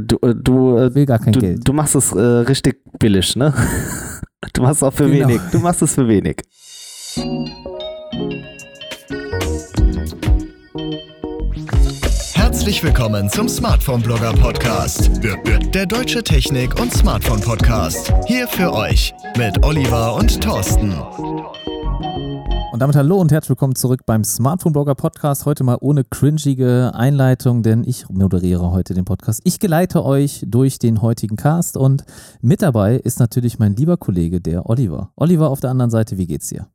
Du, äh, du, äh, will gar kein du, Geld. du machst es äh, richtig billig, ne? Du machst es auch für Genau. wenig. Du machst es für wenig. Herzlich willkommen zum Smartphone Blogger Podcast. Der, der, der deutsche Technik- und Smartphone Podcast. Hier für euch mit Oliver und Thorsten. Und damit hallo und herzlich willkommen zurück beim Smartphone Blogger Podcast. Heute mal ohne cringige Einleitung, denn ich moderiere heute den Podcast. Ich geleite euch durch den heutigen Cast und mit dabei ist natürlich mein lieber Kollege, der Oliver. Oliver auf der anderen Seite, wie geht's dir?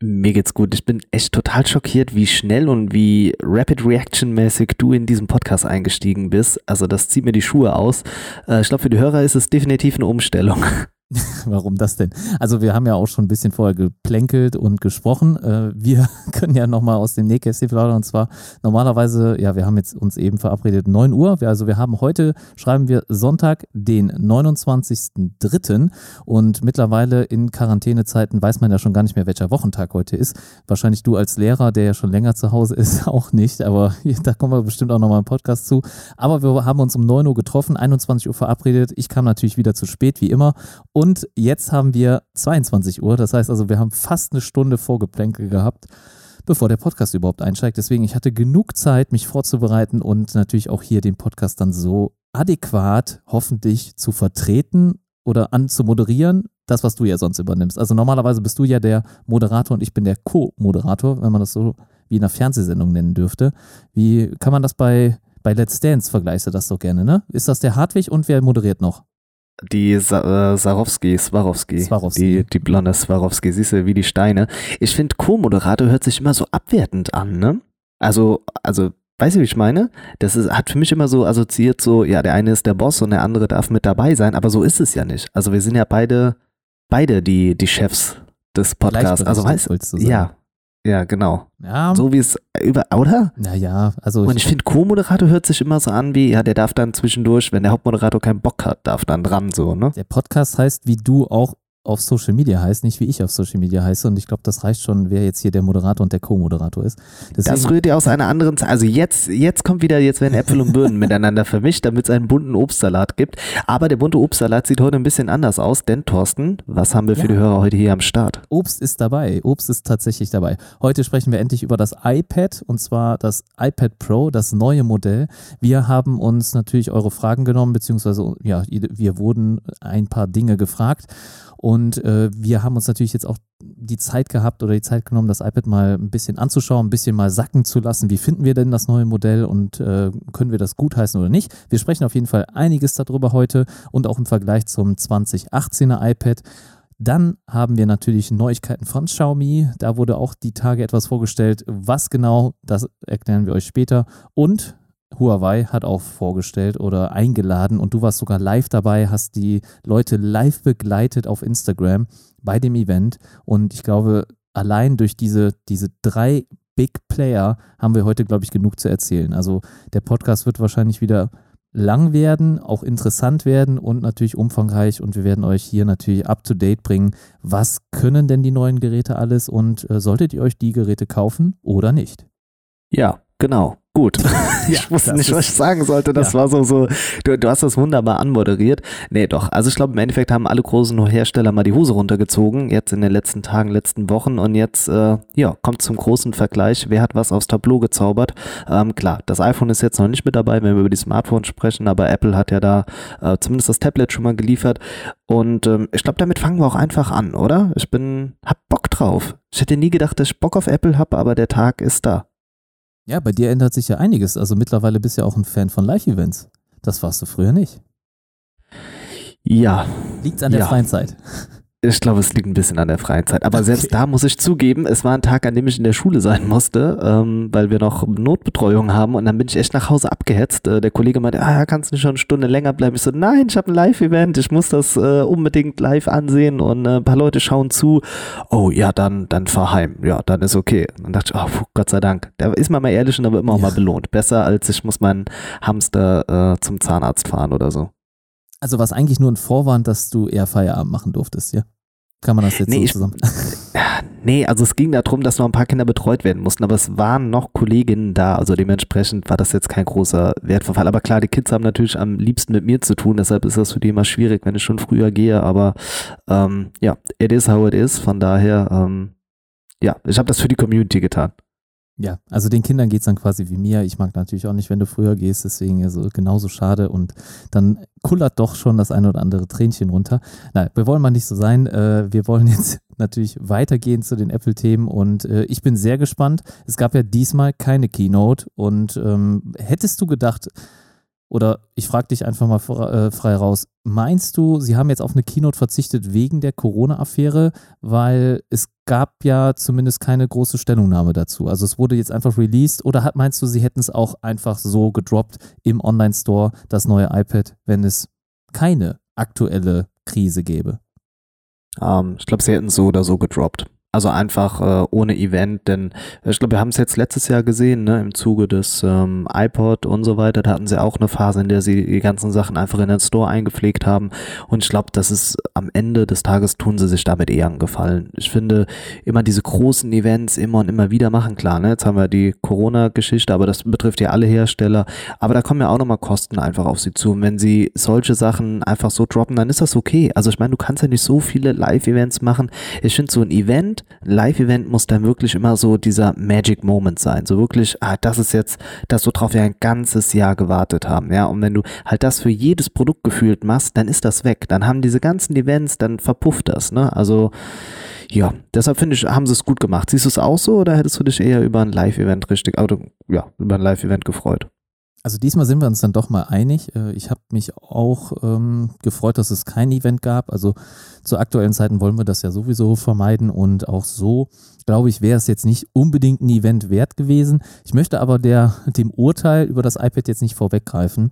Mir geht's gut. Ich bin echt total schockiert, wie schnell und wie Rapid Reaction mäßig du in diesen Podcast eingestiegen bist. Also das zieht mir die Schuhe aus. Äh, ich glaube, für die Hörer ist es definitiv eine Umstellung. Warum das denn? Also wir haben ja auch schon ein bisschen vorher geplänkelt und gesprochen. Äh, Wir können ja nochmal aus dem Nähkästchen plaudern und zwar normalerweise, ja, wir haben jetzt uns eben verabredet 9 Uhr. Also wir haben heute, schreiben wir Sonntag, den 29.03. und mittlerweile in Quarantänezeiten weiß man ja schon gar nicht mehr, welcher Wochentag heute ist. Wahrscheinlich du als Lehrer, der ja schon länger zu Hause ist, auch nicht, aber da kommen wir bestimmt auch nochmal im Podcast zu. Aber wir haben uns um 9 Uhr getroffen, 21 Uhr verabredet. Ich kam natürlich wieder zu spät, wie immer. Und jetzt haben wir 22 Uhr. Das heißt also, wir haben fast eine Stunde Vorgeplänkel gehabt, bevor der Podcast überhaupt einsteigt. Deswegen, ich hatte genug Zeit, mich vorzubereiten und natürlich auch hier den Podcast dann so adäquat hoffentlich zu vertreten oder anzumoderieren. Das, was du ja sonst übernimmst. Also normalerweise bist du ja der Moderator und ich bin der Co-Moderator, wenn man das so wie in einer Fernsehsendung nennen dürfte. Wie kann man das bei, bei Let's Dance vergleichst du das doch gerne, ne? Ist das der Hartwig und wer moderiert noch? Die Sa äh, Sarowski, Swarovski. Swarovski. Die, die blonde Swarovski, siehst du, wie die Steine. Ich finde, Co-Moderator hört sich immer so abwertend an, ne? Also, also, weißt du, wie ich meine? Das ist, hat für mich immer so assoziiert, so, ja, der eine ist der Boss und der andere darf mit dabei sein, aber so ist es ja nicht. Also, wir sind ja beide, beide die, die Chefs des Podcasts. Also, weißt du ja, ja, genau. Ja, So wie es über, oder? naja, also Und ich finde, Co-Moderator hört sich immer so an wie, ja, der darf dann zwischendurch, wenn der Hauptmoderator keinen Bock hat, darf dann dran, so, ne? der Podcast heißt, wie du auch auf Social Media heißt, nicht wie ich auf Social Media heiße. Und ich glaube, das reicht schon, wer jetzt hier der Moderator und der Co-Moderator ist. Das Deswegen, rührt ja aus einer anderen Zeit. Also jetzt, jetzt kommt wieder, jetzt werden Äpfel und Birnen miteinander vermischt, damit es einen bunten Obstsalat gibt. Aber der bunte Obstsalat sieht heute ein bisschen anders aus, denn Thorsten, was haben wir für Ja. die Hörer heute hier am Start? Obst ist dabei. Obst ist tatsächlich dabei. Heute sprechen wir endlich über das iPad und zwar das iPad Pro, das neue Modell. Wir haben uns natürlich eure Fragen genommen, beziehungsweise ja, wir wurden ein paar Dinge gefragt und äh, wir haben uns natürlich jetzt auch die Zeit gehabt oder die Zeit genommen, das iPad mal ein bisschen anzuschauen, ein bisschen mal sacken zu lassen. Wie finden wir denn das neue Modell und äh, können wir das gutheißen oder nicht? Wir sprechen auf jeden Fall einiges darüber heute und auch im Vergleich zum 2018er iPad. Dann haben wir natürlich Neuigkeiten von Xiaomi. Da wurde auch die Tage etwas vorgestellt. Was genau, das erklären wir euch später. Und Huawei hat auch vorgestellt oder eingeladen und du warst sogar live dabei, hast die Leute live begleitet auf Instagram bei dem Event. Und ich glaube, allein durch diese, diese drei Big Player haben wir heute, glaube ich, genug zu erzählen. Also der Podcast wird wahrscheinlich wieder lang werden, auch interessant werden und natürlich umfangreich und wir werden euch hier natürlich up to date bringen. Was können denn die neuen Geräte alles und äh, solltet ihr euch die Geräte kaufen oder nicht? Ja, genau. Gut. ich wusste nicht, was ich sagen sollte. Das ja. war so, so, du, du hast das wunderbar anmoderiert. Nee, doch. Also ich glaube, im Endeffekt haben alle großen Hersteller mal die Hose runtergezogen, jetzt in den letzten Tagen, letzten Wochen. Und jetzt, äh, ja, kommt zum großen Vergleich. Wer hat was aufs Tableau gezaubert? Ähm, klar, das iPhone ist jetzt noch nicht mit dabei, wenn wir über die Smartphones sprechen, aber Apple hat ja da äh, zumindest das Tablet schon mal geliefert. Und ähm, ich glaube, damit fangen wir auch einfach an, oder? Ich bin, hab Bock drauf. Ich hätte nie gedacht, dass ich Bock auf Apple habe, aber der Tag ist da. Ja, bei dir ändert sich ja einiges. Also mittlerweile bist du ja auch ein Fan von Live-Events. Das warst du früher nicht. Ja, Liegt's an der Ja. freien Zeit? Ich glaube, es liegt ein bisschen an der freien Zeit. Aber Okay. selbst da muss ich zugeben, es war ein Tag, an dem ich in der Schule sein musste, ähm, weil wir noch Notbetreuung haben. Und dann bin ich echt nach Hause abgehetzt. Äh, der Kollege meinte, ah, kannst du nicht schon eine Stunde länger bleiben? Ich so, nein, ich habe ein Live-Event, ich muss das äh, unbedingt live ansehen und äh, ein paar Leute schauen zu. Oh ja, dann, dann fahr heim. Ja, dann ist okay. Und dann dachte ich, oh, puh, Gott sei Dank. Da ist man mal ehrlich und da wird man auch Ja. mal belohnt. Besser als ich muss meinen Hamster äh, zum Zahnarzt fahren oder so. Also was eigentlich nur ein Vorwand, dass du eher Feierabend machen durftest, ja? Kann man das jetzt Nee, so ich- zusammen? Ja, nee, also es ging darum, dass noch ein paar Kinder betreut werden mussten, aber es waren noch Kolleginnen da, also dementsprechend war das jetzt kein großer Wertverfall. Aber klar, die Kids haben natürlich am liebsten mit mir zu tun, deshalb ist das für die immer schwierig, wenn ich schon früher gehe, aber ähm, ja, it is how it is, von daher, ähm, ja, ich habe das für die Community getan. Ja, also den Kindern geht es dann quasi wie mir. Ich mag natürlich auch nicht, wenn du früher gehst, deswegen also genauso schade und dann kullert doch schon das ein oder andere Tränchen runter. Nein, wir wollen mal nicht so sein. Äh, wir wollen jetzt natürlich weitergehen zu den Apple-Themen und äh, ich bin sehr gespannt. Es gab ja diesmal keine Keynote und ähm, hättest du gedacht, oder ich frage dich einfach mal äh, frei raus, meinst du, sie haben jetzt auf eine Keynote verzichtet wegen der Corona-Affäre, weil es gab ja zumindest keine große Stellungnahme dazu. Also es wurde jetzt einfach released oder meinst du, sie hätten es auch einfach so gedroppt im Online-Store, das neue iPad, wenn es keine aktuelle Krise gäbe? Um, ähm, ich glaube, sie hätten es so oder so gedroppt. Also einfach äh, ohne Event, denn ich glaube, wir haben es jetzt letztes Jahr gesehen, ne, im Zuge des ähm, iPod und so weiter, da hatten sie auch eine Phase, in der sie die ganzen Sachen einfach in den Store eingepflegt haben. Und ich glaube, das ist am Ende des Tages tun sie sich damit eher einen Gefallen. Ich finde, immer diese großen Events immer und immer wieder machen, klar, ne? Jetzt haben wir die Corona-Geschichte, aber das betrifft ja alle Hersteller. Aber da kommen ja auch nochmal Kosten einfach auf sie zu. Und wenn sie solche Sachen einfach so droppen, dann ist das okay. Also ich meine, du kannst ja nicht so viele Live-Events machen. Ich finde so ein Event, ein Live-Event muss dann wirklich immer so dieser Magic Moment sein. So wirklich, ah, das ist jetzt das, worauf wir ein ganzes Jahr gewartet haben. Ja, und wenn du halt das für jedes Produkt gefühlt machst, dann ist das weg. Dann haben diese ganzen Events, dann verpufft das. Ne? Also, ja, deshalb finde ich, haben sie es gut gemacht. Siehst du es auch so oder hättest du dich eher über ein Live-Event richtig, also, ja, über ein Live-Event gefreut? Also diesmal sind wir uns dann doch mal einig. Äh, ich habe mich auch ähm, gefreut, dass es kein Event gab. Also zu aktuellen Zeiten wollen wir das ja sowieso vermeiden und auch so, glaube ich, wäre es jetzt nicht unbedingt ein Event wert gewesen. Ich möchte aber der, dem Urteil über das iPad jetzt nicht vorweggreifen.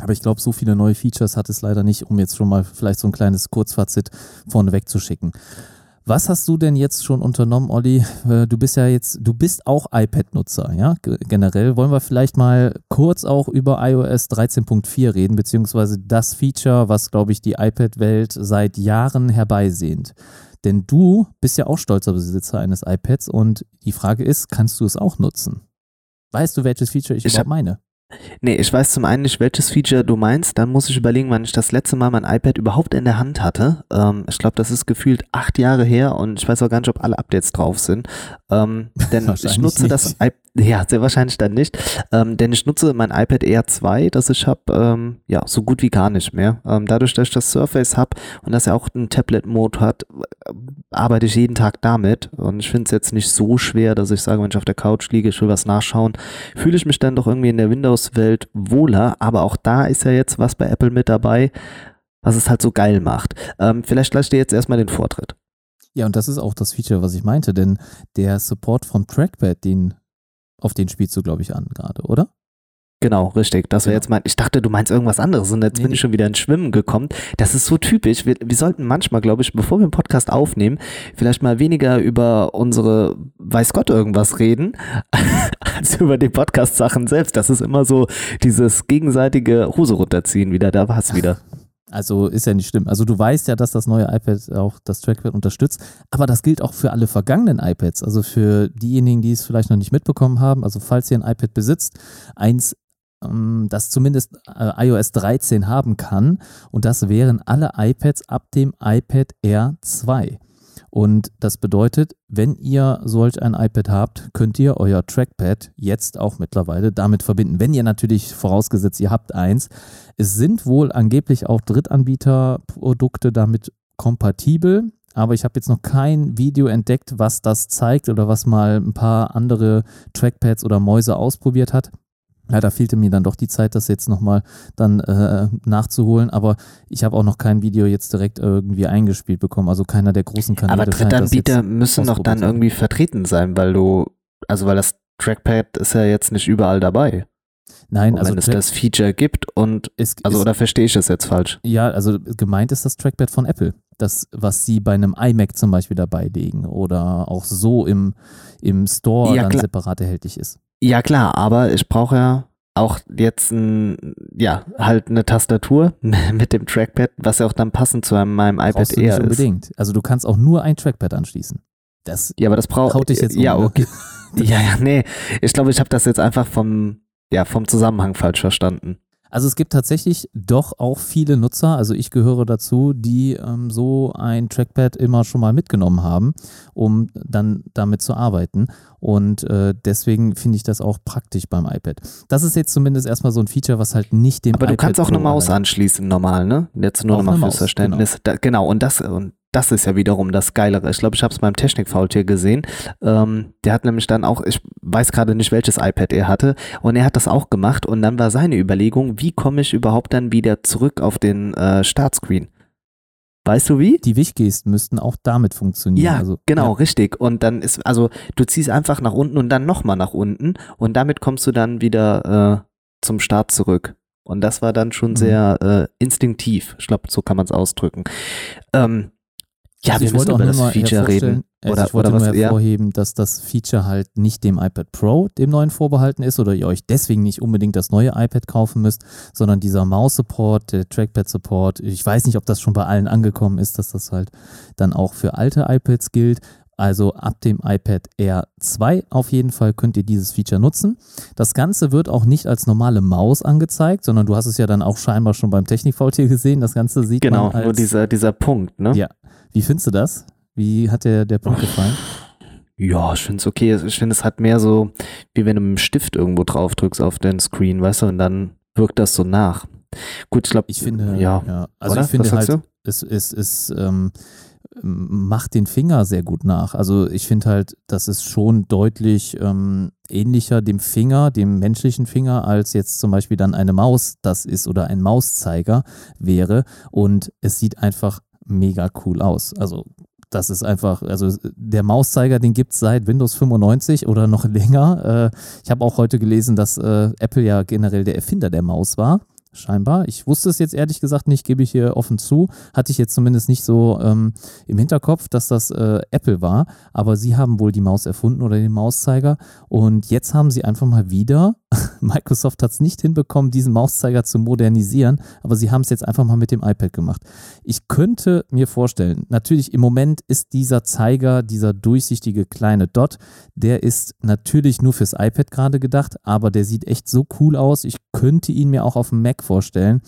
Aber ich glaube, so viele neue Features hat es leider nicht, um jetzt schon mal vielleicht so ein kleines Kurzfazit vorneweg zu schicken. Was hast du denn jetzt schon unternommen, Olli? Äh, du bist ja jetzt, du bist auch iPad-Nutzer, ja? Generell wollen wir vielleicht mal kurz auch über iOS 13.4 reden, beziehungsweise das Feature, was, glaube ich, die iPad-Welt seit Jahren herbeisehnt. Denn du bist ja auch stolzer Besitzer eines iPads und die Frage ist, kannst du es auch nutzen? Weißt du, welches Feature ich, ich überhaupt meine? Nee, ich weiß zum einen nicht, welches Feature du meinst. Dann muss ich überlegen, wann ich das letzte Mal mein iPad überhaupt in der Hand hatte. Ähm, ich glaube, das ist gefühlt acht Jahre her und ich weiß auch gar nicht, ob alle Updates drauf sind. Ähm, denn ich nutze nicht. das iPad ja, sehr wahrscheinlich dann nicht. Ähm, denn ich nutze mein iPad Air 2, das ich habe, ähm, ja, so gut wie gar nicht mehr. Ähm, dadurch, dass ich das Surface habe und das ja auch einen Tablet-Mode hat, äh, arbeite ich jeden Tag damit. Und ich finde es jetzt nicht so schwer, dass ich sage, wenn ich auf der Couch liege, ich will was nachschauen, fühle ich mich dann doch irgendwie in der Windows-Welt wohler. Aber auch da ist ja jetzt was bei Apple mit dabei, was es halt so geil macht. Ähm, vielleicht lasse ich dir jetzt erstmal den Vortritt. Ja, und das ist auch das Feature, was ich meinte, denn der Support vom Trackpad, den auf den spielst du, glaube ich, an gerade, oder? Genau, richtig. Das genau. jetzt mein. Ich dachte, du meinst irgendwas anderes und jetzt nee, bin ich schon wieder ins Schwimmen gekommen. Das ist so typisch. Wir, wir sollten manchmal, glaube ich, bevor wir einen Podcast aufnehmen, vielleicht mal weniger über unsere weiß Gott irgendwas reden, als über die Podcast-Sachen selbst. Das ist immer so dieses gegenseitige Hose runterziehen wieder. Da war es wieder. Also ist ja nicht schlimm. Also du weißt ja, dass das neue iPad auch das Trackpad unterstützt, aber das gilt auch für alle vergangenen iPads. Also für diejenigen, die es vielleicht noch nicht mitbekommen haben. Also falls ihr ein iPad besitzt, eins ähm, das zumindest äh, iOS 13 haben kann. Und das wären alle iPads ab dem iPad Air 2. Und das bedeutet, wenn ihr solch ein iPad habt, könnt ihr euer Trackpad jetzt auch mittlerweile damit verbinden. Wenn ihr natürlich vorausgesetzt, ihr habt eins. Es sind wohl angeblich auch Drittanbieterprodukte damit kompatibel. Aber ich habe jetzt noch kein Video entdeckt, was das zeigt oder was mal ein paar andere Trackpads oder Mäuse ausprobiert hat. Leider fehlte mir dann doch die Zeit, das jetzt nochmal dann äh, nachzuholen, aber ich habe auch noch kein Video jetzt direkt irgendwie eingespielt bekommen, also keiner der großen Kanäle. Aber Drittanbieter müssen doch dann irgendwie vertreten sein, weil du, also weil das Trackpad ist ja jetzt nicht überall dabei. Nein, also wenn es das Feature gibt und es, also oder verstehe ich das jetzt falsch? Ja, also gemeint ist das Trackpad von Apple, das was sie bei einem iMac zum Beispiel dabei legen oder auch so im im Store ja, dann klar. separat erhältlich ist. Ja klar, aber ich brauche ja auch jetzt ein, ja, halt eine Tastatur mit dem Trackpad, was ja auch dann passend zu meinem iPad Air ist. Unbedingt. Also du kannst auch nur ein Trackpad anschließen. Das Ja, aber das braucht. dich jetzt um. Ja, okay. Ja, ja, nee. Ich glaube, ich habe das jetzt einfach vom, ja, vom Zusammenhang falsch verstanden. Also es gibt tatsächlich doch auch viele Nutzer, also ich gehöre dazu, die ähm, so ein Trackpad immer schon mal mitgenommen haben, um dann damit zu arbeiten. Und äh, deswegen finde ich das auch praktisch beim iPad. Das ist jetzt zumindest erstmal so ein Feature, was halt nicht dem Aber iPad du kannst auch eine Maus anschließen, normal, ne? Jetzt nur nochmal fürs Maus, Verständnis. Da, genau, und das, und das ist ja wiederum das Geilere. Ich glaube, ich habe es beim Technikfaultier gesehen. Ähm, der hat nämlich dann auch, ich weiß gerade nicht, welches iPad er hatte, und er hat das auch gemacht. Und dann war seine Überlegung, wie komme ich überhaupt dann wieder zurück auf den äh, Startscreen? Weißt du wie? Die Wichgesten müssten auch damit funktionieren. Ja, also, genau, ja. richtig. Und dann ist, also du ziehst einfach nach unten und dann nochmal nach unten und damit kommst du dann wieder äh, zum Start zurück. Und das war dann schon Mhm. sehr äh, instinktiv. Ich glaube, so kann man es ausdrücken. Ähm, ja, Also wir ich müssen wollte auch über das Feature reden. Also Oder- ich wollte oder nur was, ja? hervorheben, dass das Feature halt nicht dem iPad Pro, dem neuen vorbehalten ist oder ihr euch deswegen nicht unbedingt das neue iPad kaufen müsst, sondern dieser Maus-Support, der Trackpad-Support. Ich weiß nicht, ob das schon bei allen angekommen ist, dass das halt dann auch für alte iPads gilt. Also ab dem iPad Air 2 auf jeden Fall könnt ihr dieses Feature nutzen. Das Ganze wird auch nicht als normale Maus angezeigt, sondern du hast es ja dann auch scheinbar schon beim Technikfaultier gesehen. Das Ganze sieht Genau, man als nur dieser, dieser Punkt, ne? Ja. Wie findest du das? Wie hat dir der Punkt gefallen? Ja, ich finde es okay. Ich finde, es hat mehr so, wie wenn du mit einem Stift irgendwo drauf drückst auf den Screen, weißt du, und dann wirkt das so nach. Gut, ich glaube, Ich finde, ja. also Oder? ich finde halt, es, es, es ähm, macht den Finger sehr gut nach. Also ich finde halt, das ist schon deutlich ähm, ähnlicher dem Finger, dem menschlichen Finger, als jetzt zum Beispiel dann eine Maus das ist oder ein Mauszeiger wäre. Und es sieht einfach mega cool aus. Also das ist einfach, also der Mauszeiger, den gibt es seit Windows 95 oder noch länger. Äh, ich habe auch heute gelesen, dass äh, Apple ja generell der Erfinder der Maus war. Scheinbar. Ich wusste es jetzt ehrlich gesagt nicht, gebe ich hier offen zu. Hatte ich jetzt zumindest nicht so ähm, im Hinterkopf, dass das äh, Apple war. Aber sie haben wohl die Maus erfunden oder den Mauszeiger. Und jetzt haben sie einfach mal wieder, Microsoft hat es nicht hinbekommen, diesen Mauszeiger zu modernisieren, aber sie haben es jetzt einfach mal mit dem iPad gemacht. Ich könnte mir vorstellen, natürlich im Moment ist dieser Zeiger, dieser durchsichtige kleine Dot, der ist natürlich nur fürs iPad gerade gedacht, aber der sieht echt so cool aus. Ich könnte ihn mir auch auf dem Mac vorstellen.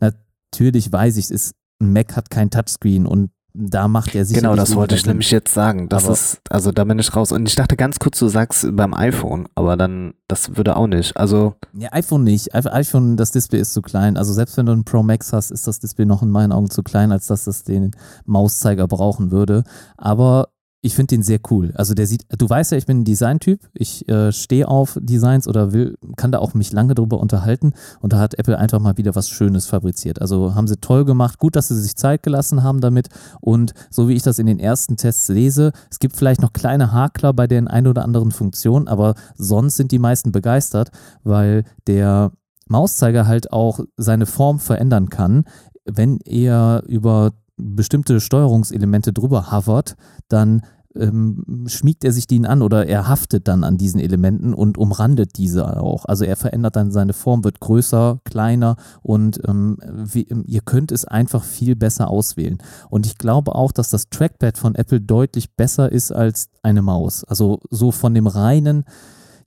Natürlich weiß ich, es ist, ein Mac hat kein Touchscreen und da macht er sicherlich Genau, das wollte ich nämlich jetzt sagen. Das Aber- ist, also da bin ich raus. Und ich dachte ganz kurz, du sagst beim iPhone, aber dann, das würde auch nicht. Also, Ja, iPhone nicht. iPhone- iPhone, das Display ist zu klein. Also selbst wenn du ein Pro Max hast, ist das Display noch in meinen Augen zu klein, als dass das den Mauszeiger brauchen würde. Aber ich finde den sehr cool. Also der sieht, du weißt ja, ich bin ein Designtyp. Ich äh, stehe auf Designs oder will, kann da auch mich lange drüber unterhalten. Und da hat Apple einfach mal wieder was Schönes fabriziert. Also haben sie toll gemacht. Gut, dass sie sich Zeit gelassen haben damit. Und so wie ich das in den ersten Tests lese, es gibt vielleicht noch kleine Hakler bei den ein oder anderen Funktionen, aber sonst sind die meisten begeistert, weil der Mauszeiger halt auch seine Form verändern kann. Wenn er über bestimmte Steuerungselemente drüber hovert, dann ähm, schmiegt er sich denen an oder er haftet dann an diesen Elementen und umrandet diese auch. Also er verändert dann seine Form, wird größer, kleiner und ähm, wie, ihr könnt es einfach viel besser auswählen. Und ich glaube auch, dass das Trackpad von Apple deutlich besser ist als eine Maus. Also so von dem reinen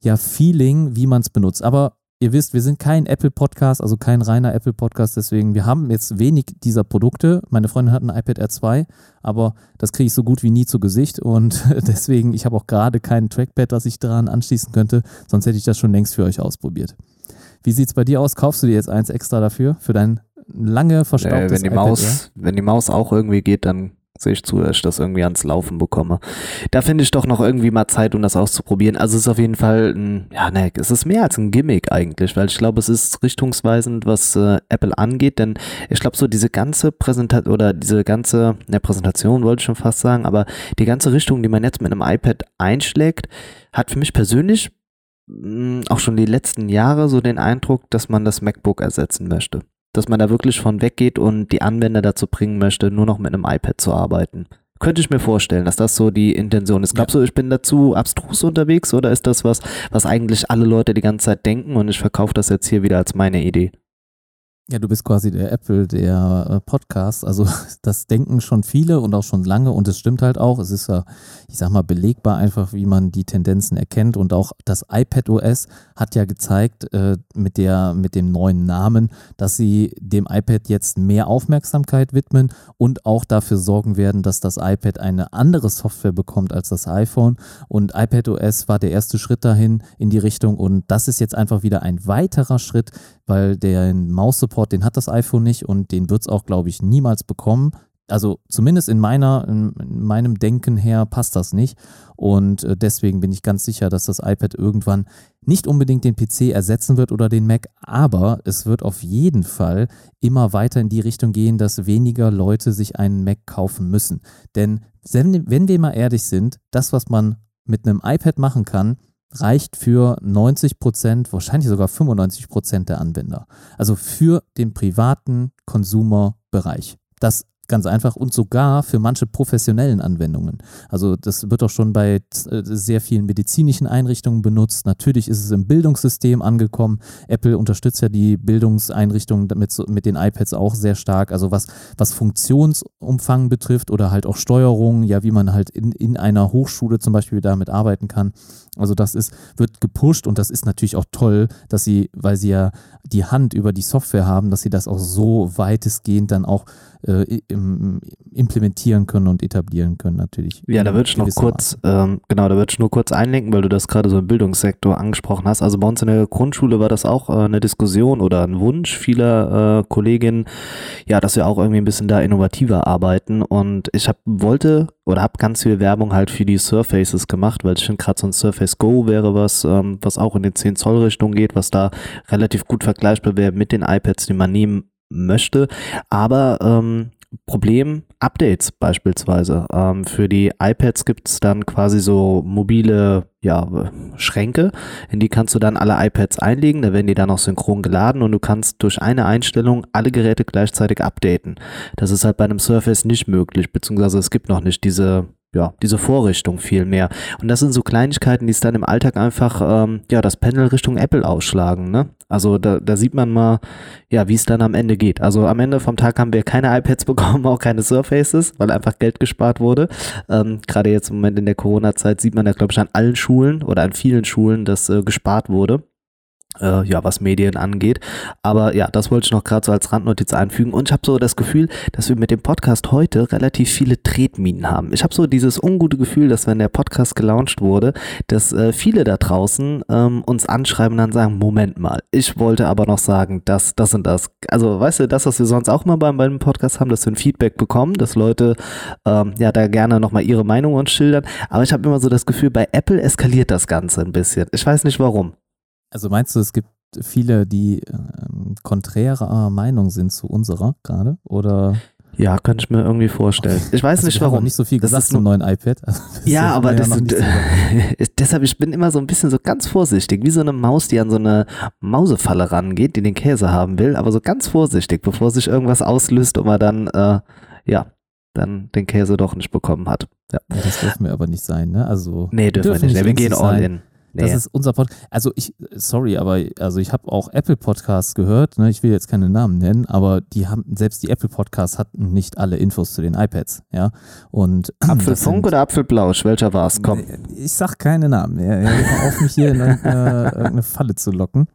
ja, Feeling, wie man es benutzt. Aber ihr wisst, wir sind kein Apple-Podcast, also kein reiner Apple-Podcast, deswegen, wir haben jetzt wenig dieser Produkte. Meine Freundin hat ein iPad Air 2, aber das kriege ich so gut wie nie zu Gesicht und deswegen, ich habe auch gerade kein Trackpad, das ich daran anschließen könnte, sonst hätte ich das schon längst für euch ausprobiert. Wie sieht es bei dir aus? Kaufst du dir jetzt eins extra dafür, für dein lange äh, verstaubtes wenn die iPad? Maus, wenn die Maus auch irgendwie geht, dann sehe ich zu, dass ich das irgendwie ans Laufen bekomme. Da finde ich doch noch irgendwie mal Zeit, um das auszuprobieren. Also es ist auf jeden Fall ein, ja, ne, es ist mehr als ein Gimmick eigentlich, weil ich glaube, es ist richtungsweisend, was äh, Apple angeht, denn ich glaube, so diese ganze Präsentation oder diese ganze, ne, Präsentation wollte ich schon fast sagen, aber die ganze Richtung, die man jetzt mit einem iPad einschlägt, hat für mich persönlich mh, auch schon die letzten Jahre so den Eindruck, dass man das MacBook ersetzen möchte dass man da wirklich von weggeht und die Anwender dazu bringen möchte, nur noch mit einem iPad zu arbeiten. Könnte ich mir vorstellen, dass das so die Intention ist. Glaubst du, ich bin dazu abstrus unterwegs oder ist das was, was eigentlich alle Leute die ganze Zeit denken und ich verkaufe das jetzt hier wieder als meine Idee? Ja, du bist quasi der Apple der äh, Podcast. Also das denken schon viele und auch schon lange und es stimmt halt auch. Es ist ja, ich sag mal, belegbar einfach, wie man die Tendenzen erkennt. Und auch das iPad OS hat ja gezeigt äh, mit, der, mit dem neuen Namen, dass sie dem iPad jetzt mehr Aufmerksamkeit widmen und auch dafür sorgen werden, dass das iPad eine andere Software bekommt als das iPhone. Und iPad OS war der erste Schritt dahin in die Richtung. Und das ist jetzt einfach wieder ein weiterer Schritt, weil der Maus-Support, den hat das iPhone nicht und den wird es auch, glaube ich, niemals bekommen. Also zumindest in meiner, in meinem Denken her passt das nicht. Und äh, deswegen bin ich ganz sicher, dass das iPad irgendwann nicht unbedingt den PC ersetzen wird oder den Mac, aber es wird auf jeden Fall immer weiter in die Richtung gehen, dass weniger Leute sich einen Mac kaufen müssen. Denn wenn wir mal ehrlich sind, das, was man mit einem iPad machen kann, reicht für 90 Prozent, wahrscheinlich sogar 95 Prozent der Anwender. Also für den privaten Konsumerbereich. Das ganz einfach und sogar für manche professionellen Anwendungen. Also das wird auch schon bei äh, sehr vielen medizinischen Einrichtungen benutzt. Natürlich ist es im Bildungssystem angekommen. Apple unterstützt ja die Bildungseinrichtungen mit, mit den iPads auch sehr stark. Also was, was Funktionsumfang betrifft oder halt auch Steuerung, ja, wie man halt in, in einer Hochschule zum Beispiel damit arbeiten kann. Also das ist, wird gepusht und das ist natürlich auch toll, dass sie, weil sie ja die Hand über die Software haben, dass sie das auch so weitestgehend dann auch äh, implementieren können und etablieren können natürlich. Ja, da würde ich noch kurz, ähm, genau, da würde ich nur kurz einlenken, weil du das gerade so im Bildungssektor angesprochen hast. Also bei uns in der Grundschule war das auch äh, eine Diskussion oder ein Wunsch vieler äh, Kolleginnen, ja, dass wir auch irgendwie ein bisschen da innovativer arbeiten und ich hab, wollte oder habe ganz viel Werbung halt für die Surfaces gemacht, weil ich finde gerade so ein Surface Go wäre was, ähm, was auch in den 10 Zoll Richtung geht, was da relativ gut vergleichbar wäre mit den iPads, die man nehmen möchte. Aber ähm, Problem Updates beispielsweise. Ähm, für die iPads gibt es dann quasi so mobile ja, Schränke, in die kannst du dann alle iPads einlegen, da werden die dann auch synchron geladen und du kannst durch eine Einstellung alle Geräte gleichzeitig updaten. Das ist halt bei einem Surface nicht möglich, beziehungsweise es gibt noch nicht diese ja, diese Vorrichtung viel mehr. Und das sind so Kleinigkeiten, die es dann im Alltag einfach, ähm, ja, das Panel Richtung Apple ausschlagen, ne? Also da, da sieht man mal, ja, wie es dann am Ende geht. Also am Ende vom Tag haben wir keine iPads bekommen, auch keine Surfaces, weil einfach Geld gespart wurde. Ähm, Gerade jetzt im Moment in der Corona-Zeit sieht man da, glaube ich, an allen Schulen oder an vielen Schulen, dass äh, gespart wurde äh, ja, was Medien angeht. Aber ja, das wollte ich noch gerade so als Randnotiz einfügen. Und ich habe so das Gefühl, dass wir mit dem Podcast heute relativ viele Tretminen haben. Ich habe so dieses ungute Gefühl, dass wenn der Podcast gelauncht wurde, dass äh, viele da draußen ähm, uns anschreiben und dann sagen, Moment mal, ich wollte aber noch sagen, das, das und das. Also weißt du, das, was wir sonst auch mal beim, beim Podcast haben, dass wir ein Feedback bekommen, dass Leute ähm, ja da gerne nochmal ihre Meinung uns schildern. Aber ich habe immer so das Gefühl, bei Apple eskaliert das Ganze ein bisschen. Ich weiß nicht warum. Also meinst du, es gibt viele, die ähm, konträrer Meinung sind zu unserer gerade? Oder? Ja, könnte ich mir irgendwie vorstellen. Ich weiß also nicht warum. nicht so viel gesagt zum neuen iPad. Also ja, aber das, ist, so deshalb, ich bin immer so ein bisschen so ganz vorsichtig, wie so eine Maus, die an so eine Mausefalle rangeht, die den Käse haben will, aber so ganz vorsichtig, bevor sich irgendwas auslöst und man dann, äh, ja, dann den Käse doch nicht bekommen hat. Ja. ja das dürfen wir aber nicht sein, ne? Also, nee, dürfen, dürfen wir nicht. Wir gehen all sein. in. Nee. Das ist unser Podcast. Also ich, sorry, aber also ich habe auch Apple Podcasts gehört. Ne? Ich will jetzt keine Namen nennen, aber die haben selbst die Apple Podcasts hatten nicht alle Infos zu den iPads, ja. Und Apfelfunk oder Apfelblausch? Welcher war es? Komm. Ich sag keine Namen. Ja, ja, auf mich hier in irgendeine, irgendeine Falle zu locken.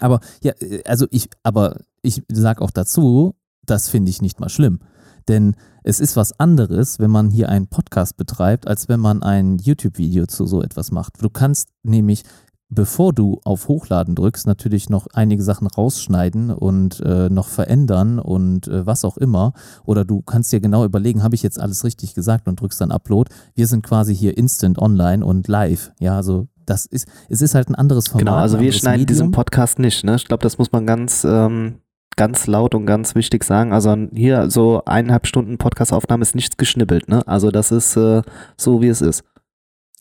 Aber ja, also ich, aber ich sag auch dazu, das finde ich nicht mal schlimm. Denn es ist was anderes, wenn man hier einen Podcast betreibt, als wenn man ein YouTube-Video zu so etwas macht. Du kannst nämlich, bevor du auf Hochladen drückst, natürlich noch einige Sachen rausschneiden und äh, noch verändern und äh, was auch immer. Oder du kannst dir genau überlegen, habe ich jetzt alles richtig gesagt und drückst dann Upload. Wir sind quasi hier instant online und live. Ja, also das ist, es ist halt ein anderes Format. Genau, also wir schneiden Medium. diesen Podcast nicht. Ne? Ich glaube, das muss man ganz ähm, ganz laut und ganz wichtig sagen. Also hier so eineinhalb Stunden Podcastaufnahme ist nichts geschnippelt, ne? Also das ist äh, so, wie es ist.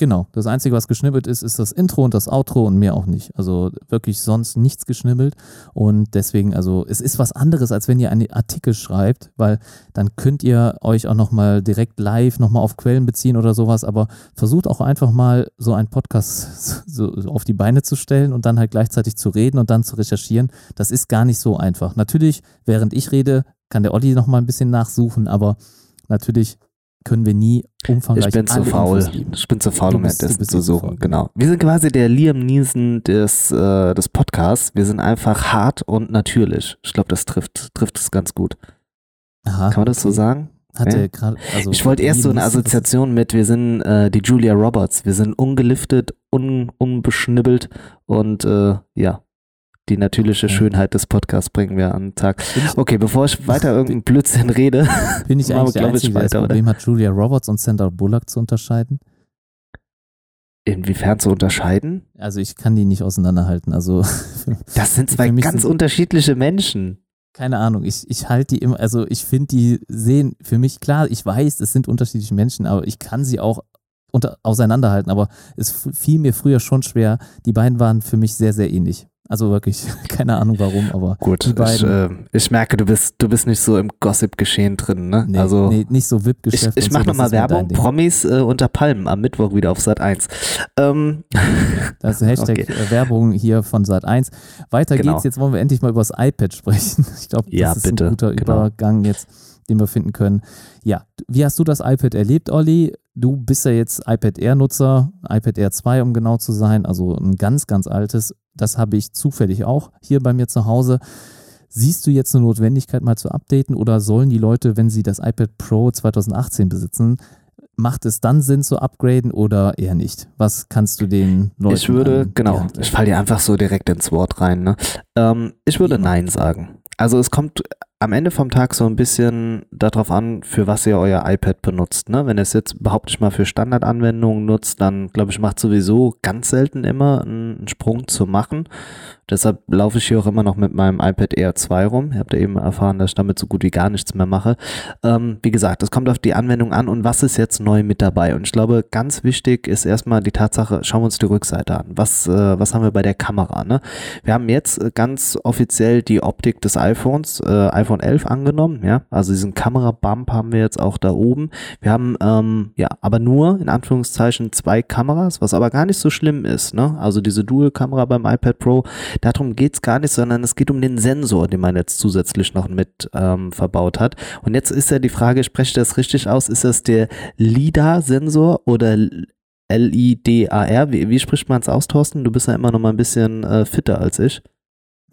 Genau, das Einzige, was geschnibbelt ist, ist das Intro und das Outro und mehr auch nicht. Also wirklich sonst nichts geschnibbelt. Und deswegen, also es ist was anderes, als wenn ihr einen Artikel schreibt, weil dann könnt ihr euch auch nochmal direkt live nochmal auf Quellen beziehen oder sowas. Aber versucht auch einfach mal so einen Podcast so auf die Beine zu stellen und dann halt gleichzeitig zu reden und dann zu recherchieren. Das ist gar nicht so einfach. Natürlich, während ich rede, kann der Olli nochmal ein bisschen nachsuchen, aber natürlich können wir nie umfangreich Ich bin zu faul. Ich bin zu faul, um bist- das zu suchen. Genau. Wir sind quasi der Liam Neeson des, äh, des Podcasts. Wir sind einfach hart und natürlich. Ich glaube, das trifft, trifft es ganz gut. Aha, Kann man das so okay. sagen? Hat Ja. gerade, also Ich wollte erst so eine Assoziation mit, wir sind äh, die Julia Roberts. Wir sind ungeliftet, un, unbeschnibbelt und äh, ja, die natürliche. Schönheit des Podcasts bringen wir an den Tag. Ich, Okay, bevor ich weiter irgendeinen Blödsinn rede, bin ich eigentlich der ich, Einzige, das weiter, oder? Problem hat, Julia Roberts und Sandra Bullock zu unterscheiden? inwiefern zu unterscheiden? Also ich kann die nicht auseinanderhalten. Also Das sind zwei ganz sind- unterschiedliche Menschen. keine Ahnung. Ich, ich halte die immer, also ich finde die sehen für mich klar, ich weiß, es sind unterschiedliche Menschen, aber ich kann sie auch unter, auseinanderhalten. Aber es fiel mir früher schon schwer. Die beiden waren für mich sehr, sehr ähnlich. Also wirklich, keine Ahnung warum, aber Gut, Die ich, beiden. äh, ich merke, du bist, du bist nicht so im Gossip-Geschehen drin, ne? nee, also nee, nicht so ich, VIP-Geschäft. ich und mache so, nochmal Werbung. Promis äh, unter Palmen am Mittwoch wieder auf Sat 1. Ähm, Das ist Hashtag Okay. äh, Werbung hier von Sat 1. Weiter Genau. geht's. Jetzt wollen wir endlich mal über das iPad sprechen. Ich glaube, das Ja, ist bitte. ein guter Genau. Übergang jetzt, den wir finden können. Ja, wie hast du das iPad erlebt, Olli? Du bist ja jetzt iPad Air-Nutzer, iPad Air 2, um genau zu sein, also ein ganz, ganz altes. Das habe ich zufällig auch hier bei mir zu Hause. Siehst du jetzt eine Notwendigkeit, mal zu updaten oder sollen die Leute, wenn sie das iPad Pro 2018 besitzen, macht es dann Sinn zu upgraden oder eher nicht? Was kannst du den Leuten ich würde, an genau, ich falle dir einfach so direkt ins Wort rein. Ne? Ähm, ich würde. Nein sagen. Also es kommt am Ende vom Tag so ein bisschen darauf an, für was ihr euer iPad benutzt. Ne? Wenn ihr es jetzt behaupte ich mal für Standardanwendungen nutzt, dann glaube ich, macht sowieso ganz selten immer einen Sprung zu machen. Deshalb laufe ich hier auch immer noch mit meinem iPad Air 2 rum. Ihr habt ja eben erfahren, dass ich damit so gut wie gar nichts mehr mache. Ähm, wie gesagt, es kommt auf die Anwendung an und was ist jetzt neu mit dabei. Und ich glaube, ganz wichtig ist erstmal die Tatsache, schauen wir uns die Rückseite an. Was, äh, was haben wir bei der Kamera? Ne? Wir haben jetzt äh, ganz offiziell die Optik des iPhones, äh, iPhone 11 angenommen. Ja? Also diesen Kamerabump haben wir jetzt auch da oben. Wir haben ähm, ja aber nur in Anführungszeichen zwei Kameras, was aber gar nicht so schlimm ist. Ne? Also diese Dual-Kamera beim iPad Pro, darum geht's gar nicht, sondern es geht um den Sensor, den man jetzt zusätzlich noch mit ähm, verbaut hat. Und jetzt ist ja die Frage, spreche ich das richtig aus, ist das der LIDAR-Sensor oder L-I-D-A-R? Wie, wie spricht man es aus, Thorsten? Du bist ja immer noch mal ein bisschen äh, fitter als ich.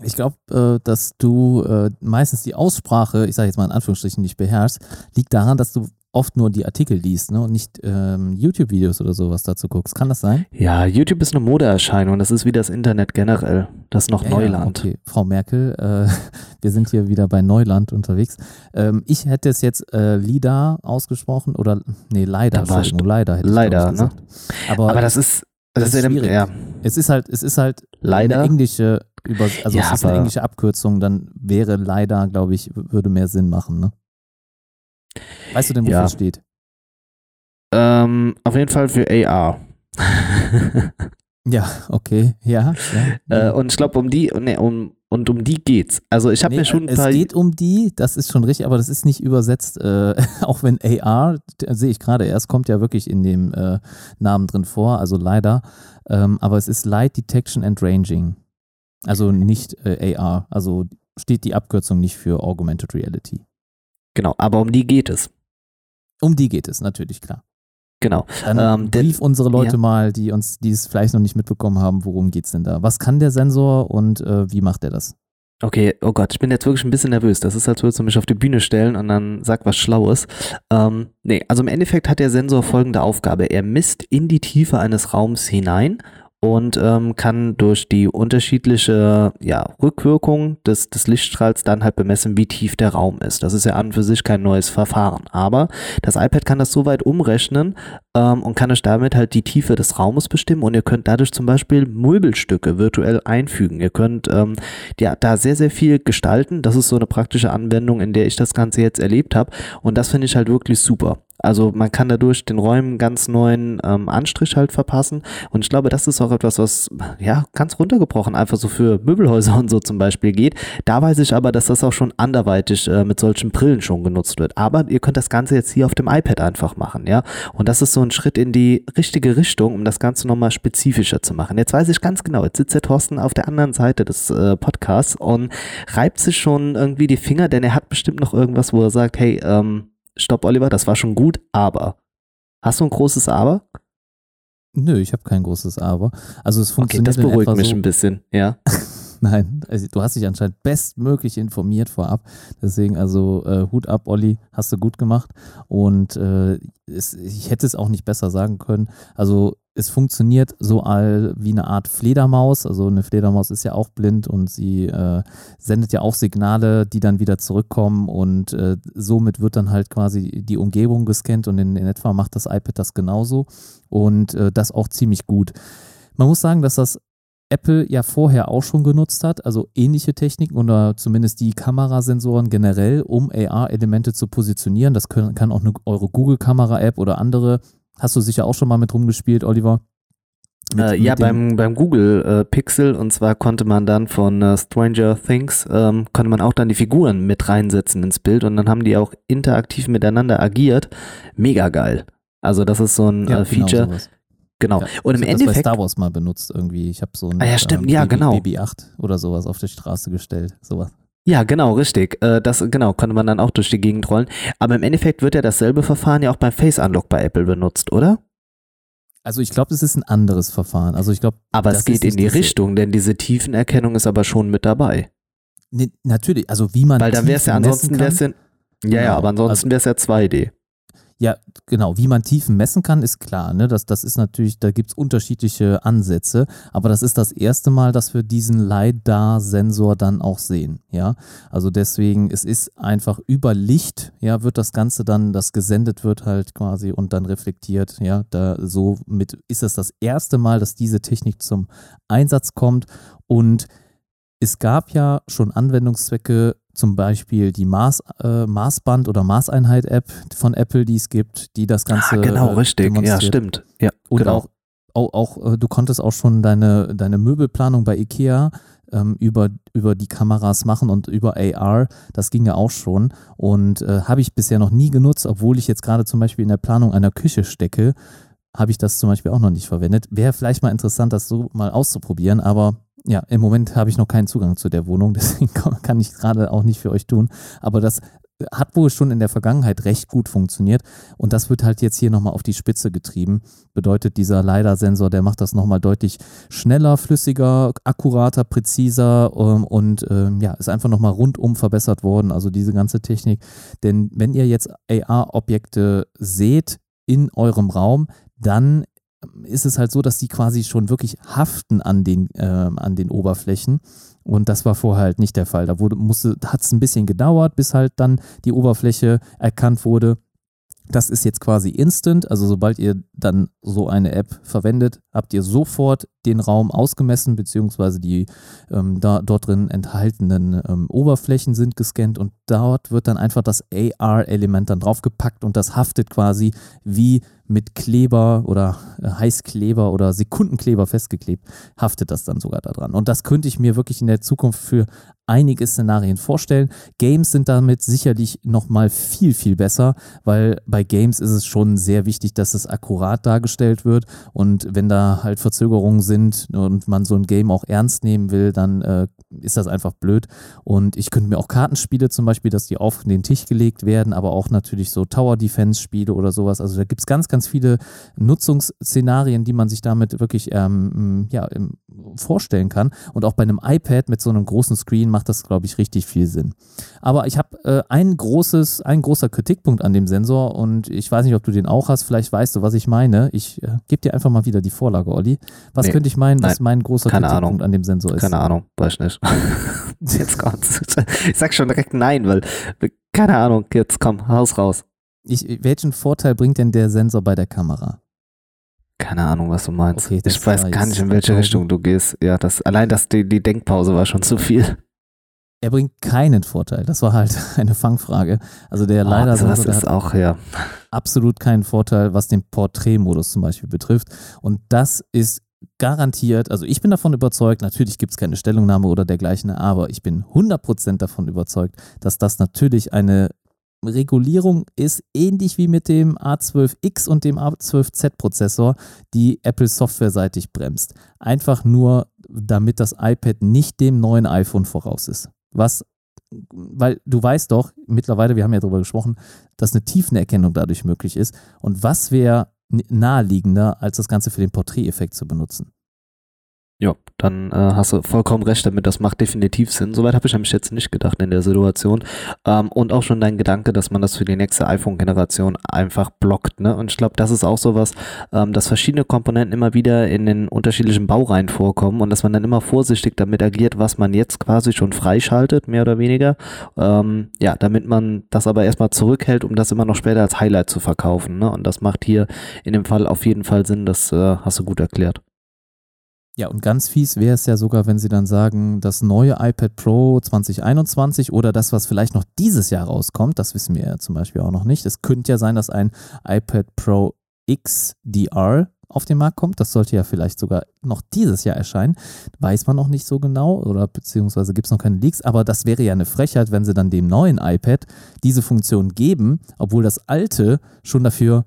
Ich glaube, äh, dass du äh, meistens die Aussprache, ich sage jetzt mal in Anführungsstrichen, nicht beherrschst, liegt daran, dass du oft nur die Artikel liest ne? und nicht ähm, YouTube-Videos oder sowas dazu guckst. Kann das sein? Ja, YouTube ist eine Modeerscheinung. Das ist wie das Internet generell. Das ist noch Ja, Neuland. Ja, okay, Frau Merkel, äh, wir sind hier wieder bei Neuland unterwegs. Ähm, ich hätte es jetzt äh, LIDAR ausgesprochen oder, nee, leider, leider hätte ich Leider, gesagt. Aber, Aber das ist, das, das ist, schwierig. ja, es ist halt, es ist halt leider. eine englische, Über also Ja, es ist eine englische Abkürzung, dann wäre leider, glaube ich, würde mehr Sinn machen, ne? Weißt du denn, wofür Ja. es steht? Ähm, auf jeden Fall für AR. Ja, okay, ja. ja. äh, und ich glaube, um die, nee, um, und um die geht's. Also ich habe Nee, mir schon ein es paar. geht um die, das ist schon richtig, aber das ist nicht übersetzt, äh, auch wenn AR, d- sehe ich gerade erst, kommt ja wirklich in dem äh, Namen drin vor, also leider, ähm, aber es ist Light Detection and Ranging, also nicht äh, AR, also steht die Abkürzung nicht für Augmented Reality. Genau, aber um die geht es. Um die geht es natürlich, klar. Genau. Dann Ähm, der- brief unsere Leute ja. mal, die uns, die es vielleicht noch nicht mitbekommen haben, worum geht's denn da? Was kann der Sensor und äh, wie macht er das? Okay, oh Gott, ich bin jetzt wirklich ein bisschen nervös. Das ist, als würdest du mich auf die Bühne stellen und dann sag was Schlaues. Ähm, nee, also im Endeffekt hat der Sensor folgende Aufgabe. Er misst in die Tiefe eines Raums hinein und ähm, kann durch die unterschiedliche ja, Rückwirkung des, des Lichtstrahls dann halt bemessen, wie tief der Raum ist. Das ist ja an und für sich kein neues Verfahren. Aber das iPad kann das so weit umrechnen ähm, und kann euch damit halt die Tiefe des Raumes bestimmen und ihr könnt dadurch zum Beispiel Möbelstücke virtuell einfügen. Ihr könnt ähm, ja, da sehr, sehr viel gestalten. Das ist so eine praktische Anwendung, in der ich das Ganze jetzt erlebt habe. Und das finde ich halt wirklich super. Also man kann dadurch den Räumen ganz neuen ähm, Anstrich halt verpassen. Und ich glaube, das ist auch etwas, was ja ganz runtergebrochen einfach so für Möbelhäuser und so zum Beispiel geht. Da weiß ich aber, dass das auch schon anderweitig äh, mit solchen Brillen schon genutzt wird. Aber ihr könnt das Ganze jetzt hier auf dem iPad einfach machen, ja. Und das ist so ein Schritt in die richtige Richtung, um das Ganze nochmal spezifischer zu machen. Jetzt weiß ich ganz genau, jetzt sitzt der Thorsten auf der anderen Seite des äh, Podcasts und reibt sich schon irgendwie die Finger, denn er hat bestimmt noch irgendwas, wo er sagt, hey, ähm, stopp, Oliver, das war schon gut, aber. Hast du ein großes Aber? Nö, ich habe kein großes Aber. Also es funktioniert. Okay, das beruhigt mich so, ein bisschen, ja. Nein, also du hast dich anscheinend bestmöglich informiert vorab. Deswegen also äh, Hut ab, Olli, hast du gut gemacht. Und äh, es, ich hätte es auch nicht besser sagen können. Also es funktioniert so all wie eine Art Fledermaus. Also eine Fledermaus ist ja auch blind und sie äh, sendet ja auch Signale, die dann wieder zurückkommen und äh, somit wird dann halt quasi die Umgebung gescannt und in, in etwa macht das iPad das genauso und äh, das auch ziemlich gut. Man muss sagen, dass das Apple ja vorher auch schon genutzt hat, also ähnliche Techniken oder zumindest die Kamerasensoren generell, um AR-Elemente zu positionieren. Das können, kann auch eine, eure Google-Kamera-App oder andere Hast du sicher auch schon mal mit rumgespielt, Oliver? Mit, äh, ja, beim, beim Google äh, Pixel und zwar konnte man dann von äh, Stranger Things, ähm, konnte man auch dann die Figuren mit reinsetzen ins Bild und dann haben die auch interaktiv miteinander agiert. Mega geil. Also das ist so ein ja, äh, genau Feature. Genau, genau. Ja, und im Endeffekt. Das bei Star Wars mal benutzt irgendwie. Ich habe so ein ah, ja, stimmt. Ähm, ja, genau. BB-8 oder sowas auf die Straße gestellt. Sowas. Ja, genau, richtig. Äh, das genau konnte man dann auch durch die Gegend rollen. Aber im Endeffekt wird ja dasselbe Verfahren ja auch beim Face Unlock bei Apple benutzt, oder? Also ich glaube, es ist ein anderes Verfahren. Also ich glaube, aber es geht in die Richtung, denn diese Tiefenerkennung ist aber schon mit dabei. Nee, natürlich, also wie man weil dann wäre es ja ansonsten wäre es ja, ja, ja, genau. aber ansonsten wäre es ja 2D. Ja, genau. Wie man Tiefen messen kann, ist klar. Ne? Das, das ist natürlich, da gibt es unterschiedliche Ansätze, aber das ist das erste Mal, dass wir diesen LiDAR-Sensor dann auch sehen. Ja, also deswegen, es ist einfach über Licht, ja, wird das Ganze dann, das gesendet wird halt quasi und dann reflektiert. Ja, da so mit ist es das erste Mal, dass diese Technik zum Einsatz kommt und es gab ja schon Anwendungszwecke zum Beispiel die Maß, äh, Maßband- oder Maßeinheit-App von Apple, die es gibt, die das Ganze. Ah, genau, äh, richtig. Ja, stimmt. Ja, und genau. auch, auch, auch, äh, du konntest auch schon deine, deine Möbelplanung bei IKEA ähm, über, über die Kameras machen und über AR. Das ging ja auch schon. Und äh, habe ich bisher noch nie genutzt, obwohl ich jetzt gerade zum Beispiel in der Planung einer Küche stecke, habe ich das zum Beispiel auch noch nicht verwendet. Wäre vielleicht mal interessant, das so mal auszuprobieren, aber ja, im Moment habe ich noch keinen Zugang zu der Wohnung, deswegen kann ich gerade auch nicht für euch tun. Aber das hat wohl schon in der Vergangenheit recht gut funktioniert und das wird halt jetzt hier nochmal auf die Spitze getrieben. Bedeutet, dieser LiDAR-Sensor, der macht das nochmal deutlich schneller, flüssiger, akkurater, präziser ähm, und ähm, ja, ist einfach nochmal rundum verbessert worden, also diese ganze Technik. Denn wenn ihr jetzt AR-Objekte seht in eurem Raum, dann ist es halt so, dass die quasi schon wirklich haften an den, äh, an den Oberflächen. Und das war vorher halt nicht der Fall. Da hat es ein bisschen gedauert, bis halt dann die Oberfläche erkannt wurde. Das ist jetzt quasi instant. Also sobald ihr dann so eine App verwendet, habt ihr sofort den Raum ausgemessen, beziehungsweise die ähm, da, dort drin enthaltenen ähm, Oberflächen sind gescannt und dort wird dann einfach das AR-Element dann draufgepackt und das haftet quasi wie mit Kleber oder äh, Heißkleber oder Sekundenkleber festgeklebt, haftet das dann sogar daran. Und das könnte ich mir wirklich in der Zukunft für einige Szenarien vorstellen. Games sind damit sicherlich nochmal viel, viel besser, weil bei Games ist es schon sehr wichtig, dass es akkurat dargestellt wird. Und wenn da halt Verzögerungen sind und man so ein Game auch ernst nehmen will, dann äh, ist das einfach blöd. Und ich könnte mir auch Kartenspiele zum Beispiel, dass die auf den Tisch gelegt werden, aber auch natürlich so Tower Defense Spiele oder sowas. Also da gibt es ganz, ganz viele Nutzungsszenarien, die man sich damit wirklich ähm, ja, vorstellen kann. Und auch bei einem iPad mit so einem großen Screen macht das, glaube ich, richtig viel Sinn. Aber ich habe äh, ein großes, ein großer Kritikpunkt an dem Sensor und ich weiß nicht, ob du den auch hast. Vielleicht weißt du, was ich meine. Ich äh, gebe dir einfach mal wieder die Vorlage, Olli. Was nee, könnte ich meinen, was mein großer Kritikpunkt Ahnung. an dem Sensor ist? Keine Ahnung, weiß nicht. jetzt kommt's. Ich sag schon direkt nein, weil keine Ahnung. Jetzt komm, Haus raus. Ich, welchen Vorteil bringt denn der Sensor bei der Kamera? Keine Ahnung, was du meinst. Okay, ich weiß gar nicht, in welche Richtung du gehst. Ja, das, allein das, die, die Denkpause war schon zu viel. Er bringt keinen Vorteil. Das war halt eine Fangfrage. Also der oh, leider also das ist auch ja absolut keinen Vorteil, was den Porträtmodus zum Beispiel betrifft. Und das ist garantiert, also ich bin davon überzeugt, natürlich gibt es keine Stellungnahme oder dergleichen, aber ich bin 100% davon überzeugt, dass das natürlich eine Regulierung ist, ähnlich wie mit dem A12X und dem A12Z-Prozessor, die Apple softwareseitig bremst. Einfach nur, damit das iPad nicht dem neuen iPhone voraus ist. Was, weil du weißt doch, mittlerweile, wir haben ja darüber gesprochen, dass eine Tiefenerkennung dadurch möglich ist. Und was wäre naheliegender, als das Ganze für den Porträteffekt zu benutzen? Ja, dann äh, hast du vollkommen recht damit. Das macht definitiv Sinn. Soweit habe ich nämlich jetzt nicht gedacht in der Situation. Ähm, und auch schon dein Gedanke, dass man das für die nächste iPhone-Generation einfach blockt. Ne? Und ich glaube, das ist auch sowas, ähm, dass verschiedene Komponenten immer wieder in den unterschiedlichen Baureihen vorkommen und dass man dann immer vorsichtig damit agiert, was man jetzt quasi schon freischaltet, mehr oder weniger. Ähm, ja, damit man das aber erstmal zurückhält, um das immer noch später als Highlight zu verkaufen. Ne? Und das macht hier in dem Fall auf jeden Fall Sinn. Das äh, hast du gut erklärt. Ja, und ganz fies wäre es ja sogar, wenn sie dann sagen, das neue iPad Pro 2021 oder das, was vielleicht noch dieses Jahr rauskommt, das wissen wir ja zum Beispiel auch noch nicht. Es könnte ja sein, dass ein iPad Pro XDR auf den Markt kommt. Das sollte ja vielleicht sogar noch dieses Jahr erscheinen. Weiß man noch nicht so genau oder beziehungsweise gibt es noch keine Leaks, aber das wäre ja eine Frechheit, wenn sie dann dem neuen iPad diese Funktion geben, obwohl das alte schon dafür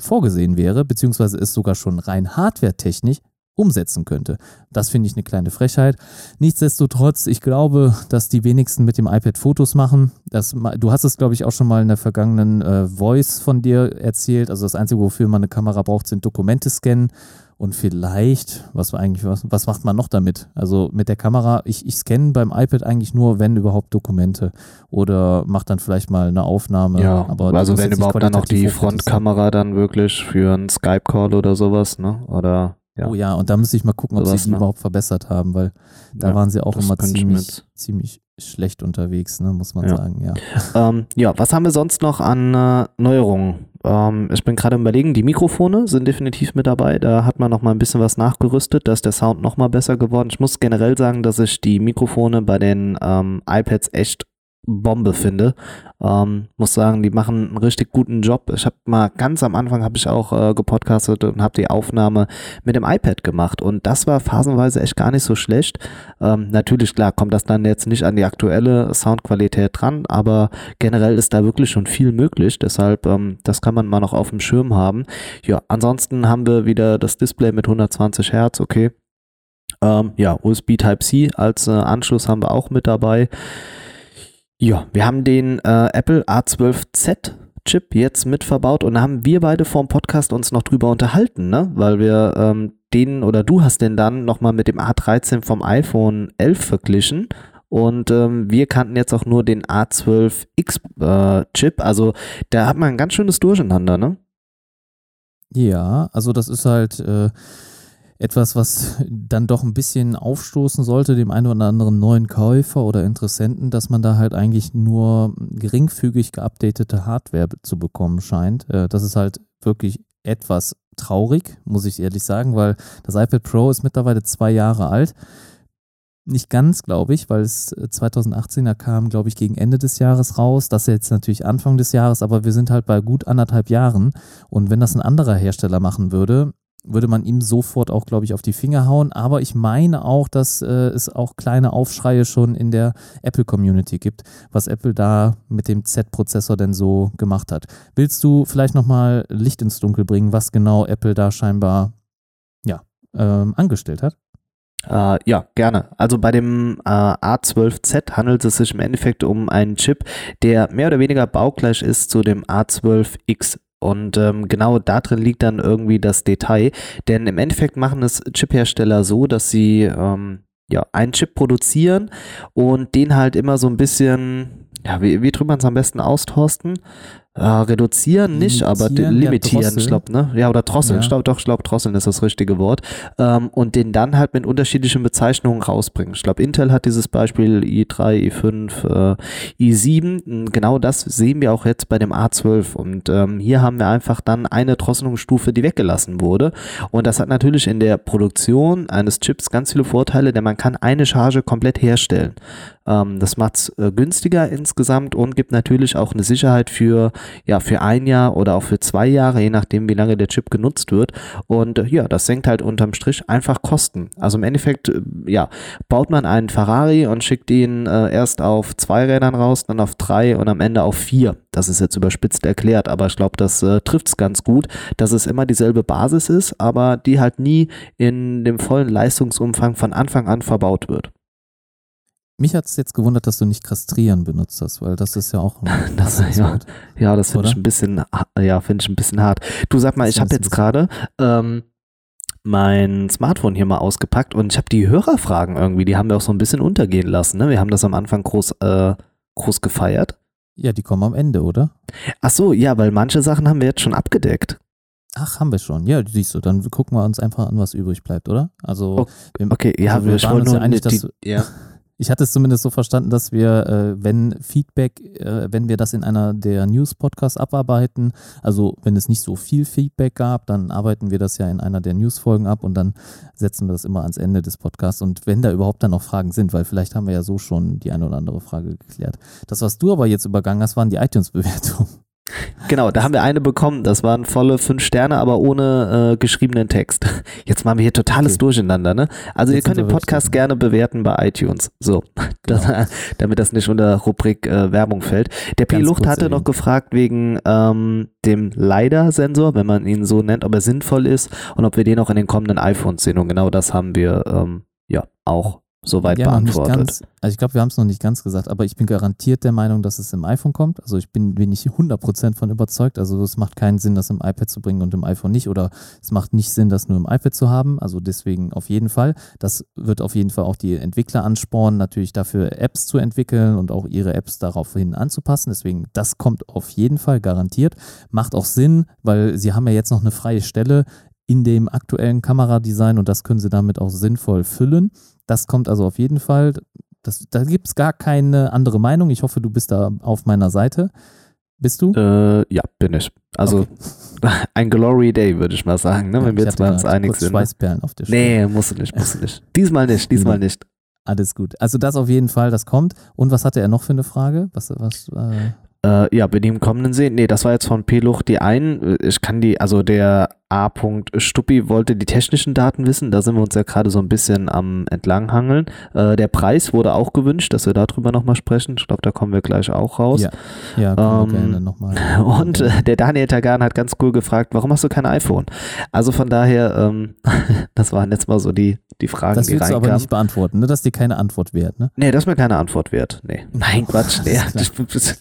vorgesehen wäre, beziehungsweise ist sogar schon rein hardware-technisch umsetzen könnte. Das finde ich eine kleine Frechheit. Nichtsdestotrotz, ich glaube, dass die wenigsten mit dem iPad Fotos machen. Das, du hast es, glaube ich, auch schon mal in der vergangenen äh, Voice von dir erzählt. Also das Einzige, wofür man eine Kamera braucht, sind Dokumente scannen. Und vielleicht, was eigentlich, was, was macht man noch damit? Also mit der Kamera, ich, ich scanne beim iPad eigentlich nur, wenn überhaupt Dokumente. Oder macht dann vielleicht mal eine Aufnahme. Ja, aber also wenn überhaupt dann noch die Frontkamera dann wirklich für einen Skype-Call oder sowas, ne? Oder ja. Oh ja, und da müsste ich mal gucken, ob sie die ne? überhaupt verbessert haben, weil da ja, waren sie auch immer ziemlich, ziemlich schlecht unterwegs, ne, muss man ja. sagen, ja. Ähm, ja, was haben wir sonst noch an äh, Neuerungen? Ähm, ich bin gerade überlegen, die Mikrofone sind definitiv mit dabei. Da hat man noch mal ein bisschen was nachgerüstet, da ist der Sound noch mal besser geworden. Ich muss generell sagen, dass ich die Mikrofone bei den ähm, iPads echt Bombe finde. Ähm, muss sagen, die machen einen richtig guten Job. Ich habe mal ganz am Anfang habe ich auch äh, gepodcastet und habe die Aufnahme mit dem iPad gemacht und das war phasenweise echt gar nicht so schlecht. Ähm, natürlich klar kommt das dann jetzt nicht an die aktuelle Soundqualität dran, aber generell ist da wirklich schon viel möglich. Deshalb ähm, das kann man mal noch auf dem Schirm haben. Ja, ansonsten haben wir wieder das Display mit 120 Hertz. Okay. Ähm, ja, USB Type C als äh, Anschluss haben wir auch mit dabei. Ja, wir haben den äh, Apple A12Z Chip jetzt mit verbaut und da haben wir beide vor dem Podcast uns noch drüber unterhalten, ne? Weil wir ähm, den oder du hast den dann nochmal mit dem A13 vom iPhone 11 verglichen und ähm, wir kannten jetzt auch nur den A12X äh, also da hat man ein ganz schönes Durcheinander, ne? Ja, also das ist halt äh, etwas, was dann doch ein bisschen aufstoßen sollte, dem einen oder anderen neuen Käufer oder Interessenten, dass man da halt eigentlich nur geringfügig geupdatete Hardware zu bekommen scheint. Äh, das ist halt wirklich etwas traurig, muss ich ehrlich sagen, weil das iPad Pro ist mittlerweile zwei Jahre alt. Nicht ganz, glaube ich, weil es 2018er kam, glaube ich, gegen Ende des Jahres raus. Das ist jetzt natürlich Anfang des Jahres, aber wir sind halt bei gut anderthalb Jahren. Und wenn das ein anderer Hersteller machen würde, würde man ihm sofort auch, glaube ich, auf die Finger hauen. Aber ich meine auch, dass äh, es auch kleine Aufschreie schon in der Apple-Community gibt, was Apple da mit dem Z-Prozessor denn so gemacht hat. Willst du vielleicht nochmal Licht ins Dunkel bringen, was genau Apple da scheinbar ja, ähm, angestellt hat? Uh, ja, gerne. Also bei dem uh, A12Z handelt es sich im Endeffekt um einen Chip, der mehr oder weniger baugleich ist zu dem A12X und ähm, genau da drin liegt dann irgendwie das Detail. Denn im Endeffekt machen es Chiphersteller so, dass sie ähm, ja, einen Chip produzieren und den halt immer so ein bisschen, ja, wie, wie drückt man es am besten aus, Thorsten? Äh, reduzieren nicht, aber limitieren, ja, ich glaube, ne? Ja, oder drosseln. Ja. Ich glaube doch, ich glaube, drosseln ist das richtige Wort. Ähm, und den dann halt mit unterschiedlichen Bezeichnungen rausbringen. Ich glaube, Intel hat dieses Beispiel i3, i5, äh, i7. Genau das sehen wir auch jetzt bei dem A12. Und ähm, hier haben wir einfach dann eine Drosselungsstufe, die weggelassen wurde. Und das hat natürlich in der Produktion eines Chips ganz viele Vorteile, denn man kann eine Charge komplett herstellen. Ähm, das macht es äh, günstiger insgesamt und gibt natürlich auch eine Sicherheit für, ja, für ein Jahr oder auch für zwei Jahre, je nachdem, wie lange der Chip genutzt wird. Und äh, ja, das senkt halt unterm Strich einfach Kosten. Also im Endeffekt, äh, ja, baut man einen Ferrari und schickt ihn äh, erst auf zwei Rädern raus, dann auf drei und am Ende auf vier. Das ist jetzt überspitzt erklärt, aber ich glaube, das äh, trifft es ganz gut, dass es immer dieselbe Basis ist, aber die halt nie in dem vollen Leistungsumfang von Anfang an verbaut wird. Mich hat es jetzt gewundert, dass du nicht kastrieren benutzt hast, weil das ist ja auch ein das, ja, ja, das finde ich ein bisschen, ja, finde ich ein bisschen hart. Du sag mal, ich habe jetzt gerade ähm, mein Smartphone hier mal ausgepackt und ich habe die Hörerfragen irgendwie, die haben wir auch so ein bisschen untergehen lassen. Ne? Wir haben das am Anfang groß, äh, groß gefeiert. Ja, die kommen am Ende, oder? Ach so, ja, weil manche Sachen haben wir jetzt schon abgedeckt. Ach, haben wir schon. Ja, siehst du, dann gucken wir uns einfach an, was übrig bleibt, oder? Also, okay, okay ja, also wir, wir waren uns ja dass, die, ja. Ich hatte es zumindest so verstanden, dass wir, äh, wenn Feedback, äh, wenn wir das in einer der News-Podcasts abarbeiten, also wenn es nicht so viel Feedback gab, dann arbeiten wir das ja in einer der News-Folgen ab und dann setzen wir das immer ans Ende des Podcasts. Und wenn da überhaupt dann noch Fragen sind, weil vielleicht haben wir ja so schon die eine oder andere Frage geklärt. Das, was du aber jetzt übergangen hast, waren die iTunes-Bewertungen. Genau, da haben wir eine bekommen. Das waren volle fünf Sterne, aber ohne äh, geschriebenen Text. Jetzt machen wir hier totales okay. Durcheinander, ne? Also Jetzt ihr könnt den Podcast richtig. gerne bewerten bei iTunes. So, genau. das, damit das nicht unter Rubrik äh, Werbung fällt. Der Pilucht hatte noch gefragt wegen ähm, dem LiDAR-Sensor, wenn man ihn so nennt, ob er sinnvoll ist und ob wir den auch in den kommenden iPhones sehen. Und genau das haben wir ähm, ja auch soweit ja, beantwortet. Ganz, also ich glaube, wir haben es noch nicht ganz gesagt, aber ich bin garantiert der Meinung, dass es im iPhone kommt. Also ich bin, bin nicht 100% von überzeugt. Also es macht keinen Sinn, das im iPad zu bringen und im iPhone nicht. Oder es macht nicht Sinn, das nur im iPad zu haben. Also deswegen auf jeden Fall. Das wird auf jeden Fall auch die Entwickler anspornen, natürlich dafür Apps zu entwickeln und auch ihre Apps daraufhin anzupassen. Deswegen, das kommt auf jeden Fall garantiert. Macht auch Sinn, weil sie haben ja jetzt noch eine freie Stelle in dem aktuellen Kameradesign und das können sie damit auch sinnvoll füllen. Das kommt also auf jeden Fall. Das, da gibt es gar keine andere Meinung. Ich hoffe, du bist da auf meiner Seite. Bist du? Äh, ja, bin ich. Also okay. ein Glory Day, würde ich mal sagen, ne? Ja, wenn wir jetzt mal uns einig sind. Ne? Schweißperlen auf der Stirn. Nee, musst du nicht, musst du nicht. Diesmal nicht, diesmal nicht. Alles gut. Also das auf jeden Fall, das kommt. Und was hatte er noch für eine Frage? Was, was, äh äh, ja, bei dem kommenden sehen. Nee, das war jetzt von Peluch die einen. Ich kann die, also der A. Stuppi wollte die technischen Daten wissen. Da sind wir uns ja gerade so ein bisschen am entlanghangeln. Äh, der Preis wurde auch gewünscht, dass wir darüber nochmal sprechen. Ich glaube, da kommen wir gleich auch raus. Ja, ja ähm, gerne nochmal. Und äh, der Daniel Tagan hat ganz cool gefragt, warum hast du kein iPhone? Also von daher, ähm, das waren jetzt mal so die, die Fragen, das die reinkamen. Das willst du aber nicht beantworten, ne? Das ist dir keine Antwort wert, ne? Nee, das ist mir keine Antwort wert. Nee. Nein, Quatsch. Nee, das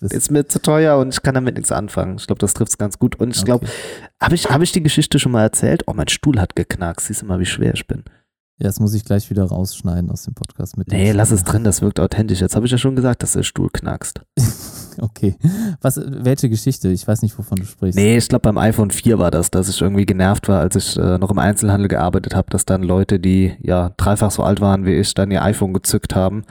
ist mir zu teuer und ich kann damit nichts anfangen. Ich glaube, das trifft es ganz gut. Und ich glaube, okay. Habe ich, hab ich die Geschichte schon mal erzählt? Oh, mein Stuhl hat geknackst. Siehst du mal, wie schwer ich bin. Ja, das muss ich gleich wieder rausschneiden aus dem Podcast mit. Nee, lass es drin, das wirkt authentisch. Jetzt habe ich ja schon gesagt, dass der Stuhl knackst. okay. Was, welche Geschichte? Ich weiß nicht, wovon du sprichst. Nee, ich glaube beim iPhone 4 war das, dass ich irgendwie genervt war, als ich äh, noch im Einzelhandel gearbeitet habe, dass dann Leute, die ja dreifach so alt waren wie ich, dann ihr iPhone gezückt haben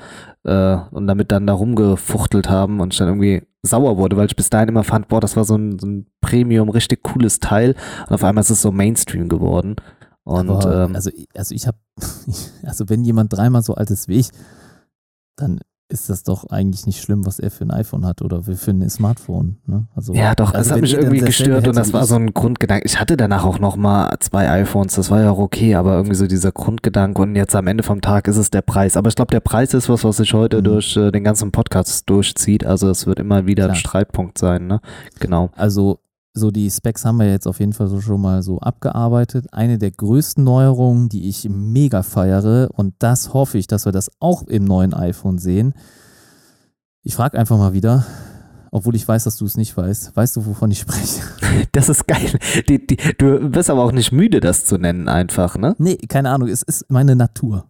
äh, und damit dann da rumgefuchtelt haben und ich dann irgendwie sauer wurde, weil ich bis dahin immer fand, boah, das war so ein, so ein Premium, richtig cooles Teil und auf einmal ist es so Mainstream geworden. Und, Aber, ähm, also, also ich habe, also wenn jemand dreimal so alt ist wie ich, dann ist das doch eigentlich nicht schlimm, was er für ein iPhone hat oder für ein Smartphone. Ne? Also, ja, doch, also es hat mich irgendwie gestört und das war so ein Grundgedanke. Ich hatte danach auch noch mal zwei iPhones, das war ja auch okay, aber irgendwie so dieser Grundgedanke und jetzt am Ende vom Tag ist es der Preis. Aber ich glaube, der Preis ist was, was sich heute mhm. durch äh, den ganzen Podcast durchzieht. Also es wird immer wieder Klar. ein Streitpunkt sein. Ne? Genau. Also so die Specs haben wir jetzt auf jeden Fall so schon mal so abgearbeitet. Eine der größten Neuerungen, die ich mega feiere und das hoffe ich, dass wir das auch im neuen iPhone sehen. Ich frage einfach mal wieder, obwohl ich weiß, dass du es nicht weißt. Weißt du, wovon ich spreche? Das ist geil. Die, die, du bist aber auch nicht müde, das zu nennen, einfach, ne? Nee, keine Ahnung. Es ist meine Natur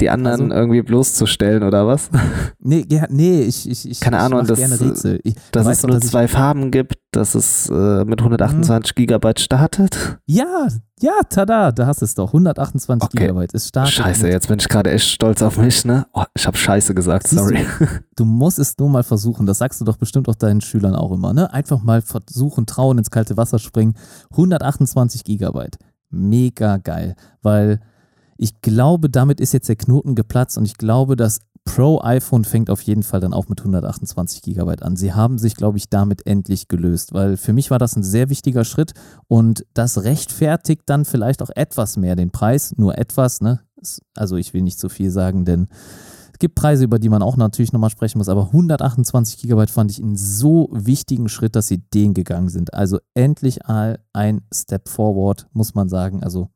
die anderen also, irgendwie bloßzustellen oder was? Nee, ja, nee, ich, ich, ich keine Ahnung, dass, gerne Rätsel. Ich, dass es nur zwei Farben gibt, dass es äh, mit 128 mhm. Gigabyte startet. Ja, ja, tada, da hast du es doch. 128 okay. Gigabyte. Es startet. Scheiße, jetzt bin ich gerade echt stolz auf mich, ne? Oh, ich habe Scheiße gesagt, sorry. Du, du, musst es nur mal versuchen. Das sagst du doch bestimmt auch deinen Schülern auch immer, ne? Einfach mal versuchen, trauen, ins kalte Wasser springen. 128 Gigabyte. Mega geil, weil ich glaube, damit ist jetzt der Knoten geplatzt und ich glaube, das Pro iPhone fängt auf jeden Fall dann auch mit 128 GB an. Sie haben sich, glaube ich, damit endlich gelöst, weil für mich war das ein sehr wichtiger Schritt und das rechtfertigt dann vielleicht auch etwas mehr den Preis, nur etwas, ne? Also ich will nicht zu viel sagen, denn es gibt Preise, über die man auch natürlich nochmal sprechen muss, aber 128 GB fand ich einen so wichtigen Schritt, dass sie den gegangen sind. Also endlich ein Step forward, muss man sagen. Also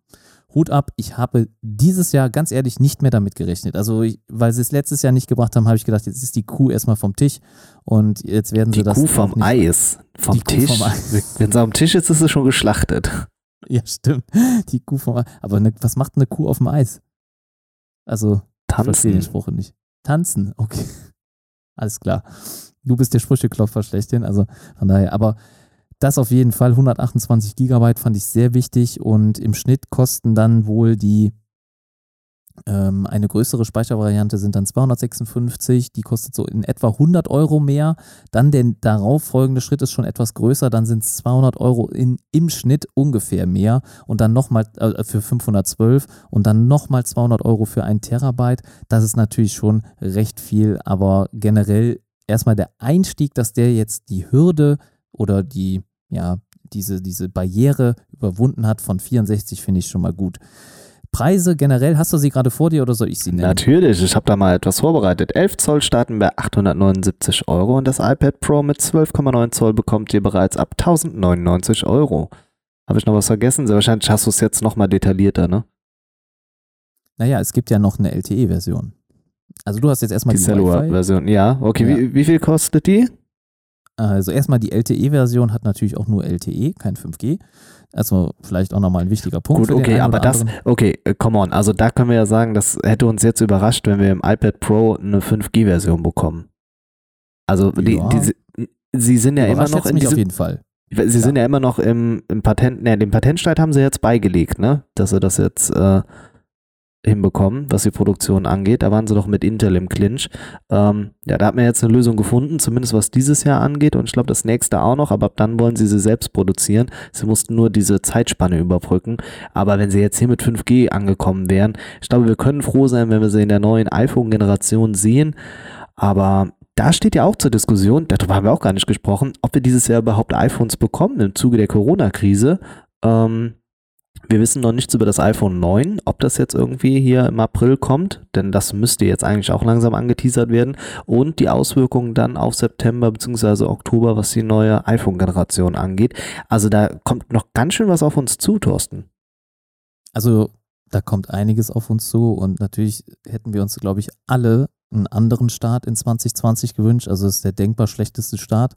Hut ab, ich habe dieses Jahr ganz ehrlich nicht mehr damit gerechnet. Also, weil sie es letztes Jahr nicht gebracht haben, habe ich gedacht, jetzt ist die Kuh erstmal vom Tisch und jetzt werden sie die das. Kuh vom nicht, Eis. Vom die Tisch. Vom Eis. Wenn sie am Tisch ist, ist sie schon geschlachtet. Ja, stimmt. Die Kuh vom Eis. Aber ne, was macht eine Kuh auf dem Eis? Also, Tanzen. Ich verstehe den Spruch nicht. Tanzen, okay. Alles klar. Du bist der Sprücheklopfer schlechthin, also von daher. Aber das auf jeden Fall, 128 Gigabyte fand ich sehr wichtig und im Schnitt kosten dann wohl die ähm, eine größere Speichervariante sind dann 256, die kostet so in etwa 100 Euro mehr. Dann der darauf folgende Schritt ist schon etwas größer, dann sind es 200 Euro in, im Schnitt ungefähr mehr. Und dann nochmal äh, für 512 und dann nochmal 200 Euro für ein Terabyte. Das ist natürlich schon recht viel, aber generell erstmal der Einstieg, dass der jetzt die Hürde oder die, ja, diese, diese Barriere überwunden hat von 64, finde ich schon mal gut. Preise generell, hast du sie gerade vor dir oder soll ich sie nennen? Natürlich, ich habe da mal etwas vorbereitet. 11 Zoll starten bei 879 Euro und das iPad Pro mit 12,9 Zoll bekommt ihr bereits ab 1099 Euro. Habe ich noch was vergessen? Sehr wahrscheinlich hast du es jetzt nochmal detaillierter, ne? Naja, es gibt ja noch eine LTE-Version. Also du hast jetzt erstmal die, die Cellular-Version, ja. Okay, ja. Wie, wie viel kostet die? Also erstmal die LTE-Version hat natürlich auch nur LTE, kein 5G. Also vielleicht auch nochmal ein wichtiger Punkt. Gut, okay, aber das, okay, äh, come on. Also da können wir ja sagen, das hätte uns jetzt überrascht, wenn wir im iPad Pro eine 5G-Version bekommen. Also die, ja. die, sie sind ja immer noch in diesem, auf jeden Fall. Sie ja. sind ja immer noch im, im Patent, ne, den Patentstreit haben sie jetzt beigelegt, ne? Dass sie das jetzt äh, hinbekommen, was die Produktion angeht. Da waren sie doch mit Intel im Clinch. Ähm, ja, da hat man jetzt eine Lösung gefunden, zumindest was dieses Jahr angeht und ich glaube das nächste auch noch, aber ab dann wollen sie sie selbst produzieren. Sie mussten nur diese Zeitspanne überbrücken. Aber wenn sie jetzt hier mit 5G angekommen wären, ich glaube, wir können froh sein, wenn wir sie in der neuen iPhone-Generation sehen. Aber da steht ja auch zur Diskussion, darüber haben wir auch gar nicht gesprochen, ob wir dieses Jahr überhaupt iPhones bekommen im Zuge der Corona-Krise. Ähm, wir wissen noch nichts über das iPhone 9, ob das jetzt irgendwie hier im April kommt, denn das müsste jetzt eigentlich auch langsam angeteasert werden und die Auswirkungen dann auf September bzw. Oktober, was die neue iPhone-Generation angeht. Also da kommt noch ganz schön was auf uns zu, Thorsten. Also da kommt einiges auf uns zu und natürlich hätten wir uns, glaube ich, alle einen anderen Start in 2020 gewünscht. Also es ist der denkbar schlechteste Start.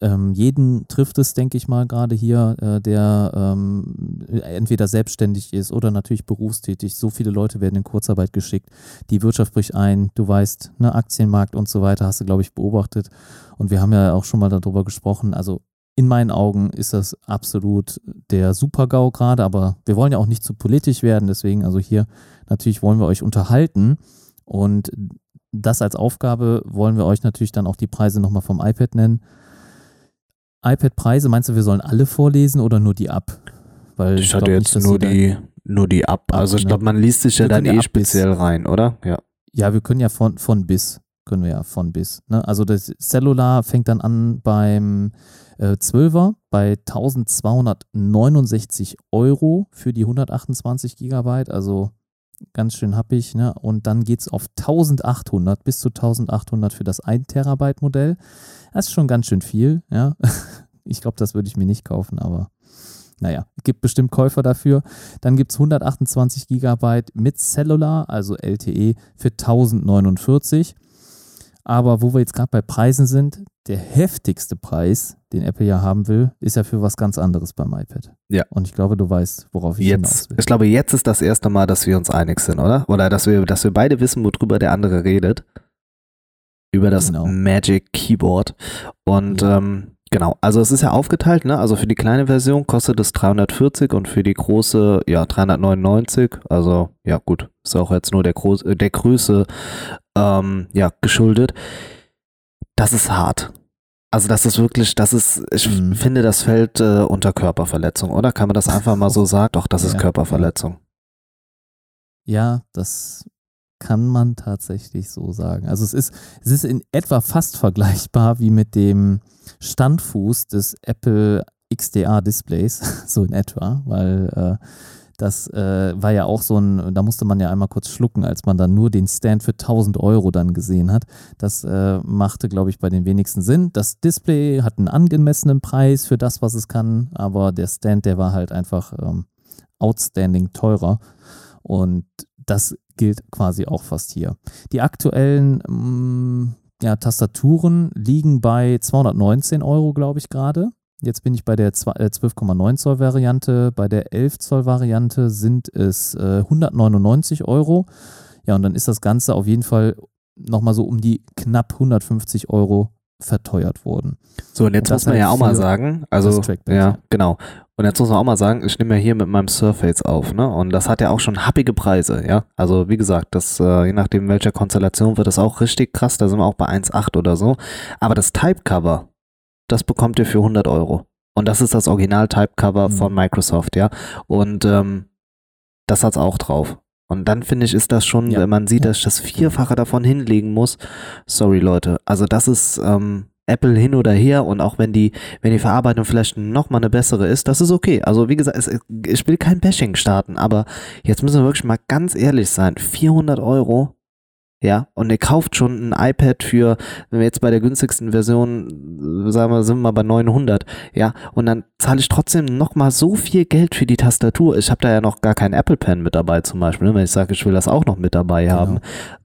Ähm, jeden trifft es, denke ich mal, gerade hier, äh, der ähm, entweder selbstständig ist oder natürlich berufstätig. So viele Leute werden in Kurzarbeit geschickt. Die Wirtschaft bricht ein. Du weißt, ne, Aktienmarkt und so weiter hast du, glaube ich, beobachtet. Und wir haben ja auch schon mal darüber gesprochen. Also in meinen Augen ist das absolut der Super-GAU gerade, aber wir wollen ja auch nicht zu politisch werden. Deswegen, also hier natürlich wollen wir euch unterhalten. Und das als Aufgabe wollen wir euch natürlich dann auch die Preise nochmal vom iPad nennen. iPad-Preise, meinst du, wir sollen alle vorlesen oder nur die ab? Weil ich, ich hatte jetzt nicht, nur, die, nur die ab. ab also ich ne? glaube, man liest sich ja dann eh speziell rein, oder? Ja. Ja, wir können ja von, von bis, können wir ja von bis. Ne? Also das Cellular fängt dann an beim äh, 12er bei 1269 Euro für die 128 Gigabyte. Also ganz schön happig. Ne? Und dann geht es auf 1800, bis zu 1800 für das 1 Terabyte Modell. Das ist schon ganz schön viel. Ja? Ich glaube, das würde ich mir nicht kaufen, aber naja, gibt bestimmt Käufer dafür. Dann gibt es 128 Gigabyte mit Cellular, also LTE, für 1049. Aber wo wir jetzt gerade bei Preisen sind, der heftigste Preis, den Apple ja haben will, ist ja für was ganz anderes beim iPad. Ja. Und ich glaube, du weißt, worauf ich jetzt, hinaus will. Ich glaube, jetzt ist das erste Mal, dass wir uns einig sind, oder? Oder dass wir, dass wir beide wissen, worüber der andere redet. Über das genau. Magic Keyboard. Und ja. ähm, Genau, also es ist ja aufgeteilt, ne? Also für die kleine Version kostet es 340 und für die große ja 399. Also ja gut, ist auch jetzt nur der, Groß der Größe ähm, ja geschuldet. Das ist hart. Also das ist wirklich, das ist, ich mhm. finde, das fällt äh, unter Körperverletzung, oder? Kann man das einfach mal so sagen? Doch, das ist ja, Körperverletzung. Ja, das kann man tatsächlich so sagen. Also es ist, es ist in etwa fast vergleichbar wie mit dem Standfuß des Apple XDR Displays, so in etwa, weil äh, das äh, war ja auch so ein, da musste man ja einmal kurz schlucken, als man dann nur den Stand für 1000 Euro dann gesehen hat. Das äh, machte, glaube ich, bei den wenigsten Sinn. Das Display hat einen angemessenen Preis für das, was es kann, aber der Stand, der war halt einfach ähm, outstanding teurer. Und das gilt quasi auch fast hier. Die aktuellen mh, mm, ja, Tastaturen liegen bei 219 Euro, glaube ich, gerade. Jetzt bin ich bei der 12,9 äh, Zoll Variante. Bei der 11 Zoll Variante sind es äh, 199 Euro. Ja, und dann ist das Ganze auf jeden Fall nochmal so um die knapp 150 Euro verteuert worden. So, und jetzt und muss man halt ja auch mal sagen, also, ja, genau. Und jetzt muss man auch mal sagen, ich nehme ja hier mit meinem Surface auf, ne? Und das hat ja auch schon happige Preise, ja. Also, wie gesagt, das, äh, je nachdem welcher Konstellation wird das auch richtig krass, da sind wir auch bei 1,8 oder so. Aber das Type-Cover, das bekommt ihr für 100 Euro. Und das ist das Original-Type-Cover mhm. von Microsoft, ja. Und ähm, das hat's auch drauf. Und dann finde ich, ist das schon, ja. wenn man sieht, dass ich das Vierfache davon hinlegen muss. Sorry, Leute. Also das ist ähm, Apple hin oder her und auch wenn die, wenn die Verarbeitung vielleicht nochmal eine bessere ist, das ist okay. Also wie gesagt, es, ich will kein Bashing starten, aber jetzt müssen wir wirklich mal ganz ehrlich sein. 400 Euro ja, und ihr kauft schon ein iPad für, wenn wir jetzt bei der günstigsten Version, sagen wir, sind wir mal bei 900, ja, und dann zahle ich trotzdem nochmal so viel Geld für die Tastatur. Ich habe da ja noch gar kein Apple Pen mit dabei zum Beispiel, ne? wenn ich sage, ich will das auch noch mit dabei genau. haben.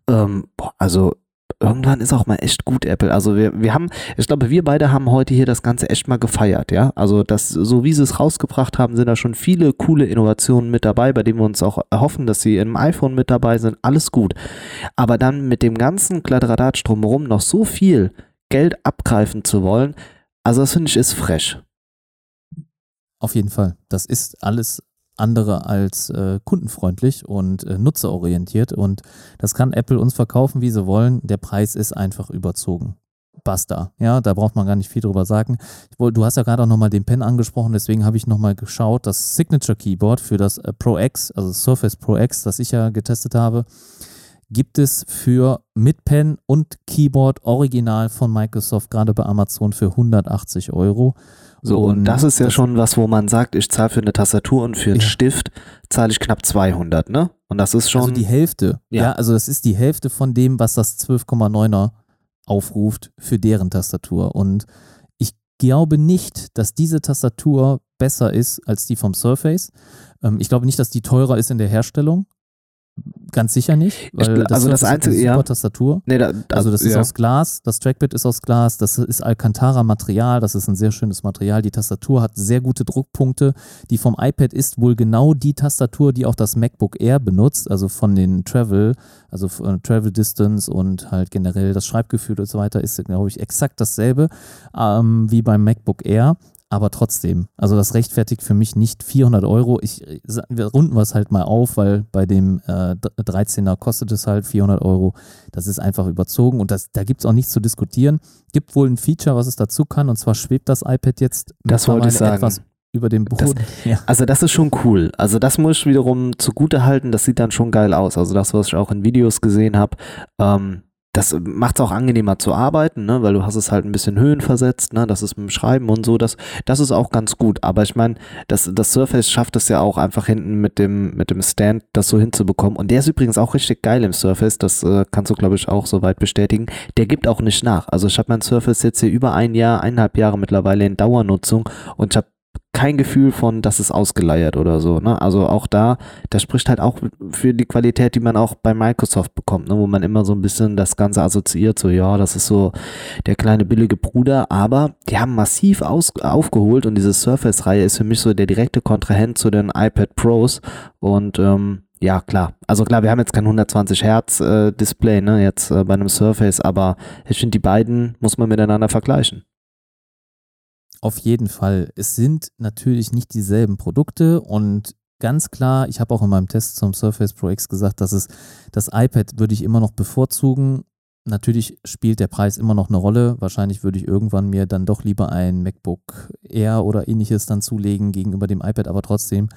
Ähm, boah, also irgendwann ist auch mal echt gut Apple. Also wir, wir haben, ich glaube, wir beide haben heute hier das Ganze echt mal gefeiert, ja. Also das, so wie sie es rausgebracht haben, sind da schon viele coole Innovationen mit dabei, bei denen wir uns auch erhoffen, dass sie im iPhone mit dabei sind. Alles gut. Aber dann mit dem ganzen Kladderadatsch drumherum noch so viel Geld abgreifen zu wollen, also das finde ich ist fresh. Auf jeden Fall. Das ist alles andere als äh, kundenfreundlich und äh, nutzerorientiert. Und das kann Apple uns verkaufen, wie sie wollen. Der Preis ist einfach überzogen. Basta. Ja, da braucht man gar nicht viel drüber sagen. Du hast ja gerade auch nochmal den Pen angesprochen, deswegen habe ich nochmal geschaut. Das Signature Keyboard für das äh, Pro X, also Surface Pro X, das ich ja getestet habe, gibt es für mit Pen und Keyboard original von Microsoft gerade bei Amazon für 180 Euro. So, und, und das ist ja das schon was, wo man sagt, ich zahle für eine Tastatur und für einen ja. Stift zahle ich knapp 200, ne? Und das ist schon. Also die Hälfte. Ja. ja, also das ist die Hälfte von dem, was das 12,9er aufruft für deren Tastatur. Und ich glaube nicht, dass diese Tastatur besser ist als die vom Surface. Ähm, ich glaube nicht, dass die teurer ist in der Herstellung. Ganz sicher nicht, weil das, also das einzige, ist eine super Tastatur. Nee, da, das, also das ist ja. aus Glas, das Trackpad ist aus Glas, das ist Alcantara-Material, das ist ein sehr schönes Material. Die Tastatur hat sehr gute Druckpunkte. Die vom iPad ist wohl genau die Tastatur, die auch das MacBook Air benutzt, also von den Travel, also Travel Distance und halt generell das Schreibgefühl und so weiter ist, glaube ich, exakt dasselbe ähm, wie beim MacBook Air. Aber trotzdem, also das rechtfertigt für mich nicht 400 Euro. Ich, wir runden wir es halt mal auf, weil bei dem äh, 13er kostet es halt 400 Euro. Das ist einfach überzogen und das, da gibt es auch nichts zu diskutieren. Gibt wohl ein Feature, was es dazu kann und zwar schwebt das iPad jetzt das wollte ich sagen. etwas über dem Boden. Das, ja. Also das ist schon cool. Also das muss ich wiederum zugute halten. Das sieht dann schon geil aus. Also das, was ich auch in Videos gesehen habe, ähm, das macht es auch angenehmer zu arbeiten, ne? weil du hast es halt ein bisschen Höhen versetzt, ne? das ist mit dem Schreiben und so, das, das ist auch ganz gut. Aber ich meine, das, das Surface schafft es ja auch einfach hinten mit dem, mit dem Stand das so hinzubekommen. Und der ist übrigens auch richtig geil im Surface, das äh, kannst du, glaube ich, auch soweit bestätigen. Der gibt auch nicht nach. Also ich habe mein Surface jetzt hier über ein Jahr, eineinhalb Jahre mittlerweile in Dauernutzung und ich habe kein Gefühl von, dass es ausgeleiert oder so. Ne? Also auch da, das spricht halt auch für die Qualität, die man auch bei Microsoft bekommt, ne? wo man immer so ein bisschen das Ganze assoziiert, so ja, das ist so der kleine billige Bruder, aber die haben massiv aus, aufgeholt und diese Surface-Reihe ist für mich so der direkte Kontrahent zu den iPad Pros und ähm, ja, klar. Also klar, wir haben jetzt kein 120 Hertz äh, Display, ne, jetzt äh, bei einem Surface, aber ich finde, die beiden muss man miteinander vergleichen. Auf jeden Fall. Es sind natürlich nicht dieselben Produkte und ganz klar, ich habe auch in meinem Test zum Surface Pro X gesagt, dass es das iPad würde ich immer noch bevorzugen. Natürlich spielt der Preis immer noch eine Rolle. Wahrscheinlich würde ich irgendwann mir dann doch lieber ein MacBook Air oder ähnliches dann zulegen gegenüber dem iPad, aber trotzdem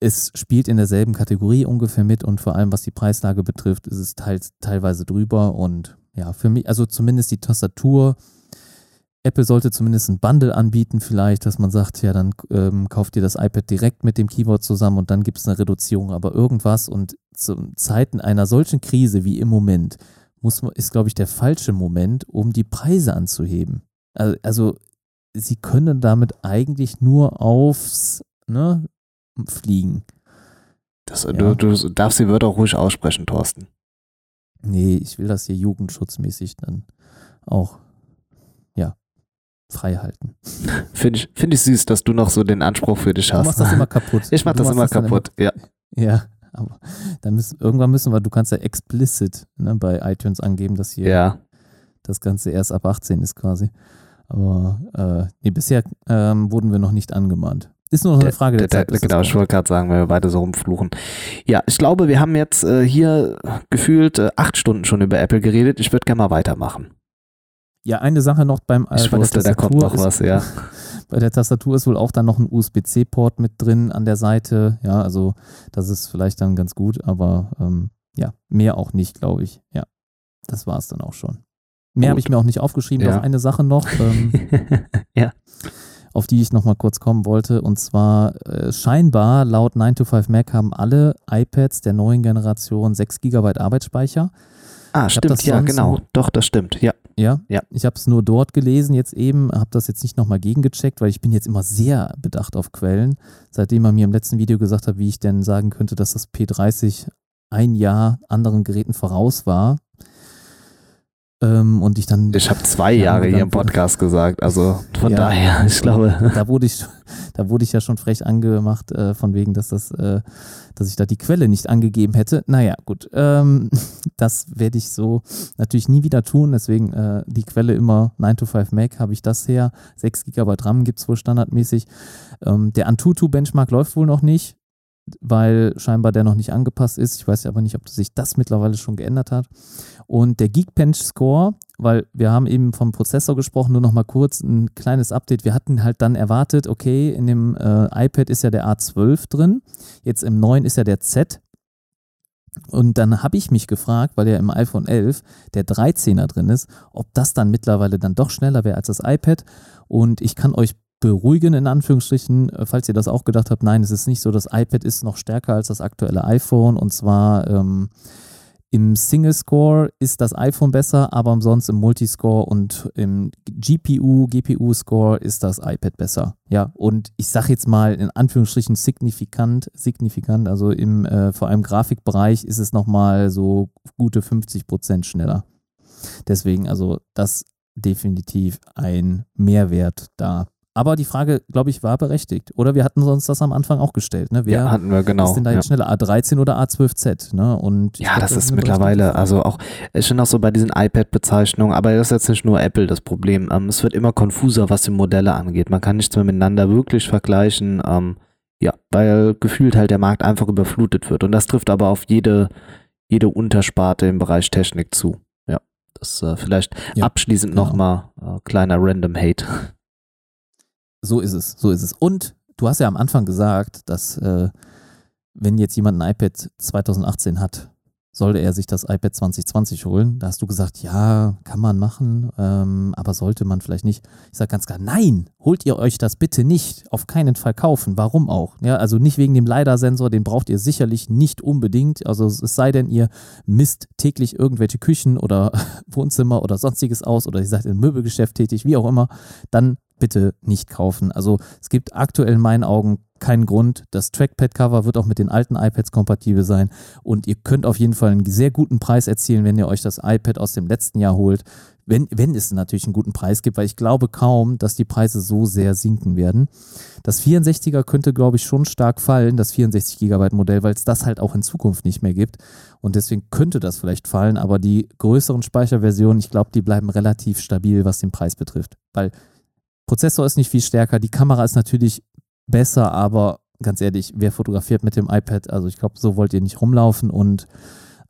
es spielt in derselben Kategorie ungefähr mit und vor allem was die Preislage betrifft, ist es teils, teilweise drüber und ja, für mich, also zumindest die Tastatur. Apple sollte zumindest ein Bundle anbieten, vielleicht, dass man sagt, ja, dann ähm, kauft ihr das iPad direkt mit dem Keyboard zusammen und dann gibt es eine Reduzierung, aber irgendwas und zu Zeiten einer solchen Krise wie im Moment muss man, ist, glaube ich, der falsche Moment, um die Preise anzuheben. Also, also sie können damit eigentlich nur aufs ne, fliegen. Das, ja. du, du darfst die Wörter ruhig aussprechen, Thorsten. Nee, ich will das hier jugendschutzmäßig dann auch, frei halten. Finde ich, find ich süß, dass du noch so den Anspruch für dich hast. Du machst das immer kaputt. Ich mach das immer das kaputt, immer, ja. Ja, aber dann müssen, irgendwann müssen wir, du kannst ja explicit ne, bei iTunes angeben, dass hier ja. das Ganze erst ab 18 ist quasi. Aber äh, nee, bisher ähm, wurden wir noch nicht angemahnt. Ist nur noch eine Frage der, der Zeit. genau, ich wollte gerade sagen, wenn wir beide so rumfluchen. Ja, ich glaube, wir haben jetzt äh, hier gefühlt äh, acht Stunden schon über Apple geredet. Ich würde gerne mal weitermachen. Ja, eine Sache noch beim äh, Ich wusste, da kommt noch was, ja. Bei der Tastatur ist wohl auch dann noch ein USB-C-Port mit drin an der Seite. Ja, also das ist vielleicht dann ganz gut, aber ähm, ja, mehr auch nicht, glaube ich. Ja, das war es dann auch schon. Mehr habe ich mir auch nicht aufgeschrieben. Ja. Noch eine Sache noch. Ähm, ja auf die ich nochmal kurz kommen wollte. Und zwar äh, scheinbar laut 9to5Mac haben alle iPads der neuen Generation 6 GB Arbeitsspeicher. Ah, ich stimmt, ja, genau. Doch, das stimmt, ja. Ja, ja. ich habe es nur dort gelesen, jetzt eben, habe das jetzt nicht nochmal gegengecheckt, weil ich bin jetzt immer sehr bedacht auf Quellen. Seitdem man mir im letzten Video gesagt hat, wie ich denn sagen könnte, dass das P30 ein Jahr anderen Geräten voraus war, ähm, und ich dann. Ich habe zwei Jahre hier im Podcast gesagt, also von ja, daher, ich glaube. Da wurde ich, da wurde ich ja schon frech angemacht, äh, von wegen, dass das, äh, dass ich da die Quelle nicht angegeben hätte. Naja, gut. Ähm, das werde ich so natürlich nie wieder tun. Deswegen äh, die Quelle immer 9 to 5 Mac habe ich das her. 6 GB RAM gibt es wohl standardmäßig. Ähm, der Antutu Benchmark läuft wohl noch nicht weil scheinbar der noch nicht angepasst ist. Ich weiß aber nicht, ob sich das mittlerweile schon geändert hat. Und der Geekbench Score, weil wir haben eben vom Prozessor gesprochen, nur noch mal kurz ein kleines Update. Wir hatten halt dann erwartet, okay, in dem äh, iPad ist ja der A12 drin, jetzt im neuen ist ja der Z. Und dann habe ich mich gefragt, weil ja im iPhone 11 der 13er drin ist, ob das dann mittlerweile dann doch schneller wäre als das iPad. Und ich kann euch beruhigen, in Anführungsstrichen, äh, falls ihr das auch gedacht habt. Nein, es ist nicht so. Das iPad ist noch stärker als das aktuelle iPhone. Und zwar ähm, im Single Score ist das iPhone besser, aber ansonsten im Multiscore und im GPU, GPU-Score ist das iPad besser. Ja, und ich sage jetzt mal in Anführungsstrichen signifikant, signifikant, also im äh, vor allem Grafikbereich ist es nochmal so gute 50 Prozent schneller. Deswegen, also das definitiv ein Mehrwert da. Aber die Frage, glaube ich, war berechtigt. Oder wir hatten uns das am Anfang auch gestellt. Ne? Wer ja, hatten wir, genau. ist denn da jetzt ja. schneller, A13 oder A12Z? Ne? Und ja, glaub, das, das, ist mittlerweile, also auch, ist schon auch so bei diesen iPad-Bezeichnungen, aber das ist jetzt nicht nur Apple das Problem. Ähm, es wird immer konfuser, was die Modelle angeht. Man kann nichts mehr miteinander wirklich vergleichen. Ähm, ja, weil gefühlt halt der Markt einfach überflutet wird. Und das trifft aber auf jede, jede Untersparte im Bereich Technik zu. Ja, das äh, vielleicht ja, abschließend genau. nochmal äh, kleiner Random Hate. So ist es, so ist es. Und du hast ja am Anfang gesagt, dass äh, wenn jetzt jemand ein iPad 2018 hat, sollte er sich das iPad 2020 holen. Da hast du gesagt, ja, kann man machen, ähm, aber sollte man vielleicht nicht. Ich sage ganz klar, nein, holt ihr euch das bitte nicht, auf keinen Fall kaufen. Warum auch? Ja, also nicht wegen dem LiDAR-Sensor, den braucht ihr sicherlich nicht unbedingt. Also es sei denn, ihr misst täglich irgendwelche Küchen oder Wohnzimmer oder sonstiges aus oder ihr seid im Möbelgeschäft tätig, wie auch immer, dann bitte nicht kaufen. Also es gibt aktuell in meinen Augen keinen Grund. Das Trackpad-Cover wird auch mit den alten iPads kompatibel sein und ihr könnt auf jeden Fall einen sehr guten Preis erzielen, wenn ihr euch das iPad aus dem letzten Jahr holt. Wenn, wenn es natürlich einen guten Preis gibt, weil ich glaube kaum, dass die Preise so sehr sinken werden. Das 64er könnte, glaube ich, schon stark fallen, das 64 GB Modell, weil es das halt auch in Zukunft nicht mehr gibt. Und deswegen könnte das vielleicht fallen, aber die größeren Speicherversionen, ich glaube, die bleiben relativ stabil, was den Preis betrifft. Weil Prozessor ist nicht viel stärker, die Kamera ist natürlich besser, aber ganz ehrlich, wer fotografiert mit dem iPad? Also ich glaube, so wollt ihr nicht rumlaufen und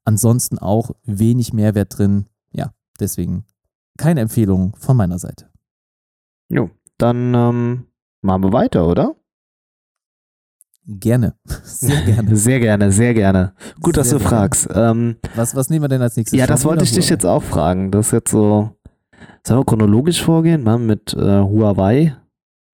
ansonsten auch wenig Mehrwert drin. Ja, deswegen keine Empfehlung von meiner Seite. Jo, dann ähm, machen wir weiter, oder? Gerne. Sehr gerne. Sehr gerne, sehr gerne. Gut, dass Sehr du gerne. fragst. Ähm, Was, was nehmen wir denn als nächstes? ja, das wollte ich dich jetzt auch fragen. Das ist jetzt so, sollen wir chronologisch vorgehen? Machen wir mit äh, Huawei,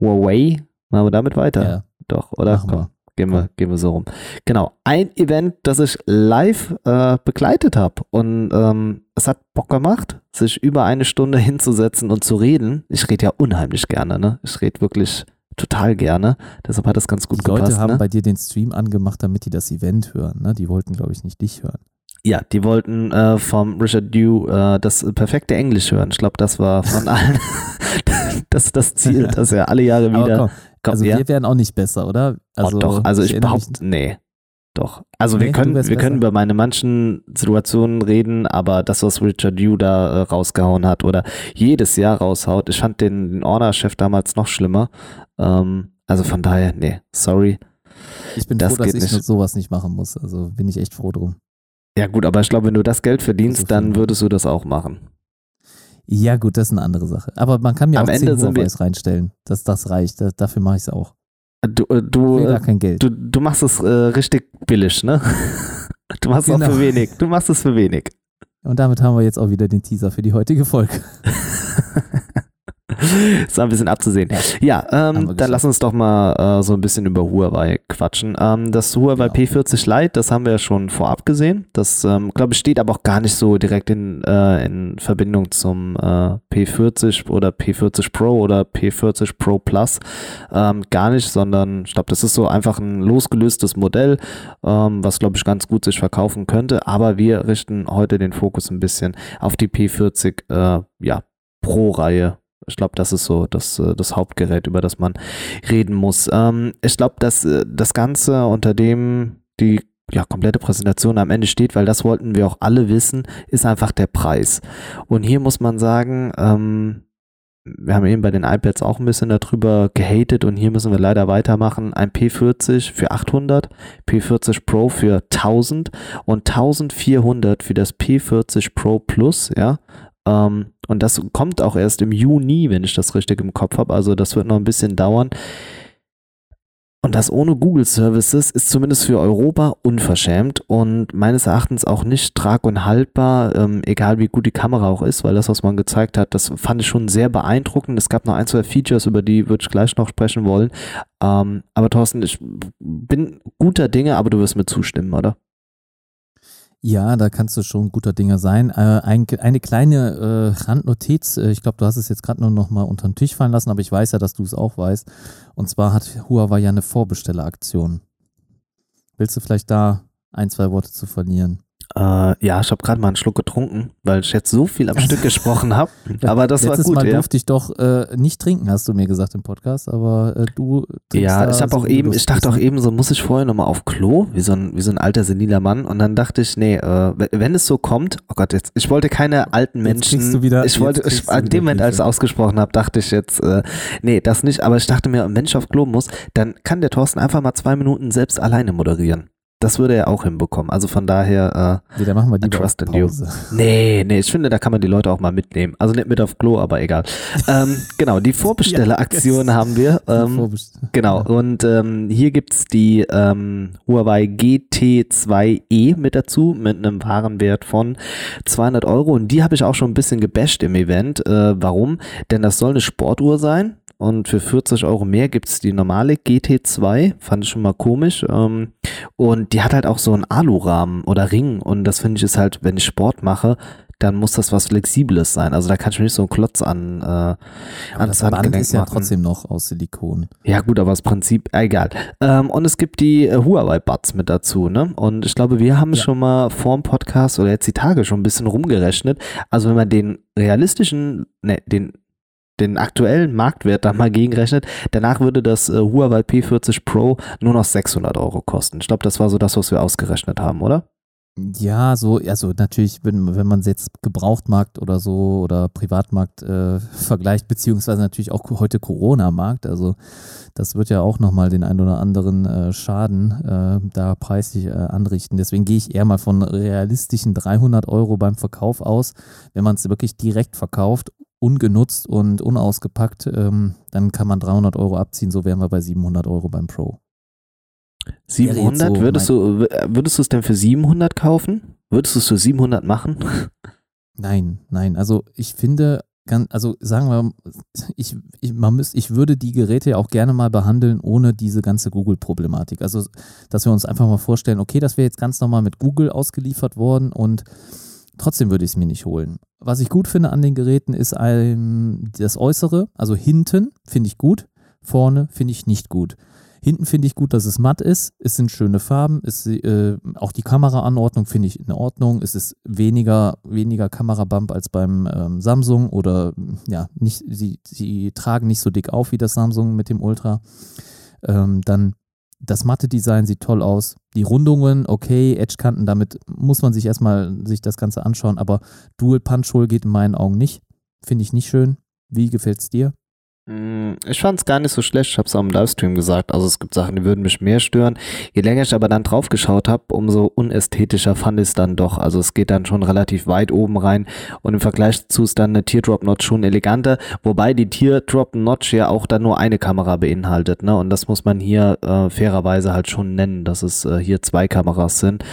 Huawei, machen wir damit weiter? Ja, Doch, oder? machen Komm, wir. Gehen wir, gehen wir so rum. Genau. Ein Event, das ich live äh, begleitet habe. Und ähm, es hat Bock gemacht, sich über eine Stunde hinzusetzen und zu reden. Ich rede ja unheimlich gerne, ne? Ich rede wirklich total gerne. Deshalb hat das ganz gut Die Leute gepasst. haben ne? bei dir den Stream angemacht, damit die das Event hören. Ne? Die wollten, glaube ich, nicht dich hören. Ja, die wollten äh, vom Richard Dew äh, das perfekte Englisch hören. Ich glaube, das war von allen das das Ziel, dass er alle Jahre wieder komm, kommt. also ja? wir wären auch nicht besser, oder? oh, doch, also ich mich- behaupte, nee. Doch. Also Nee, wir können, wir können über meine manchen Situationen reden, aber das, was Richard Dew da äh, rausgehauen hat oder jedes Jahr raushaut, ich fand den, den Order-Chef damals noch schlimmer. Ähm, also von daher, nee, sorry. Ich bin das froh, dass ich nicht. sowas nicht machen muss. Also bin ich echt froh drum. Ja gut, aber ich glaube, wenn du das Geld verdienst, So dann würdest du das auch machen. Ja, gut, das ist eine andere Sache. Aber man kann mir Am auch Ende 10 sind wir- Huawei's reinstellen. Das, das reicht. Das, dafür mache ich es auch. Du, äh, du, will äh, gar kein Geld. du, du machst es äh, richtig billig, ne? Du machst es Genau. auch für wenig. Du machst es für wenig. Und damit haben wir jetzt auch wieder den Teaser für die heutige Folge. ist ein bisschen abzusehen. Ja, ähm, dann lass uns doch mal äh, so ein bisschen über Huawei quatschen. Ähm, das Huawei Genau. P40 Lite, das haben wir ja schon vorab gesehen. Das, ähm, glaube ich, steht aber auch gar nicht so direkt in, äh, in Verbindung zum äh, P40 oder P40 Pro oder P40 Pro Plus. Ähm, gar nicht, sondern ich glaube, das ist so einfach ein losgelöstes Modell, ähm, was, glaube ich, ganz gut sich verkaufen könnte. Aber wir richten heute den Fokus ein bisschen auf die P40 äh, ja, Pro-Reihe. Ich glaube, das ist so das, äh, das Hauptgerät, über das man reden muss. Ähm, ich glaube, dass äh, das Ganze, unter dem die ja, komplette Präsentation am Ende steht, weil das wollten wir auch alle wissen, ist einfach der Preis. Und hier muss man sagen, ähm, wir haben eben bei den iPads auch ein bisschen darüber gehatet und hier müssen wir leider weitermachen. Ein P40 für 800, P40 Pro für 1000 und 1400 für das P40 Pro Plus, ja. Ähm, und das kommt auch erst im Juni, wenn ich das richtig im Kopf habe. Also das wird noch ein bisschen dauern. Und das ohne Google Services ist zumindest für Europa unverschämt und meines Erachtens auch nicht trag- und haltbar, ähm, egal wie gut die Kamera auch ist, weil das, was man gezeigt hat, das fand ich schon sehr beeindruckend. Es gab noch ein, zwei Features, über die würde ich gleich noch sprechen wollen. Ähm, aber Thorsten, ich bin guter Dinge, aber du wirst mir zustimmen, oder? Ja, da kannst du schon guter Dinge sein. Äh, ein, eine kleine äh, Randnotiz, äh, ich glaube, du hast es jetzt gerade nur noch mal unter den Tisch fallen lassen, aber ich weiß ja, dass du es auch weißt. Und zwar hat Huawei ja eine Vorbestelleraktion. Willst du vielleicht da ein, zwei Worte zu verlieren? Äh, ja, ich habe gerade mal einen Schluck getrunken, weil ich jetzt so viel am Stück gesprochen habe. Aber das war Letztes gut, Mal ja. durfte ich doch äh, nicht trinken, hast du mir gesagt im Podcast, aber äh, du trinkst Ja, ich habe so, auch eben, ich dachte auch ne? eben so, muss ich vorher nochmal auf Klo, wie so ein, wie so ein alter seniler Mann. Und dann dachte ich, nee, äh, wenn- es so kommt, oh Gott, jetzt, ich wollte keine alten Menschen. du wieder- ich wollte, ich, an dem Moment, als ich ausgesprochen habe, dachte ich jetzt, äh, nee, das nicht. Aber ich dachte mir, wenn ich auf Klo muss, dann kann der Thorsten einfach mal zwei Minuten selbst alleine moderieren. Das würde er auch hinbekommen. Also von daher, äh, Nee, dann machen wir lieber trust in you. Pause. Nee, nee, ich finde, da kann man die Leute auch mal mitnehmen. Also nicht mit auf Klo, aber egal. ähm, genau, die Vorbestelleraktion Ja, haben wir. Ähm, genau, und ähm, hier gibt's die ähm, Huawei GT2e mit dazu, mit einem Warenwert von 200 Euro. Und die habe ich auch schon ein bisschen gebasht im Event. Äh, warum? Denn das soll eine Sportuhr sein. Und für 40 Euro mehr gibt's die normale GT2. Fand ich schon mal komisch. Ähm, und die hat halt auch so einen Alurahmen oder Ring. Und das finde ich ist halt, wenn ich Sport mache, dann muss das was Flexibles sein. Also da kann ich mir nicht so einen Klotz an, äh, Aber ans das Band Handgelenk ist ja machen. trotzdem noch aus Silikon. Ja, gut, aber das Prinzip, egal. Ähm, und es gibt die äh, Huawei-Buds mit dazu, ne? Und ich glaube, wir haben Ja. schon mal vor dem Podcast oder jetzt die Tage schon ein bisschen rumgerechnet. Also, wenn man den realistischen, ne, den, den aktuellen Marktwert da mal gegenrechnet, danach würde das äh, Huawei P40 Pro nur noch 600 Euro kosten. Ich glaube, das war so das, was wir ausgerechnet haben, oder? Ja, so, also natürlich, wenn, wenn man es jetzt Gebrauchtmarkt oder so oder Privatmarkt äh, vergleicht, beziehungsweise natürlich auch heute Corona-Markt, also das wird ja auch nochmal den ein oder anderen äh, Schaden äh, da preislich äh, anrichten. Deswegen gehe ich eher mal von realistischen 300 Euro beim Verkauf aus. Wenn man es wirklich direkt verkauft, ungenutzt und unausgepackt, ähm, dann kann man 300 Euro abziehen, so wären wir bei 700 Euro beim Pro. 700, so würdest, du, würdest du es denn für 700 kaufen? Würdest du es für 700 machen? Nein, nein. Also ich finde, also sagen wir, ich, ich, man müsst, ich würde die Geräte ja auch gerne mal behandeln ohne diese ganze Google-Problematik. Also, dass wir uns einfach mal vorstellen, okay, das wäre jetzt ganz normal mit Google ausgeliefert worden und trotzdem würde ich es mir nicht holen. Was ich gut finde an den Geräten ist ein, das Äußere, also hinten finde ich gut, vorne finde ich nicht gut. Hinten finde ich gut, dass es matt ist. Es sind schöne Farben. Es, äh, auch die Kameraanordnung finde ich in Ordnung. Es ist weniger, weniger Kamerabump als beim ähm, Samsung oder ja, nicht, sie, sie tragen nicht so dick auf wie das Samsung mit dem Ultra. Ähm, dann das matte Design sieht toll aus. Die Rundungen, okay, Edge-Kanten, damit muss man sich erstmal sich das Ganze anschauen, aber Dual Punch Hole geht in meinen Augen nicht. Finde ich nicht schön. Wie gefällt es dir? Mm, ich fand es gar nicht so schlecht, ich habe es auch im Livestream gesagt. Also es gibt Sachen, die würden mich mehr stören. Je länger ich aber dann drauf geschaut habe, umso unästhetischer fand ich es dann doch. Also es geht dann schon relativ weit oben rein und im Vergleich dazu ist dann eine Teardrop-Notch schon eleganter, wobei die Teardrop-Notch ja auch dann nur eine Kamera beinhaltet. Ne? Und das muss man hier äh, fairerweise halt schon nennen, dass es äh, hier zwei Kameras sind.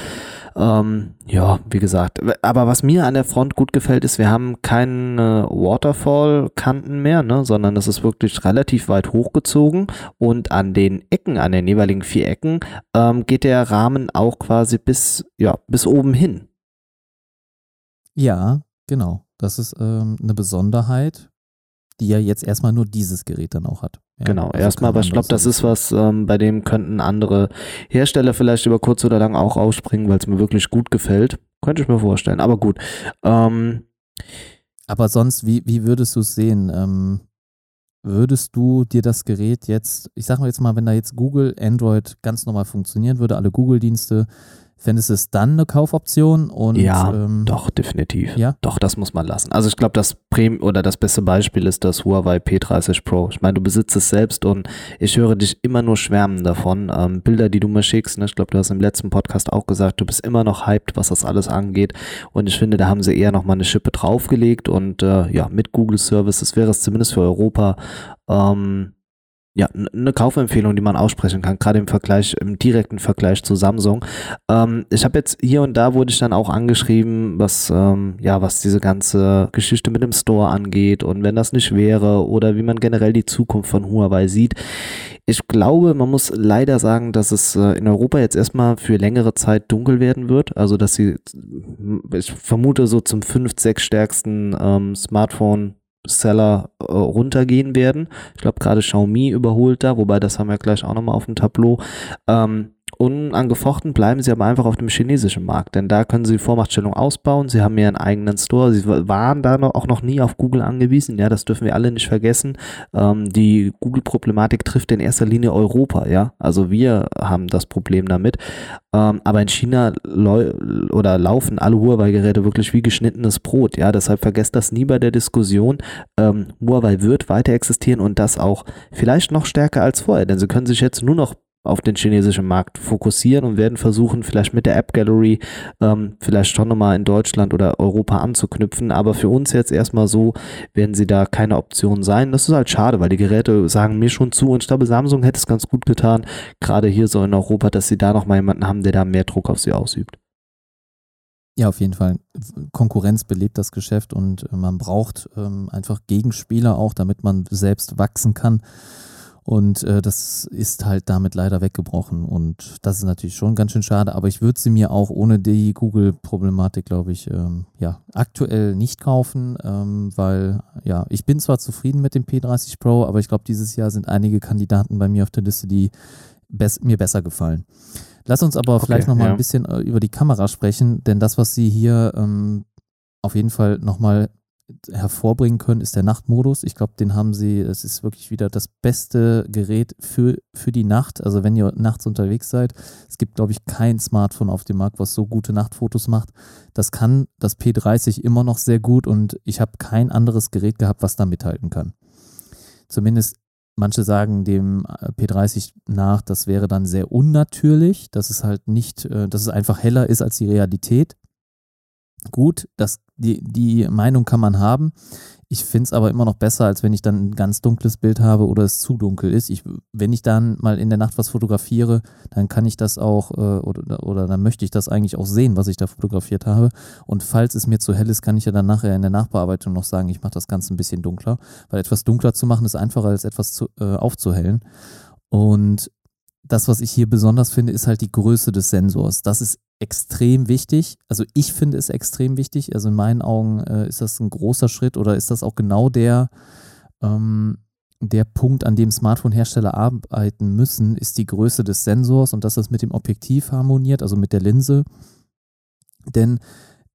Ähm, ja, wie gesagt. Aber was mir an der Front gut gefällt, ist, wir haben keine Waterfall-Kanten mehr, ne, sondern das ist wirklich relativ weit hochgezogen und an den Ecken, an den jeweiligen vier Ecken, ähm, geht der Rahmen auch quasi bis, ja, bis oben hin. Ja, genau. Das ist ähm, eine Besonderheit, die ja jetzt erstmal nur dieses Gerät dann auch hat. Ja, genau, also erstmal, aber ich glaube, das ist was, ähm, bei dem könnten andere Hersteller vielleicht über kurz oder lang auch ausspringen, weil es mir wirklich gut gefällt. Könnte ich mir vorstellen, aber gut. Ähm, aber sonst, wie, wie würdest du es sehen? Ähm, würdest du dir das Gerät jetzt, ich sag mal jetzt mal, wenn da jetzt Google, Android ganz normal funktionieren würde, alle Google-Dienste, Fändest du es dann eine Kaufoption? Und, ja, ähm, doch, definitiv. Ja? Doch, das muss man lassen. Also ich glaube, das Premium oder das beste Beispiel ist das Huawei P30 Pro. Ich meine, du besitzt es selbst und ich höre dich immer nur schwärmen davon. Ähm, Bilder, die du mir schickst, ne? ich glaube, du hast im letzten Podcast auch gesagt, du bist immer noch hyped, was das alles angeht. Und ich finde, da haben sie eher nochmal eine Schippe draufgelegt und äh, ja, mit Google Services wäre es zumindest für Europa ähm, ja, eine Kaufempfehlung, die man aussprechen kann, gerade im Vergleich, im direkten Vergleich zu Samsung. Ähm, ich habe jetzt hier und da wurde ich dann auch angeschrieben, was, ähm, ja, was diese ganze Geschichte mit dem Store angeht und wenn das nicht wäre oder wie man generell die Zukunft von Huawei sieht. Ich glaube, man muss leider sagen, dass es äh, in Europa jetzt erstmal für längere Zeit dunkel werden wird. Also, dass sie, ich vermute, so zum fünf, sechs stärksten ähm, Smartphone Seller äh, runtergehen werden. Ich glaube gerade Xiaomi überholt da, wobei das haben wir gleich auch nochmal auf dem Tableau. Ähm, unangefochten bleiben sie aber einfach auf dem chinesischen Markt, denn da können sie die Vormachtstellung ausbauen. Sie haben ihren eigenen Store. Sie waren da noch, auch noch nie auf Google angewiesen. Ja, das dürfen wir alle nicht vergessen. Ähm, die Google-Problematik trifft in erster Linie Europa. Ja, also wir haben das Problem damit. Ähm, aber in China oder laufen alle Huawei-Geräte wirklich wie geschnittenes Brot. Ja, deshalb vergesst das nie bei der Diskussion. Ähm, Huawei wird weiter existieren und das auch vielleicht noch stärker als vorher, denn sie können sich jetzt nur noch auf den chinesischen Markt fokussieren und werden versuchen, vielleicht mit der App Gallery ähm, vielleicht schon nochmal in Deutschland oder Europa anzuknüpfen. Aber für uns jetzt erstmal so werden sie da keine Option sein. Das ist halt schade, weil die Geräte sagen mir schon zu und ich glaube, Samsung hätte es ganz gut getan, gerade hier so in Europa, dass sie da nochmal jemanden haben, der da mehr Druck auf sie ausübt. Ja, auf jeden Fall. Konkurrenz belebt das Geschäft und äh, man braucht ähm, einfach Gegenspieler auch, damit man selbst wachsen kann. Und äh, das ist halt damit leider weggebrochen. Und das ist natürlich schon ganz schön schade. Aber ich würde sie mir auch ohne die Google-Problematik, glaube ich, ähm, ja, aktuell nicht kaufen, ähm, weil ja, ich bin zwar zufrieden mit dem P30 Pro, aber ich glaube, dieses Jahr sind einige Kandidaten bei mir auf der Liste, die bes mir besser gefallen. Lass uns aber okay, vielleicht nochmal ja. ein bisschen äh, über die Kamera sprechen, denn das, was sie hier ähm, auf jeden Fall nochmal hervorbringen können, ist der Nachtmodus. Ich glaube, den haben sie, es ist wirklich wieder das beste Gerät für, für die Nacht. Also wenn ihr nachts unterwegs seid, es gibt, glaube ich, kein Smartphone auf dem Markt, was so gute Nachtfotos macht. Das kann das P30 immer noch sehr gut und ich habe kein anderes Gerät gehabt, was da mithalten kann. Zumindest manche sagen dem äh, P30 nach, das wäre dann sehr unnatürlich, dass es halt nicht, äh, dass es einfach heller ist als die Realität. Gut, das, die, die Meinung kann man haben. Ich finde es aber immer noch besser, als wenn ich dann ein ganz dunkles Bild habe oder es zu dunkel ist. Ich, wenn ich dann mal in der Nacht was fotografiere, dann kann ich das auch äh, oder, oder dann möchte ich das eigentlich auch sehen, was ich da fotografiert habe. Und falls es mir zu hell ist, kann ich ja dann nachher in der Nachbearbeitung noch sagen, ich mache das Ganze ein bisschen dunkler. Weil etwas dunkler zu machen ist einfacher als etwas zu, äh, aufzuhellen. Und das, was ich hier besonders finde, ist halt die Größe des Sensors. Das ist extrem wichtig. Also ich finde es extrem wichtig. Also in meinen Augen äh, ist das ein großer Schritt oder ist das auch genau der, ähm, der Punkt, an dem Smartphone-Hersteller arbeiten müssen, ist die Größe des Sensors und dass das mit dem Objektiv harmoniert, also mit der Linse. Denn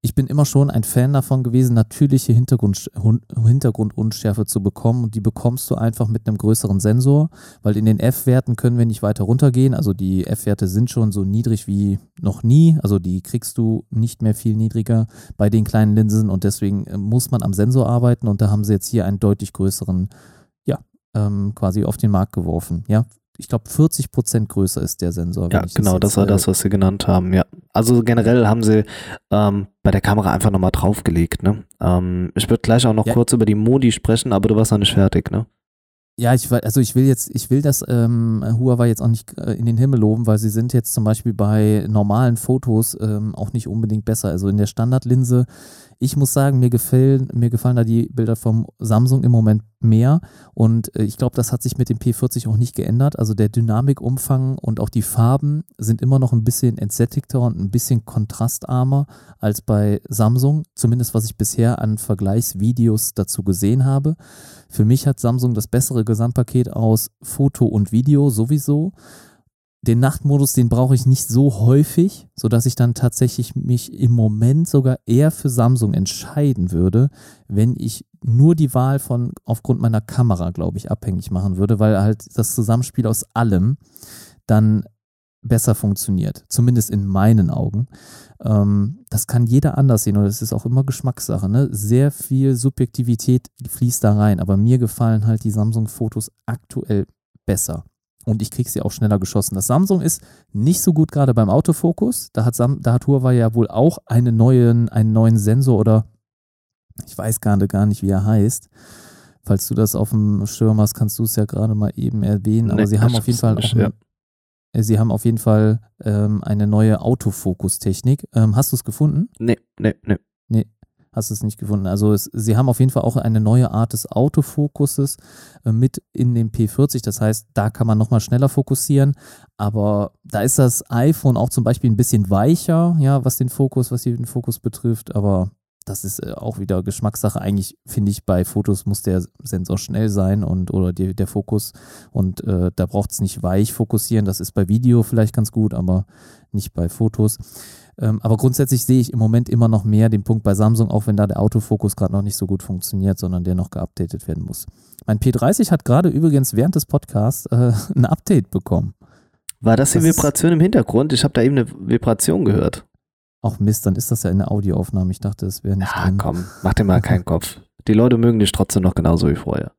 ich bin immer schon ein Fan davon gewesen, natürliche Hintergrund, Hintergrundunschärfe zu bekommen. Und die bekommst du einfach mit einem größeren Sensor, weil in den F-Werten können wir nicht weiter runtergehen. Also die F-Werte sind schon so niedrig wie noch nie. Also die kriegst du nicht mehr viel niedriger bei den kleinen Linsen. Und deswegen äh, muss man am Sensor arbeiten. Und da haben sie jetzt hier einen deutlich größeren, ja, ähm, quasi auf den Markt geworfen. Ja, ich glaube, 40 Prozent größer ist der Sensor. Ja, genau, das, das war das, was sie genannt haben. Ja, also generell haben sie ähm, bei der Kamera einfach nochmal draufgelegt. Ne? Ähm, ich würde gleich auch noch ja. kurz über die Modi sprechen, aber du warst noch nicht fertig, ne? Ja, ich also ich will jetzt, ich will das ähm, Huawei jetzt auch nicht äh, in den Himmel loben, weil sie sind jetzt zum Beispiel bei normalen Fotos ähm, auch nicht unbedingt besser. Also in der Standardlinse ich muss sagen, mir gefallen, mir gefallen da die Bilder vom Samsung im Moment mehr. Und äh, ich glaube, das hat sich mit dem P40 auch nicht geändert. Also der Dynamikumfang und auch die Farben sind immer noch ein bisschen entsättigter und ein bisschen kontrastarmer als bei Samsung. Zumindest was ich bisher an Vergleichsvideos dazu gesehen habe. Für mich hat Samsung das bessere Gesamtpaket aus Foto und Video sowieso den Nachtmodus, den brauche ich nicht so häufig, sodass ich dann tatsächlich mich im Moment sogar eher für Samsung entscheiden würde, wenn ich nur die Wahl von aufgrund meiner Kamera, glaube ich, abhängig machen würde, weil halt das Zusammenspiel aus allem dann besser funktioniert, zumindest in meinen Augen. Ähm, das kann jeder anders sehen und das ist auch immer Geschmackssache. Ne? Sehr viel Subjektivität fließt da rein, aber mir gefallen halt die Samsung-Fotos aktuell besser und ich kriege sie auch schneller geschossen. Das Samsung ist nicht so gut gerade beim Autofokus. Da hat, Sam, da hat Huawei ja wohl auch einen neuen, einen neuen Sensor oder ich weiß gerade gar nicht, wie er heißt. Falls du das auf dem Schirm hast, kannst du es ja gerade mal eben erwähnen. Aber nee, sie haben auf jeden Fall auch, ja. Äh, sie haben auf jeden Fall ähm, eine neue Autofokus-Technik. Ähm, hast du es gefunden? Nee, nee, nee. Hast du es nicht gefunden. Also es, sie haben auf jeden Fall auch eine neue Art des Autofokuses äh, mit in dem P40. Das heißt, da kann man nochmal schneller fokussieren. Aber da ist das iPhone auch zum Beispiel ein bisschen weicher, ja, was den Fokus, was den Fokus betrifft. Aber das ist äh, auch wieder Geschmackssache. Eigentlich finde ich, bei Fotos muss der Sensor schnell sein und oder die, der Fokus. Und äh, da braucht es nicht weich fokussieren. Das ist bei Video vielleicht ganz gut, aber nicht bei Fotos. Ähm, aber grundsätzlich sehe ich im Moment immer noch mehr den Punkt bei Samsung, auch wenn da der Autofokus gerade noch nicht so gut funktioniert, sondern der noch geupdatet werden muss. Mein P30 hat gerade übrigens während des Podcasts äh, ein Update bekommen. War das die Vibration im Hintergrund? Ich habe da eben eine Vibration gehört. Ach Mist, dann ist das ja eine Audioaufnahme. Ich dachte, es wäre nicht ja, drin. komm, mach dir mal keinen Kopf. Die Leute mögen dich trotzdem noch genauso wie vorher.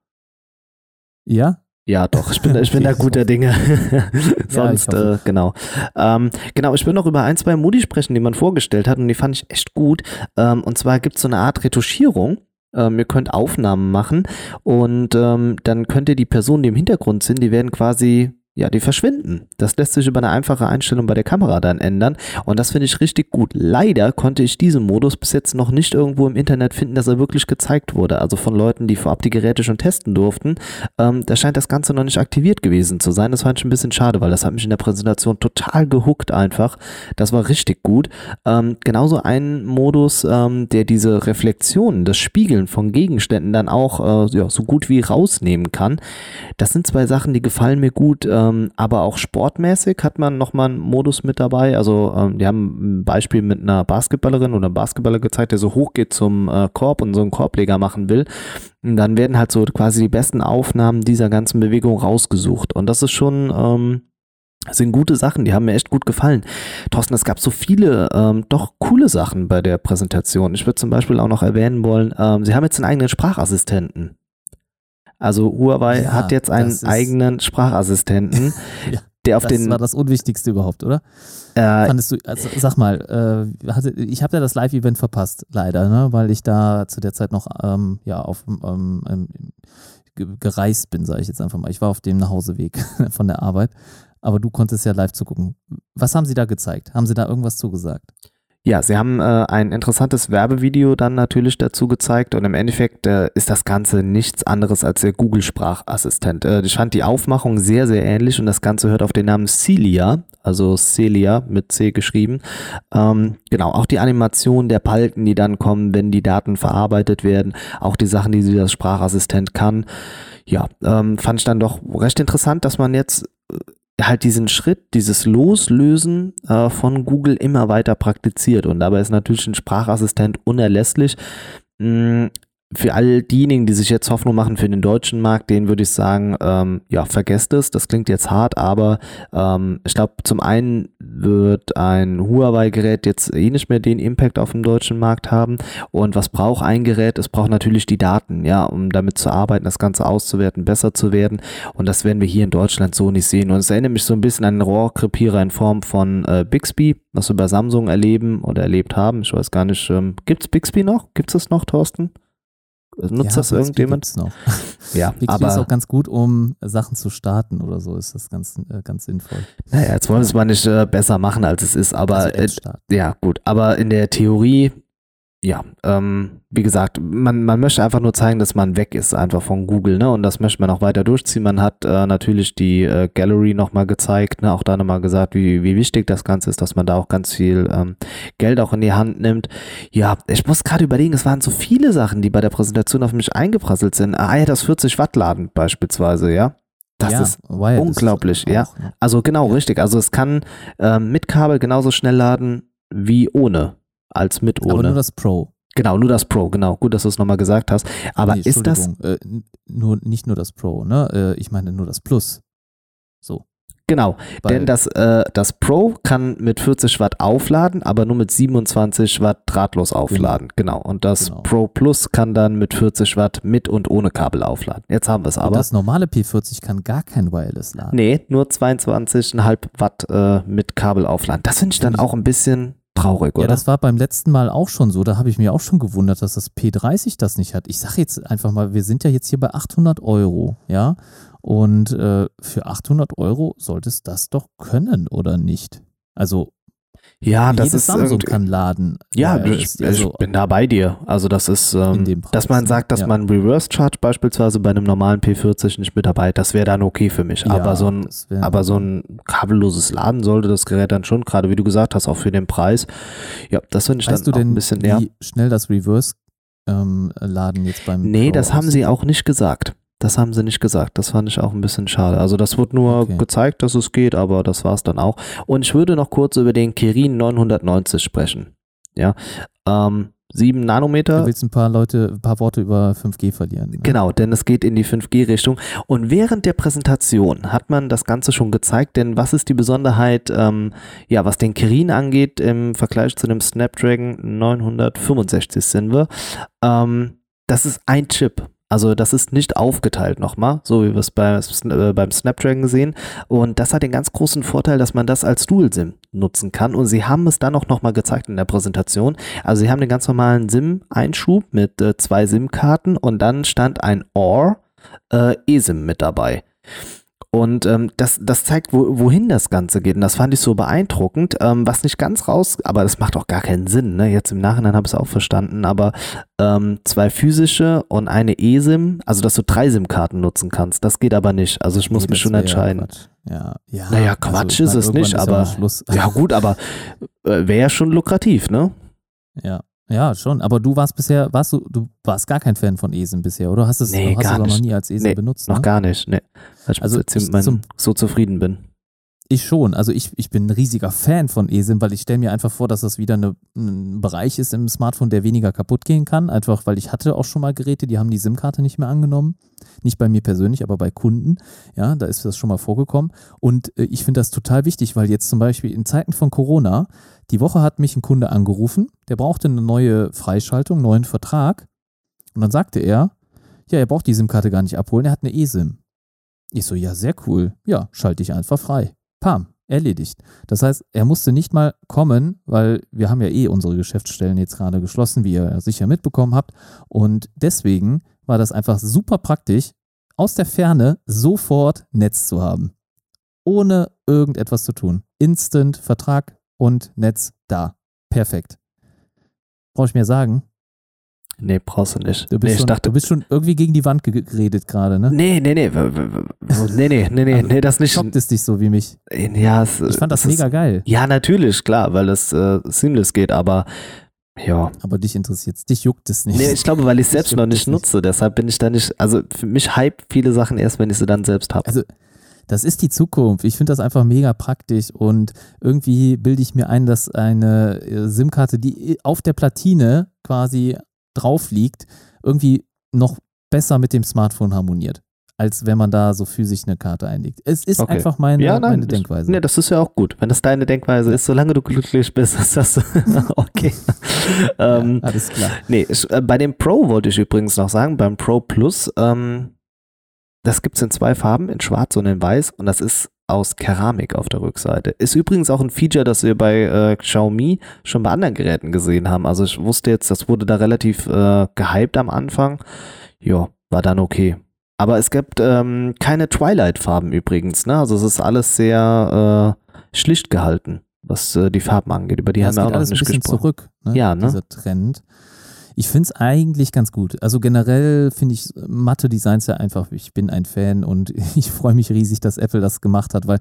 Ja? Ja, doch, ich bin, ich bin da guter Dinge. Sonst, ja, äh, genau. Ähm, genau, ich will noch über ein, zwei Modi sprechen, die man vorgestellt hat und die fand ich echt gut. Ähm, und zwar gibt es so eine Art Retuschierung. Ähm, ihr könnt Aufnahmen machen und ähm, dann könnt ihr die Personen, die im Hintergrund sind, die werden quasi ja, die verschwinden. Das lässt sich über eine einfache Einstellung bei der Kamera dann ändern und das finde ich richtig gut. Leider konnte ich diesen Modus bis jetzt noch nicht irgendwo im Internet finden, dass er wirklich gezeigt wurde. Also von Leuten, die vorab die Geräte schon testen durften. Ähm, da scheint das Ganze noch nicht aktiviert gewesen zu sein. Das fand ich ein bisschen schade, weil das hat mich in der Präsentation total gehuckt einfach. Das war richtig gut. Ähm, genauso ein Modus, ähm, der diese Reflexionen, das Spiegeln von Gegenständen dann auch äh, ja, so gut wie rausnehmen kann. Das sind zwei Sachen, die gefallen mir gut. Äh, ähm, aber auch sportmäßig hat man nochmal einen Modus mit dabei. Also ähm, die haben ein Beispiel mit einer Basketballerin oder einem Basketballer gezeigt, der so hoch geht zum äh, Korb und so einen Korbleger machen will. Und dann werden halt so quasi die besten Aufnahmen dieser ganzen Bewegung rausgesucht. Und das ist schon... Ähm, sind gute Sachen, die haben mir echt gut gefallen. Thorsten, es gab so viele ähm, doch coole Sachen bei der Präsentation. Ich würde zum Beispiel auch noch erwähnen wollen, ähm, sie haben jetzt einen eigenen Sprachassistenten. Also Huawei ja, hat jetzt einen eigenen Sprachassistenten. ja. der auf das den. war das Unwichtigste überhaupt, oder? Äh, Fandest du, also, sag mal, äh, hatte, ich habe ja das Live-Event verpasst, leider, ne? weil ich da zu der Zeit noch ähm, ja, auf, ähm, ähm, ge- gereist bin, sage ich jetzt einfach mal. Ich war auf dem Nachhauseweg von der Arbeit, aber du konntest ja live zugucken. Was haben sie da gezeigt? Haben sie da irgendwas zugesagt? Ja, sie haben äh, ein interessantes Werbevideo dann natürlich dazu gezeigt und im Endeffekt äh, ist das Ganze nichts anderes als der Google-Sprachassistent. Äh, ich fand die Aufmachung sehr, sehr ähnlich und das Ganze hört auf den Namen Celia, also Celia mit C geschrieben. Ähm, genau, auch die Animation der Palken, die dann kommen, wenn die Daten verarbeitet werden, auch die Sachen, die dieser Sprachassistent kann. Ja, ähm, fand ich dann doch recht interessant, dass man jetzt äh, halt diesen Schritt, dieses Loslösen äh, von Google immer weiter praktiziert. Und dabei ist natürlich ein Sprachassistent unerlässlich. Für all diejenigen, die sich jetzt Hoffnung machen für den deutschen Markt, denen würde ich sagen, ähm, ja, vergesst es. Das klingt jetzt hart, aber ähm, ich glaube, zum einen wird ein Huawei-Gerät jetzt eh nicht mehr den Impact auf dem deutschen Markt haben. Und was braucht ein Gerät? Es braucht natürlich die Daten, ja, um damit zu arbeiten, das Ganze auszuwerten, besser zu werden. Und das werden wir hier in Deutschland so nicht sehen. Und es erinnert mich so ein bisschen an einen Rohrkrepierer in Form von äh, Bixby, was wir bei Samsung erleben oder erlebt haben. Ich weiß gar nicht, ähm, gibt's Bixby noch? Gibt's das noch, Thorsten? Nutzt Ja, das irgendjemand? noch. Ja, Bixby ist auch ganz gut, um Sachen zu starten oder so, ist das ganz, äh, ganz sinnvoll. naja, jetzt wollen wir es mal nicht äh, besser machen, als es ist, aber also äh. Ja, gut. Aber in der Theorie, ja, ähm, wie gesagt, man, man möchte einfach nur zeigen, dass man weg ist einfach von Google, ne? Und das möchte man auch weiter durchziehen. Man hat äh, natürlich die äh, Gallery nochmal gezeigt, ne? Auch da nochmal gesagt, wie, wie wichtig das Ganze ist, dass man da auch ganz viel ähm, Geld auch in die Hand nimmt. Ja, ich muss gerade überlegen, es waren so viele Sachen, die bei der Präsentation auf mich eingeprasselt sind. Ah, ja, das 40 Watt Laden beispielsweise, ja. Das ja, ist Wireless unglaublich, auch, ja. ne? also genau, Ja. richtig. Also es kann ähm, mit Kabel genauso schnell laden wie ohne, als mit ohne. Aber nur das Pro. genau, nur das Pro, genau. Gut, dass du es nochmal gesagt hast. Aber Nee, ist das, Äh, nur, nicht nur das Pro, ne? Äh, ich meine nur das Plus. So. genau, Weil, denn das, äh, das Pro kann mit 40 Watt aufladen, aber nur mit 27 Watt drahtlos aufladen. Genau. Und das Genau. Pro Plus kann dann mit 40 Watt mit und ohne Kabel aufladen. Jetzt haben wir es und aber. das normale P40 kann gar kein Wireless laden. Nee, nur 22,5 Watt äh, mit Kabel aufladen. Das finde ich dann auch ein bisschen traurig, Ja, oder? das war beim letzten Mal auch schon so. Da habe ich mir auch schon gewundert, dass das P30 das nicht hat. Ich sage jetzt einfach mal, wir sind ja jetzt hier bei 800 Euro, ja. Und äh, für 800 Euro sollte es das doch können, oder nicht? Also ja, das jedes ist Samsung kann laden. Ja, wireless. ich, also, ich bin da bei dir. Also das ist, ähm, Preis, dass man sagt, dass Ja. man Reverse Charge beispielsweise bei einem normalen P40 nicht mit dabei, das wäre dann okay für mich. ja, aber so ein, aber so ein kabelloses Laden sollte das Gerät dann schon, gerade wie du gesagt hast, auch für den Preis. Ja, das finde ich Weißt du dann auch denn, ein bisschen wie schnell das Reverse-Laden jetzt beim Nee, Pro das haben sie auch nicht gesagt. Das haben sie nicht gesagt. Das fand ich auch ein bisschen schade. Also das wurde nur Okay. gezeigt, dass es geht, aber das war es dann auch. Und ich würde noch kurz über den Kirin 990 sprechen. Ja, ähm, 7 Du Nanometer. willst ein paar Leute, ein paar Worte über 5G verlieren. Ne? Genau, denn es geht in die 5G-Richtung. Und während der Präsentation hat man das Ganze schon gezeigt, denn was ist die Besonderheit, ähm, ja, was den Kirin angeht im Vergleich zu dem Snapdragon 965 sind wir, ähm, das ist ein Chip. Also das ist nicht aufgeteilt nochmal, so wie wir es bei, äh, beim Snapdragon sehen. Und das hat den ganz großen Vorteil, dass man das als Dual-SIM nutzen kann. Und sie haben es dann auch nochmal gezeigt in der Präsentation. Also sie haben den ganz normalen SIM-Einschub mit äh, zwei SIM-Karten und dann stand ein OR äh, eSIM mit dabei. Und ähm, das, das zeigt, wo, wohin das Ganze geht. Und das fand ich so beeindruckend. Ähm, was nicht ganz raus, aber das macht auch gar keinen Sinn. Ne? Jetzt im Nachhinein habe ich es auch verstanden. Aber ähm, zwei physische und eine eSIM, also dass du drei SIM-Karten nutzen kannst, das geht aber nicht. Also ich muss Nee, mich schon ja entscheiden. Ja, ja. Naja, Quatsch ich ist es nicht, ja aber- Schluss. Ja gut, aber äh, wäre ja schon lukrativ, ne? Ja. Ja, schon. Aber du warst bisher, warst du, du warst gar kein Fan von ESIM bisher, oder? Hast, es, Nee, hast gar du es auch noch nicht. nie als ESIM Nee, benutzt? Noch ne? gar nicht, ne. Weil ich Also ich zum- so zufrieden bin. Ich schon. Also ich, ich bin ein riesiger Fan von eSIM, weil ich stelle mir einfach vor, dass das wieder eine, ein Bereich ist im Smartphone, der weniger kaputt gehen kann. Einfach, weil ich hatte auch schon mal Geräte, die haben die SIM-Karte nicht mehr angenommen. Nicht bei mir persönlich, aber bei Kunden. Ja, da ist das schon mal vorgekommen. Und äh, ich finde das total wichtig, weil jetzt zum Beispiel in Zeiten von Corona, die Woche hat mich ein Kunde angerufen, der brauchte eine neue Freischaltung, einen neuen Vertrag. Und dann sagte er, ja, er braucht die SIM-Karte gar nicht abholen, er hat eine eSIM. Ich so, ja, sehr cool. Ja, schalte ich einfach frei. Pam, erledigt. Das heißt, er musste nicht mal kommen, weil wir haben ja eh unsere Geschäftsstellen jetzt gerade geschlossen, wie ihr sicher mitbekommen habt. Und deswegen war das einfach super praktisch, aus der Ferne sofort Netz zu haben. Ohne irgendetwas zu tun. Instant Vertrag und Netz da. Perfekt. Brauche ich mir sagen? Nee, brauchst du nicht. Du bist, nee, schon, dachte, du bist schon irgendwie gegen die Wand geredet gerade, ne? Nee, nee, nee. w- Nee, nee, nee, nee, Also, nee, das nicht. Schockt es dich so wie mich. Ja, es, Ich fand das es ist- mega geil. Ja, natürlich, klar, weil es äh, seamless geht, aber ja. Aber dich interessiert es. Dich juckt es nicht. Nee, ich glaube, weil ich es selbst noch nicht nicht. nutze, deshalb bin ich da nicht, also für mich hype viele Sachen erst, wenn ich sie dann selbst habe. Also, das ist die Zukunft. Ich finde das einfach mega praktisch und irgendwie bilde ich mir ein, dass eine äh, SIM-Karte, die auf der Platine quasi drauf liegt, irgendwie noch besser mit dem Smartphone harmoniert, als wenn man da so physisch eine Karte einlegt. Es ist Okay. einfach meine, Ja, nein, meine das- Denkweise. Nee, das ist ja auch gut. Wenn das deine Denkweise ist, solange du glücklich bist, ist das okay. ähm, ja, alles klar. Nee, ich, äh, bei dem Pro wollte ich übrigens noch sagen, beim Pro Plus, ähm, das gibt es in zwei Farben, in schwarz und in weiß und das ist aus Keramik auf der Rückseite. Ist übrigens auch ein Feature, das wir bei äh, Xiaomi schon bei anderen Geräten gesehen haben. Also ich wusste jetzt, das wurde da relativ äh, gehypt am Anfang. Ja, war dann okay. Aber es gibt ähm, keine Twilight-Farben übrigens, ne? Also es ist alles sehr äh, schlicht gehalten, was äh, die Farben angeht. Über die ja, haben wir auch noch nicht gesprochen. zurück, ne? Ja, ne? dieser Trend. Ich finde es eigentlich ganz gut. Also generell finde ich matte Designs ja einfach, ich bin ein Fan und ich freue mich riesig, dass Apple das gemacht hat, weil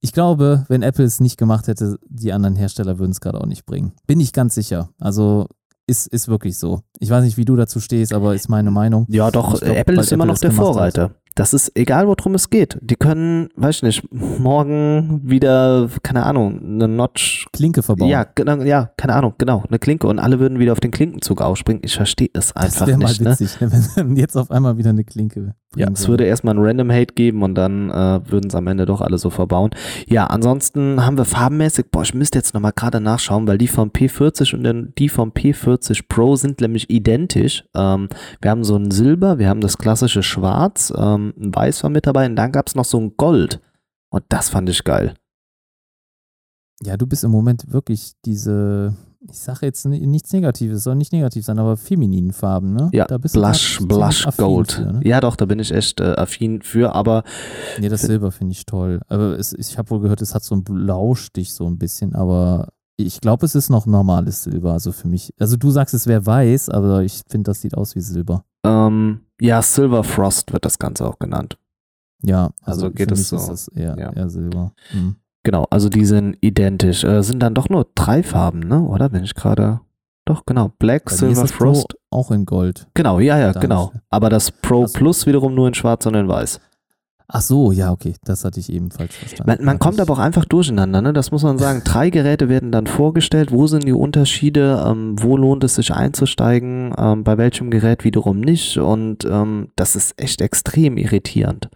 ich glaube, wenn Apple es nicht gemacht hätte, die anderen Hersteller würden es gerade auch nicht bringen. Bin ich ganz sicher. Also ist, ist wirklich so. Ich weiß nicht, wie du dazu stehst, aber ist meine Meinung. Ja, doch, glaub, Apple ist immer Apple noch der gemacht hat. Das ist egal, worum es geht. Die können, weiß ich nicht, morgen wieder, keine Ahnung, eine Notch. Klinke verbauen. Ja, genau, ja, keine Ahnung, genau, eine Klinke und alle würden wieder auf den Klinkenzug aufspringen. Ich verstehe es das einfach wäre mal nicht. Ne? witzig, ne? wenn jetzt auf einmal wieder eine Klinke Ja, es würde erstmal ein Random Hate geben und dann äh, würden es am Ende doch alle so verbauen. Ja, ansonsten haben wir farbenmäßig, boah, ich müsste jetzt nochmal gerade nachschauen, weil die vom P40 und dann die vom P40 Pro sind nämlich identisch. Ähm, wir haben so ein Silber, wir haben das klassische Schwarz, ähm, ein Weiß war mit dabei und dann gab es noch so ein Gold. Und das fand ich geil. Ja, du bist im Moment wirklich diese, ich sage jetzt ni- nichts Negatives, soll nicht negativ sein, aber femininen Farben, ne? Ja, da bist du Blush, grad Blush Gold. Für, ne? Ja, doch, da bin ich echt äh, affin für, aber Nee, das Silber finde ich toll. Aber es, ich habe wohl gehört, es hat so einen Blaustich so ein bisschen, aber ich glaube, es ist noch normales Silber. Also für mich, also du sagst, es wäre weiß, aber ich finde, das sieht aus wie Silber. ähm, ja, Silver Frost wird das Ganze auch genannt. Ja, Also also, geht es so. ist das eher, Ja. eher Silber. Hm. Genau, also die sind identisch. Äh, sind dann doch nur drei Farben, ne? Oder? Wenn ich gerade. Doch, genau. Black, Bei Silver, Frost. Pro auch in Gold. Genau, ja, ja, genau. Aber das Pro Ach so. Plus wiederum nur in Schwarz und in Weiß. Ach so, ja, okay, das hatte ich eben falsch verstanden. Man, man kommt aber auch einfach durcheinander, ne? Das muss man sagen. Drei Geräte werden dann vorgestellt. Wo sind die Unterschiede? Ähm, wo lohnt es sich einzusteigen? Ähm, bei welchem Gerät wiederum nicht? Und ähm, das ist echt extrem irritierend.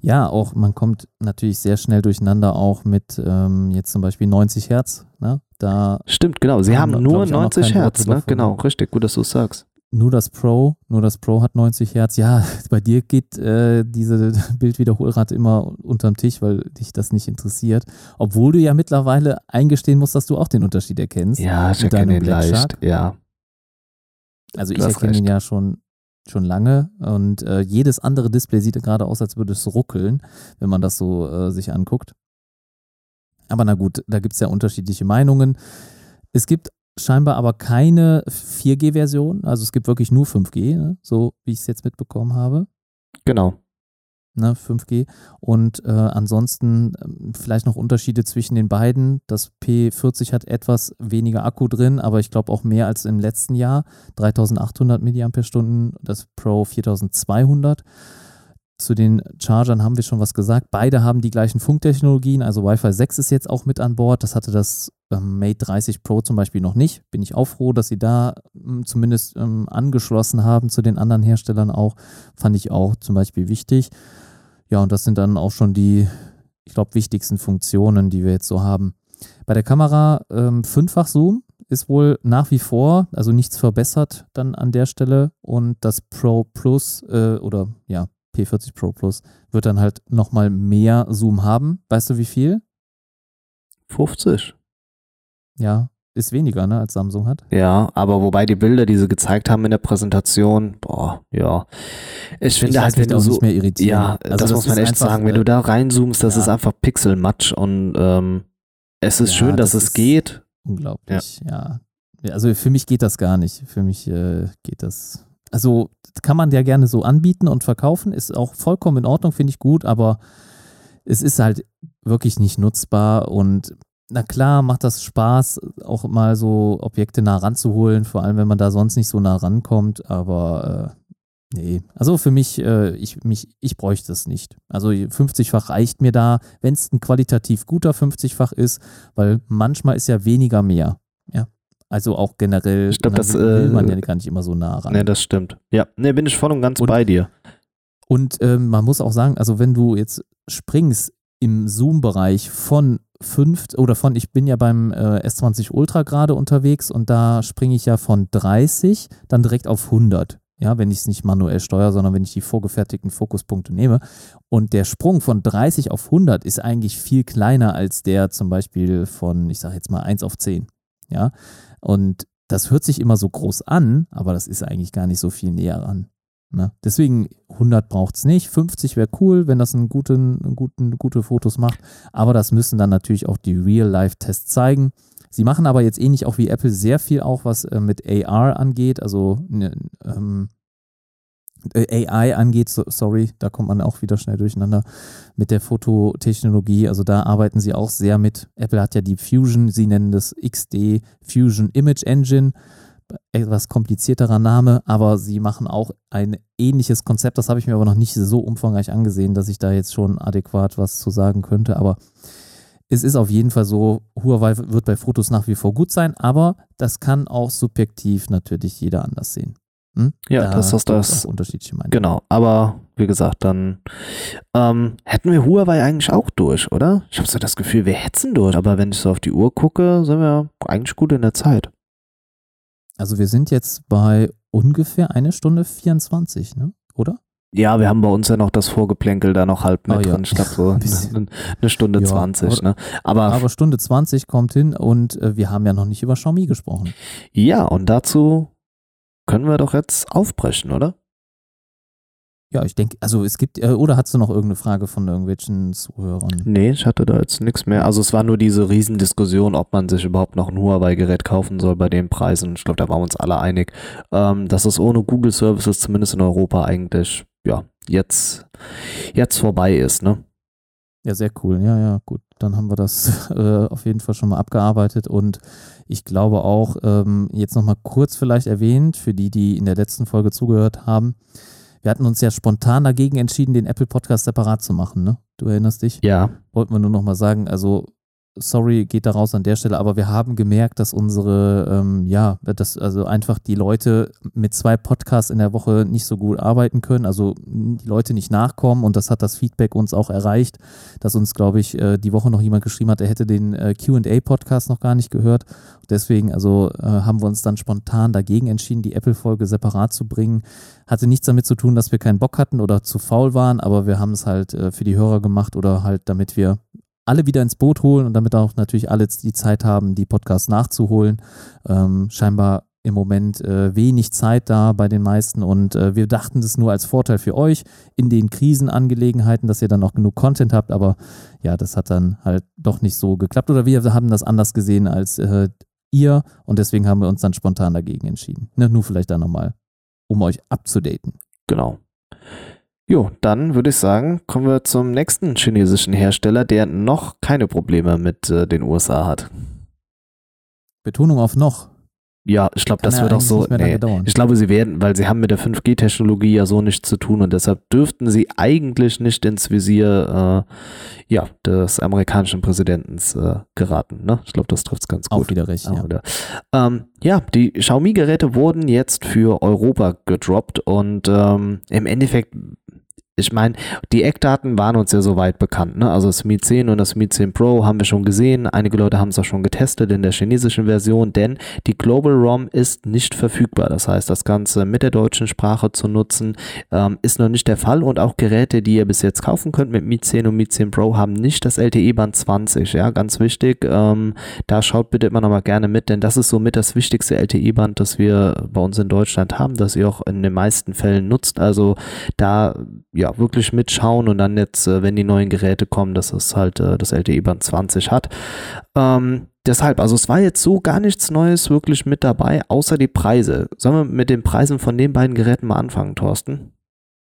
Ja, auch man kommt natürlich sehr schnell durcheinander, auch mit ähm, jetzt zum Beispiel 90 Hertz. Ne? Da Stimmt, genau. Sie Haben haben, nur glaub ich, auch noch 90 kein Wort Hertz, ne? Genau, richtig. Gut, dass du es sagst. Nur das Pro, nur das Pro hat 90 Hertz. Ja, bei dir geht äh, diese Bildwiederholrate immer unterm Tisch, weil dich das nicht interessiert. Obwohl du ja mittlerweile eingestehen musst, dass du auch den Unterschied erkennst. Ja, ich Mit erkenne ihn leicht. Shark? Ja. Also Du ich erkenne ihn recht. ja schon, schon lange und äh, jedes andere Display sieht gerade aus, als würde es ruckeln, wenn man das so äh, sich anguckt. Aber na gut, da gibt es ja unterschiedliche Meinungen. Es gibt scheinbar aber keine 4G-Version, also es gibt wirklich nur 5G, ne? so wie ich es jetzt mitbekommen habe. Genau. Ne, 5G. Und äh, ansonsten ähm, vielleicht noch Unterschiede zwischen den beiden. Das P40 hat etwas weniger Akku drin, aber ich glaube auch mehr als im letzten Jahr. 3800 mAh, das Pro 4200. Zu den Chargern haben wir schon was gesagt. Beide haben die gleichen Funktechnologien, also Wi-Fi 6 ist jetzt auch mit an Bord. Das hatte das ähm, Mate 30 Pro zum Beispiel noch nicht. Bin ich auch froh, dass sie da ähm, zumindest ähm, angeschlossen haben zu den anderen Herstellern auch. Fand ich auch zum Beispiel wichtig. Ja, und das sind dann auch schon die, ich glaube, wichtigsten Funktionen, die wir jetzt so haben. Bei der Kamera ähm, fünffach Zoom ist wohl nach wie vor, also nichts verbessert dann an der Stelle. Und das Pro Plus äh, oder ja, P40 Pro Plus wird dann halt nochmal mehr Zoom haben. Weißt du wie viel? 50. Ja, ist weniger, ne, als Samsung hat. Ja, aber wobei die Bilder, die sie gezeigt haben in der Präsentation, boah, ja. Ich finde halt, wenn du so, nicht mehr irritieren. ja, Also das, muss man echt einfach, sagen, wenn äh, du da reinzoomst, das ja. ist einfach Pixelmatsch und ähm, es ist Ja, schön, dass das es geht. Unglaublich, ja. Ja, Also für mich geht das gar nicht. Für mich äh, geht das. Also kann man ja gerne so anbieten und verkaufen, ist auch vollkommen in Ordnung, finde ich gut, aber es ist halt wirklich nicht nutzbar und na klar macht das Spaß, auch mal so Objekte nah ranzuholen, vor allem wenn man da sonst nicht so nah rankommt, aber äh, nee, also für mich, äh, ich, mich, ich bräuchte es nicht. Also 50-fach reicht mir da, wenn es ein qualitativ guter 50-fach ist, weil manchmal ist ja weniger mehr. Ja. Also auch generell Ich glaub, das, will man äh, ja gar nicht immer so nah ran. Ne, das stimmt. Ja, ne, bin ich voll und ganz Und- bei dir. Und ähm, man muss auch sagen, also wenn du jetzt springst im Zoom-Bereich von 5 oder von, ich bin ja beim äh, S20 Ultra gerade unterwegs und da springe ich ja von 30 dann direkt auf 100. Ja, wenn ich es nicht manuell steuere, sondern wenn ich die vorgefertigten Fokuspunkte nehme. Und der Sprung von 30 auf 100 ist eigentlich viel kleiner als der zum Beispiel von, ich sage jetzt mal 1 auf 10. Ja, und das hört sich immer so groß an, aber das ist eigentlich gar nicht so viel näher ran. Ne? Deswegen 100 braucht es nicht. 50 wäre cool, wenn das einen guten, einen guten, gute Fotos macht. Aber das müssen dann natürlich auch die Real-Life-Tests zeigen. Sie machen aber jetzt ähnlich auch wie Apple sehr viel auch, was äh, mit AR angeht, also ne, ähm, äh, AI angeht, so, sorry, da kommt man auch wieder schnell durcheinander mit der Fototechnologie. Also da arbeiten sie auch sehr mit. Apple hat ja die Fusion, sie nennen das XD Fusion Image Engine etwas komplizierterer Name, aber sie machen auch ein ähnliches Konzept. Das habe ich mir aber noch nicht so umfangreich angesehen, dass ich da jetzt schon adäquat was zu sagen könnte. Aber es ist auf jeden Fall so, Huawei wird bei Fotos nach wie vor gut sein, aber das kann auch subjektiv natürlich jeder anders sehen. Hm? Ja, Da das ist das. unterschiedliche Meinungen. Genau, aber wie gesagt, dann ähm, hätten wir Huawei eigentlich auch durch, oder? Ich habe so das Gefühl, wir hetzen durch, aber wenn ich so auf die Uhr gucke, sind wir eigentlich gut in der Zeit. Also wir sind jetzt bei ungefähr eine Stunde 24, ne? Oder? Ja, wir haben bei uns ja noch das Vorgeplänkel da noch halb mit Oh ja. drin. Ich glaube so Ein eine, Stunde Ja, 20, aber- ne? Aber, Aber Stunde 20 kommt hin und äh, wir haben ja noch nicht über Xiaomi gesprochen. ja, und dazu können wir doch jetzt aufbrechen, oder? Ja, ich denke, also es gibt, äh, oder hast du noch irgendeine Frage von irgendwelchen Zuhörern? Nee, ich hatte da jetzt nichts mehr. Also es war nur diese Riesendiskussion, ob man sich überhaupt noch ein Huawei-Gerät kaufen soll bei den Preisen. Ich glaube, da waren wir uns alle einig, ähm, dass es ohne Google Services zumindest in Europa eigentlich ja jetzt jetzt vorbei ist, ne? Ja, sehr cool. Ja, ja, gut. Dann haben wir das äh, auf jeden Fall schon mal abgearbeitet und ich glaube auch, ähm, jetzt nochmal kurz vielleicht erwähnt, für die, die in der letzten Folge zugehört haben, wir hatten uns ja spontan dagegen entschieden, den Apple Podcast separat zu machen, ne? Du erinnerst dich? Ja, wollten wir nur noch mal sagen, also sorry, geht da raus an der Stelle, aber wir haben gemerkt, dass unsere, ähm, ja, dass also einfach die Leute mit zwei Podcasts in der Woche nicht so gut arbeiten können, also die Leute nicht nachkommen und das hat das Feedback uns auch erreicht, dass uns, glaube ich, äh, die Woche noch jemand geschrieben hat, er hätte den äh, QA-Podcast noch gar nicht gehört. Deswegen, also äh, haben wir uns dann spontan dagegen entschieden, die Apple-Folge separat zu bringen. Hatte nichts damit zu tun, dass wir keinen Bock hatten oder zu faul waren, aber wir haben es halt äh, für die Hörer gemacht oder halt damit wir alle wieder ins Boot holen und damit auch natürlich alle die Zeit haben, die Podcasts nachzuholen. Ähm, scheinbar im Moment äh, wenig Zeit da bei den meisten und äh, wir dachten das nur als Vorteil für euch in den Krisenangelegenheiten, dass ihr dann auch genug Content habt, aber ja, das hat dann halt doch nicht so geklappt oder wir haben das anders gesehen als äh, ihr und deswegen haben wir uns dann spontan dagegen entschieden. Ne, nur vielleicht da nochmal, um euch abzudaten. genau. Jo, dann würde ich sagen, kommen wir zum nächsten chinesischen Hersteller, der noch keine Probleme mit äh, den USA hat. Betonung auf noch. Ja, ich glaube, das ja wird auch so. Nee, ich glaube, sie werden, weil sie haben mit der 5G-Technologie ja so nichts zu tun und deshalb dürften sie eigentlich nicht ins Visier äh, ja, des amerikanischen Präsidenten äh, geraten. Ne? Ich glaube, das trifft es ganz gut. Auch wieder recht, Ah, ja. oder? Ähm, ja, die Xiaomi-Geräte wurden jetzt für Europa gedroppt und ähm, im Endeffekt ich meine, die Eckdaten waren uns ja soweit bekannt. Ne? Also das Mi 10 und das Mi 10 Pro haben wir schon gesehen. Einige Leute haben es auch schon getestet in der chinesischen Version, denn die Global ROM ist nicht verfügbar. Das heißt, das Ganze mit der deutschen Sprache zu nutzen, ähm, ist noch nicht der Fall. Und auch Geräte, die ihr bis jetzt kaufen könnt mit Mi 10 und Mi 10 Pro, haben nicht das LTE-Band 20. Ja, ganz wichtig. Ähm, da schaut bitte immer noch mal gerne mit, denn das ist somit das wichtigste LTE-Band, das wir bei uns in Deutschland haben, das ihr auch in den meisten Fällen nutzt. Also da ja wirklich mitschauen und dann jetzt, äh, wenn die neuen Geräte kommen, dass es halt äh, das LTE-Band 20 hat. Ähm, deshalb, also es war jetzt so gar nichts Neues wirklich mit dabei, außer die Preise. Sollen wir mit den Preisen von den beiden Geräten mal anfangen, Thorsten?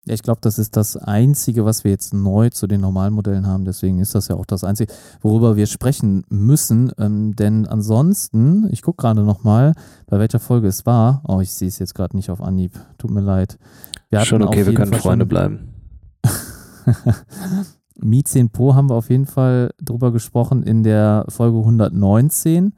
Ja, ich glaube, das ist das Einzige, was wir jetzt neu zu den Normalmodellen haben. Deswegen ist das ja auch das Einzige, worüber wir sprechen müssen. Ähm, denn ansonsten, ich gucke gerade nochmal, bei welcher Folge es war. Oh, ich sehe es jetzt gerade nicht auf Anhieb. Tut mir leid. Wir Schon okay, wir können Fall Freunde bleiben. Mi 10 Pro haben wir auf jeden Fall drüber gesprochen in der Folge 119.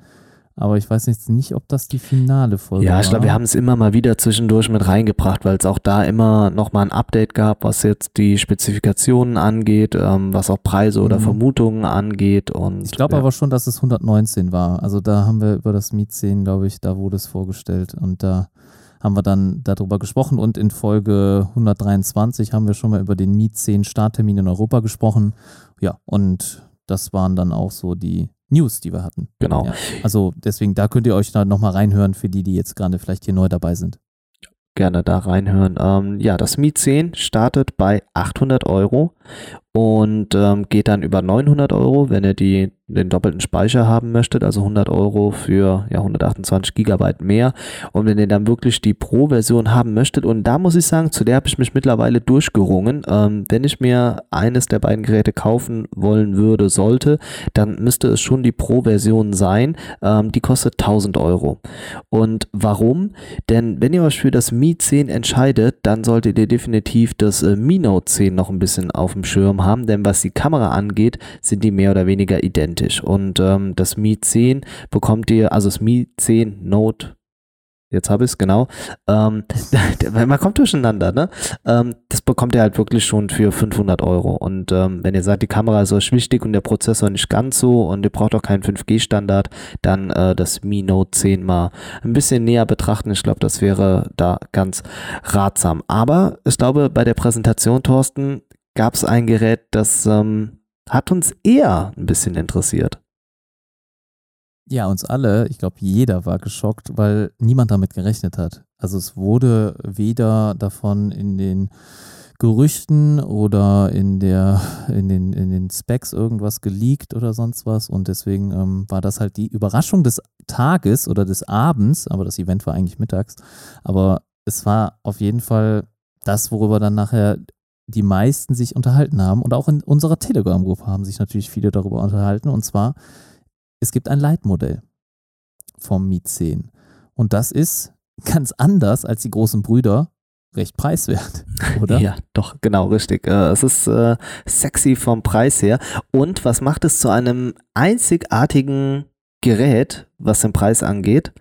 Aber ich weiß jetzt nicht, ob das die finale Folge war. Ja, ich glaube, wir haben es immer mal wieder zwischendurch mit reingebracht, weil es auch da immer nochmal ein Update gab, was jetzt die Spezifikationen angeht, ähm, was auch Preise oder mhm. Vermutungen angeht. Und, ich glaube ja. aber schon, dass es 119 war. Also da haben wir über das Miet 10, glaube ich, da wurde es vorgestellt. Und da haben wir dann darüber gesprochen und in Folge 123 haben wir schon mal über den Miet 10 Starttermin in Europa gesprochen. Ja, und das waren dann auch so die News, die wir hatten. Genau. Ja, also deswegen, da könnt ihr euch da nochmal reinhören für die, die jetzt gerade vielleicht hier neu dabei sind. Gerne da reinhören. Ähm, ja, das Mi 10 startet bei 800 Euro und ähm, geht dann über 900 Euro, wenn ihr die den doppelten Speicher haben möchtet, also 100 Euro für ja, 128 Gigabyte mehr. Und wenn ihr dann wirklich die Pro-Version haben möchtet, und da muss ich sagen, zu der habe ich mich mittlerweile durchgerungen. Ähm, wenn ich mir eines der beiden Geräte kaufen wollen würde, sollte, dann müsste es schon die Pro-Version sein. Ähm, die kostet 1000 Euro. Und warum? Denn wenn ihr euch für das Mi 10 entscheidet, dann solltet ihr definitiv das äh, Mi Note 10 noch ein bisschen auf dem Schirm haben, denn was die Kamera angeht, sind die mehr oder weniger identisch identisch. Und ähm, das Mi 10 bekommt ihr, also das Mi 10 Note jetzt habe ich es genau. Ähm, man kommt durcheinander, ne? Ähm, das bekommt ihr halt wirklich schon für 500 Euro. Und ähm, wenn ihr sagt, die Kamera ist euch wichtig und der Prozessor nicht ganz so und ihr braucht auch keinen 5G-Standard, dann äh, das Mi Note 10 mal ein bisschen näher betrachten. Ich glaube, das wäre da ganz ratsam. Aber ich glaube, bei der Präsentation, Thorsten, gab es ein Gerät, das ähm, hat uns eher ein bisschen interessiert. Ja, uns alle, ich glaube, jeder war geschockt, weil niemand damit gerechnet hat. Also es wurde weder davon in den Gerüchten oder in, der, in, den, in den Specs irgendwas geleakt oder sonst was. Und deswegen ähm, war das halt die Überraschung des Tages oder des Abends, aber das Event war eigentlich mittags. Aber es war auf jeden Fall das, worüber dann nachher die meisten sich unterhalten haben und auch in unserer Telegram-Gruppe haben sich natürlich viele darüber unterhalten. Und zwar, es gibt ein Leitmodell vom Mi 10. Und das ist ganz anders als die großen Brüder recht preiswert, oder? ja, doch, genau, richtig. Äh, es ist äh, sexy vom Preis her. Und was macht es zu einem einzigartigen Gerät, was den Preis angeht?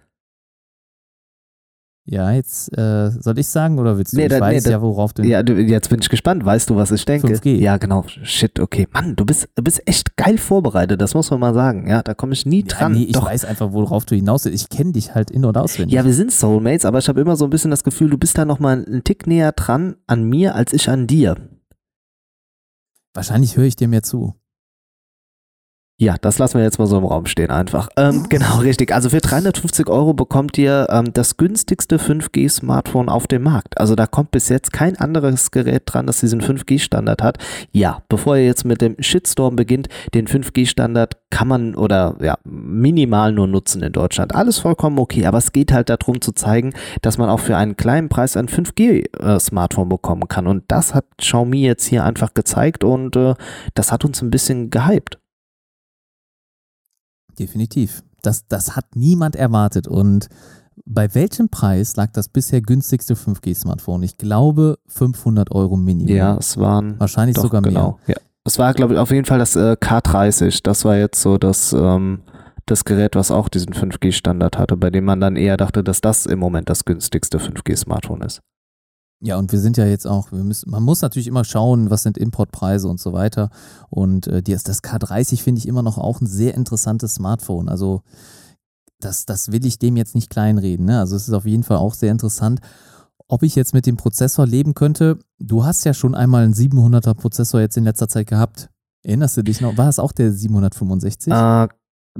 Ja, jetzt äh, soll ich sagen oder willst du? Nee, ich da, weiß nee, ja, worauf du. Ja, du, jetzt bin ich gespannt. Weißt du, was ich denke? 5G. Ja, genau. Shit, okay. Mann, du bist, du bist echt geil vorbereitet. Das muss man mal sagen. Ja, da komme ich nie ja, dran. Nee, ich Doch. weiß einfach, worauf du hinaus willst. Ich kenne dich halt in- und auswendig. Ja, wir sind Soulmates, aber ich habe immer so ein bisschen das Gefühl, du bist da nochmal einen Tick näher dran an mir, als ich an dir. Wahrscheinlich höre ich dir mehr zu. Ja, das lassen wir jetzt mal so im Raum stehen einfach. Ähm, genau, richtig. Also für 350 Euro bekommt ihr ähm, das günstigste 5G-Smartphone auf dem Markt. Also da kommt bis jetzt kein anderes Gerät dran, das diesen 5G-Standard hat. Ja, bevor ihr jetzt mit dem Shitstorm beginnt, den 5G-Standard kann man oder ja, minimal nur nutzen in Deutschland. Alles vollkommen okay, aber es geht halt darum zu zeigen, dass man auch für einen kleinen Preis ein 5G-Smartphone äh, bekommen kann. Und das hat Xiaomi jetzt hier einfach gezeigt und äh, das hat uns ein bisschen gehypt. Definitiv. Das, das hat niemand erwartet. Und bei welchem Preis lag das bisher günstigste 5G-Smartphone? Ich glaube 500 Euro Minimum. Ja, es waren. Wahrscheinlich sogar genau. mehr. Ja. Es war, glaube ich, auf jeden Fall das äh, K30. Das war jetzt so das, ähm, das Gerät, was auch diesen 5G-Standard hatte, bei dem man dann eher dachte, dass das im Moment das günstigste 5G-Smartphone ist. Ja, und wir sind ja jetzt auch, müssen, man muss natürlich immer schauen, was sind Importpreise und so weiter. Und äh, das K30 finde ich immer noch auch ein sehr interessantes Smartphone. Also das, das will ich dem jetzt nicht kleinreden. Ne? Also es ist auf jeden Fall auch sehr interessant. Ob ich jetzt mit dem Prozessor leben könnte, du hast ja schon einmal einen 700er Prozessor jetzt in letzter Zeit gehabt. Erinnerst du dich noch? War es auch der 765? Äh,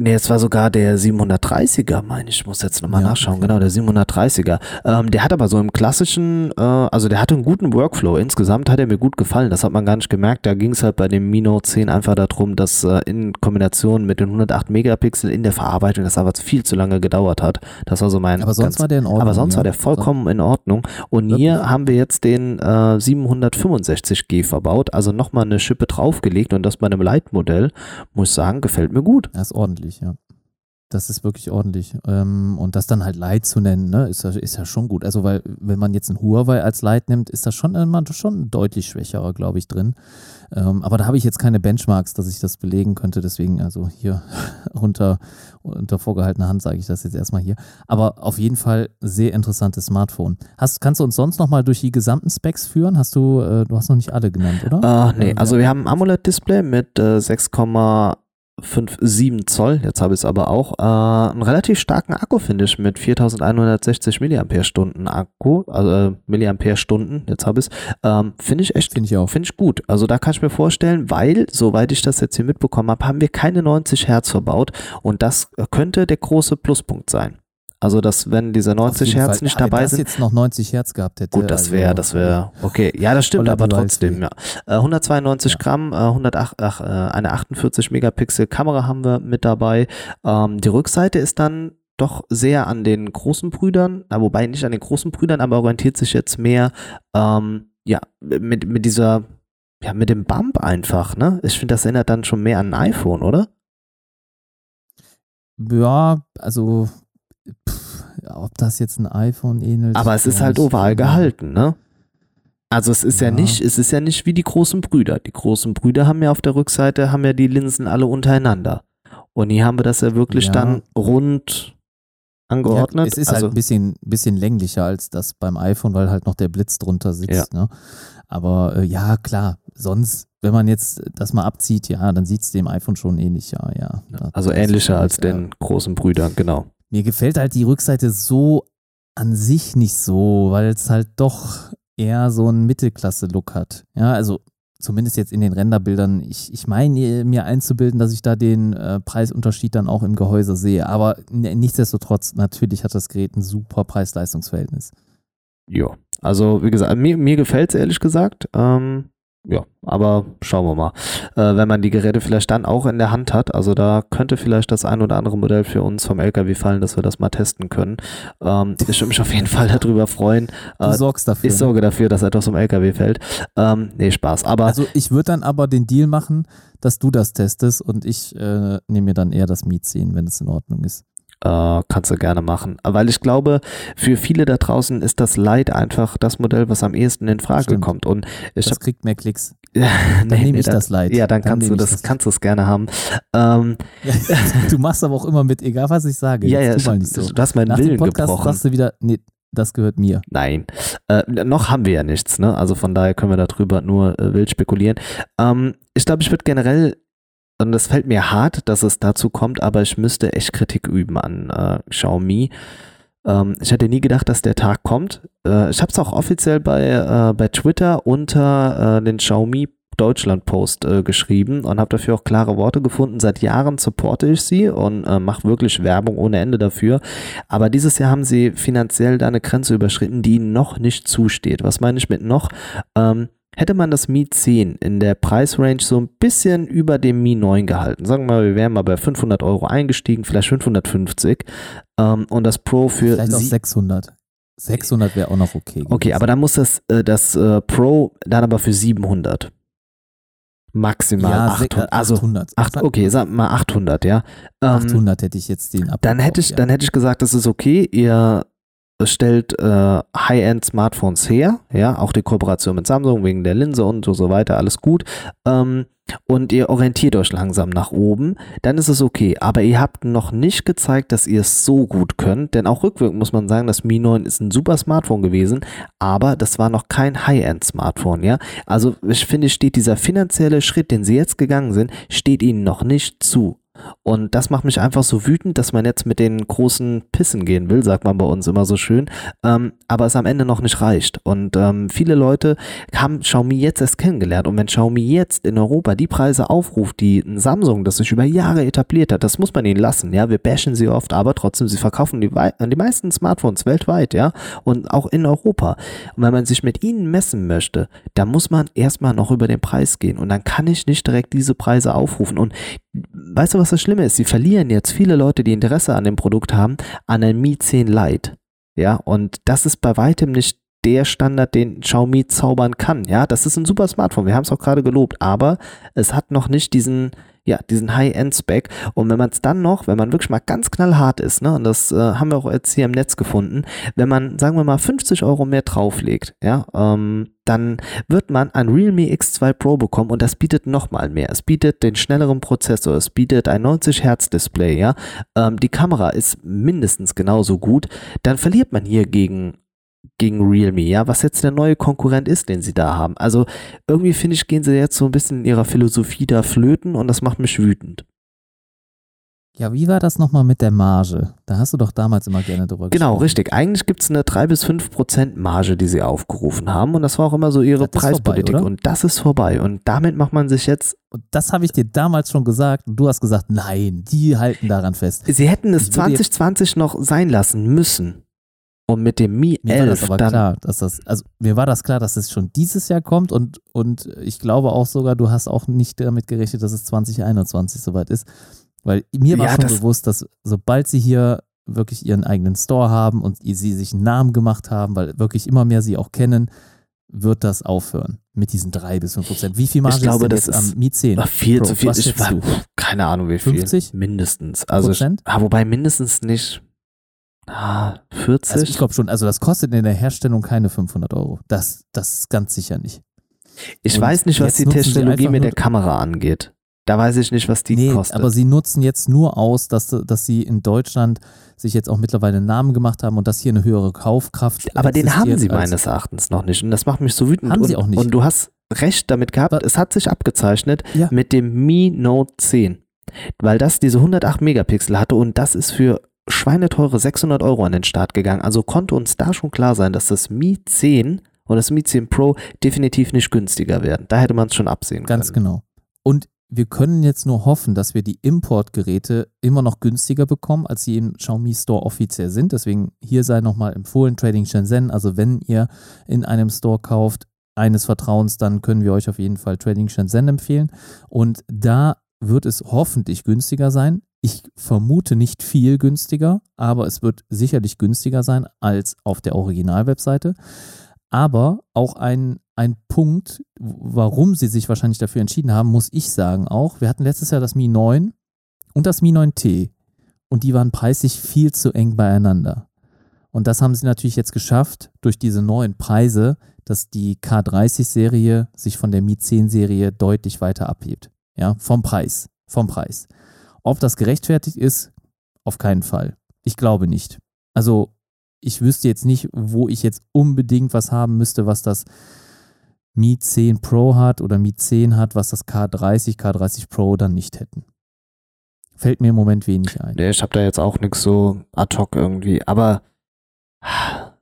Nee, es war sogar der 730er, meine ich. Ich muss jetzt nochmal ja, nachschauen. Okay. Genau, der 730er. Ähm, der hat aber so im klassischen, äh, also der hatte einen guten Workflow. Insgesamt hat er mir gut gefallen. Das hat man gar nicht gemerkt. Da ging es halt bei dem Mino 10 einfach darum, dass äh, in Kombination mit den 108 Megapixel in der Verarbeitung das aber viel zu lange gedauert hat. Das war so mein. Aber sonst ganz, war der in Ordnung. Aber sonst ja. war der vollkommen in Ordnung. Und hier haben wir jetzt den äh, 765G verbaut. Also nochmal eine Schippe draufgelegt und das bei einem Leitmodell. Muss ich sagen, gefällt mir gut. Das ist ordentlich ordentlich, ja. Das ist wirklich ordentlich. Ähm, und das dann halt Light zu nennen, ne, ist ja, ist ja schon gut. Also, weil, wenn man jetzt ein Huawei als Light nimmt, ist da schon, immer schon deutlich schwächerer, glaube ich, drin. Ähm, aber da habe ich jetzt keine Benchmarks, dass ich das belegen könnte. Deswegen, also hier unter, unter vorgehaltener Hand sage ich das jetzt erstmal hier. Aber auf jeden Fall sehr interessantes Smartphone. Hast, kannst du uns sonst nochmal durch die gesamten Specs führen? Hast du, äh, du hast noch nicht alle genannt, oder? Uh, nee, also wir haben ein AMOLED-Display mit äh, 6, 5,7 Zoll, jetzt habe ich es aber auch, äh, einen relativ starken Akku, finde ich, mit 4160 Milliampere-Stunden Akku, also äh, Milliampere-Stunden, jetzt habe ich es, ähm, finde ich echt, finde ich auch, finde ich gut. Also da kann ich mir vorstellen, weil, soweit ich das jetzt hier mitbekommen habe, haben wir keine 90 Hertz verbaut und das könnte der große Pluspunkt sein. Also, dass wenn diese 90 Hertz Fall. nicht dabei wenn das sind. jetzt noch 90 Hertz gehabt hätte. Gut, das wäre, also, das wäre, okay. Ja, das stimmt, aber trotzdem, ja. Äh, 192 ja. Gramm, äh, 108, ach, äh, eine 48 Megapixel Kamera haben wir mit dabei. Ähm, die Rückseite ist dann doch sehr an den großen Brüdern, wobei nicht an den großen Brüdern, aber orientiert sich jetzt mehr, ähm, ja, mit, mit dieser, ja, mit dem Bump einfach, ne? Ich finde, das erinnert dann schon mehr an ein iPhone, oder? Ja, also pff, ob das jetzt ein iPhone ähnelt. Aber es ist halt oval gehalten, ne? Also es ist ja. ja. nicht, es ist ja nicht wie die großen Brüder. Die großen Brüder haben ja auf der Rückseite haben ja die Linsen alle untereinander. Und hier haben wir das ja wirklich ja. dann rund angeordnet. Ja, es ist halt also, halt ein bisschen, bisschen länglicher als das beim iPhone, weil halt noch der Blitz drunter sitzt. Ne? Aber äh, ja, klar, sonst, wenn man jetzt das mal abzieht, ja, dann sieht es dem iPhone schon ähnlich, ja, ja. Also ähnlicher als den großen Brüdern, genau. Mir gefällt halt die Rückseite so an sich nicht so, weil es halt doch eher so einen Mittelklasse-Look hat. Ja, also zumindest jetzt in den Renderbildern. Ich, ich meine mir einzubilden, dass ich da den äh, Preisunterschied dann auch im Gehäuse sehe. Aber nichtsdestotrotz, natürlich hat das Gerät ein super Preis-Leistungs-Verhältnis. Ja, also wie gesagt, mir, mir gefällt es ehrlich gesagt. Ähm, ja, aber schauen wir mal. Äh, wenn man die Geräte vielleicht dann auch in der Hand hat, also da könnte vielleicht das ein oder andere Modell für uns vom LKW fallen, dass wir das mal testen können. Ähm, ich würde mich auf jeden Fall darüber freuen. Du äh, sorgst dafür. Ich sorge dafür, dass etwas vom LKW fällt. Ähm, nee, Spaß. Aber also ich würde dann aber den Deal machen, dass du das testest und ich äh, nehme mir dann eher das Miet ziehen, wenn es in Ordnung ist. Äh, kannst du gerne machen. Weil ich glaube, für viele da draußen ist das Light einfach das Modell, was am ehesten in Frage Stimmt. kommt. Und ich das hab, kriegt mehr Klicks. dann nee, nehme ich nee, das Light. Ja, dann, dann kannst du das, das, kannst du es gerne haben. Ähm, ja, du machst aber auch immer mit, egal was ich sage. Ja, ja, du, so. du hast meinen Nach Willen dem Podcast gebrochen. sagst du wieder, nee, das gehört mir. Nein, äh, noch haben wir ja nichts, ne? Also von daher können wir darüber nur äh, wild spekulieren. Ähm, ich glaube, ich würde generell und es fällt mir hart, dass es dazu kommt, aber ich müsste echt Kritik üben an äh, Xiaomi. Ähm, ich hätte nie gedacht, dass der Tag kommt. Äh, ich habe es auch offiziell bei, äh, bei Twitter unter äh, den Xiaomi Deutschland Post äh, geschrieben und habe dafür auch klare Worte gefunden. Seit Jahren supporte ich sie und äh, mache wirklich Werbung ohne Ende dafür. Aber dieses Jahr haben sie finanziell da eine Grenze überschritten, die ihnen noch nicht zusteht. Was meine ich mit noch? Ähm, Hätte man das Mi 10 in der Preisrange so ein bisschen über dem Mi 9 gehalten, sagen wir mal, wir wären mal bei 500 Euro eingestiegen, vielleicht 550 ähm, und das Pro für... Vielleicht auch 600. 600 wäre auch noch okay. Gewesen. Okay, aber dann muss das, äh, das äh, Pro dann aber für 700. Maximal ja, 800. Also 800. 8, okay, sag mal 800, ja. Ähm, 800 hätte ich jetzt den Ab Dann hätte ich, ja. dann hätte ich gesagt, das ist okay. Ihr stellt äh, High-End-Smartphones her, ja, auch die Kooperation mit Samsung wegen der Linse und so, weiter, alles gut. Ähm, und ihr orientiert euch langsam nach oben, dann ist es okay. Aber ihr habt noch nicht gezeigt, dass ihr es so gut könnt, denn auch rückwirkend muss man sagen, das Mi 9 ist ein super Smartphone gewesen, aber das war noch kein High-End-Smartphone, ja. Also ich finde, steht dieser finanzielle Schritt, den sie jetzt gegangen sind, steht ihnen noch nicht zu. Und das macht mich einfach so wütend, dass man jetzt mit den großen Pissen gehen will, sagt man bei uns immer so schön, ähm, aber es am Ende noch nicht reicht. Und ähm, viele Leute haben Xiaomi jetzt erst kennengelernt. Und wenn Xiaomi jetzt in Europa die Preise aufruft, die ein Samsung, das sich über Jahre etabliert hat, das muss man ihnen lassen. Ja, wir bashen sie oft, aber trotzdem, sie verkaufen die, die meisten Smartphones weltweit, ja, und auch in Europa. Und wenn man sich mit ihnen messen möchte, dann muss man erstmal noch über den Preis gehen. Und dann kann ich nicht direkt diese Preise aufrufen. Und weißt du, was das Schlimme ist? Sie verlieren jetzt viele Leute, die Interesse an dem Produkt haben, an ein Mi 10 Lite. Ja, und das ist bei weitem nicht der Standard, den Xiaomi zaubern kann. Ja, das ist ein super Smartphone. Wir haben es auch gerade gelobt, aber es hat noch nicht diesen, ja, diesen High-End-Spec. Und wenn man es dann noch, wenn man wirklich mal ganz knallhart ist, ne, und das äh, haben wir auch jetzt hier im Netz gefunden, wenn man, sagen wir mal, 50 Euro mehr drauflegt, ja, ähm, dann wird man ein Realme X2 Pro bekommen und das bietet nochmal mehr. Es bietet den schnelleren Prozessor, es bietet ein 90 Hertz Display, ja. Ähm, die Kamera ist mindestens genauso gut. Dann verliert man hier gegen gegen Realme, ja, was jetzt der neue Konkurrent ist, den sie da haben. Also irgendwie finde ich, gehen sie jetzt so ein bisschen in ihrer Philosophie da flöten und das macht mich wütend. Ja, wie war das nochmal mit der Marge? Da hast du doch damals immer gerne drüber Genau, gesprochen. richtig. Eigentlich gibt es eine 3 bis 5 Prozent Marge, die sie aufgerufen haben und das war auch immer so ihre Das vorbei, Preispolitik oder? und das ist vorbei und damit macht man sich jetzt, Und das habe ich dir damals schon gesagt und du hast gesagt, nein, die halten daran fest. sie hätten es Ich würde jetzt- 2020 noch sein lassen müssen und mit dem Mi Mir war das 11 aber dann klar, dass das, also mir war das klar, dass es schon dieses Jahr kommt und, und ich glaube auch sogar, du hast auch nicht damit gerechnet, dass es 2021 soweit ist. Weil mir war Ja, schon das- bewusst, dass sobald sie hier wirklich ihren eigenen Store haben und sie sich einen Namen gemacht haben, weil wirklich immer mehr sie auch kennen, wird das aufhören mit diesen drei bis fünf Prozent. Wie viel Marge glaube, ist denn das jetzt ist am Mi 10? Ach, viel Pro? zu viel. Was Ich war, du? keine Ahnung wie viel. 50? Mindestens. Also, Prozent? ah, wobei mindestens nicht ah, 40. Also ich glaube schon, also das kostet in der Herstellung keine 500 Euro. Das, das ist ganz sicher nicht. Ich Und weiß nicht, was die Technologie mit der Kamera angeht. Da weiß ich nicht, was die nee, kostet. aber sie nutzen jetzt nur aus, dass, dass sie in Deutschland sich jetzt auch mittlerweile einen Namen gemacht haben und dass hier eine höhere Kaufkraft aber den haben sie meines Erachtens noch nicht. Und das macht mich so wütend. Haben und, sie auch nicht. Und du hast recht damit gehabt, Aber- es hat sich abgezeichnet Ja. mit dem Mi Note 10. Weil das diese 108 Megapixel hatte und das ist für schweineteure 600 Euro an den Start gegangen. Also konnte uns da schon klar sein, dass das Mi 10 und das Mi 10 Pro definitiv nicht günstiger werden. Da hätte man es schon absehen Ganz können. genau. Und wir können jetzt nur hoffen, dass wir die Importgeräte immer noch günstiger bekommen, als sie im Xiaomi Store offiziell sind. Deswegen hier sei nochmal empfohlen, Trading Shenzhen. Also wenn ihr in einem Store kauft, eines Vertrauens, dann können wir euch auf jeden Fall Trading Shenzhen empfehlen. Und da wird es hoffentlich günstiger sein. Ich vermute nicht viel günstiger, aber es wird sicherlich günstiger sein als auf der Originalwebseite. Aber auch ein, ein Punkt, warum sie sich wahrscheinlich dafür entschieden haben, muss ich sagen auch. Wir hatten letztes Jahr das Mi 9 und das Mi 9T und die waren preislich viel zu eng beieinander. Und das haben sie natürlich jetzt geschafft durch diese neuen Preise, dass die K30-Serie sich von der Mi 10-Serie deutlich weiter abhebt. Ja, vom Preis. Vom Preis. Ob das gerechtfertigt ist, auf keinen Fall. Ich glaube nicht. Also, ich wüsste jetzt nicht, wo ich jetzt unbedingt was haben müsste, was das Mi 10 Pro hat oder Mi 10 hat, was das K30, K30 Pro dann nicht hätten. Fällt mir im Moment wenig ein. Nee, ich habe da jetzt auch nichts so ad hoc irgendwie. Aber,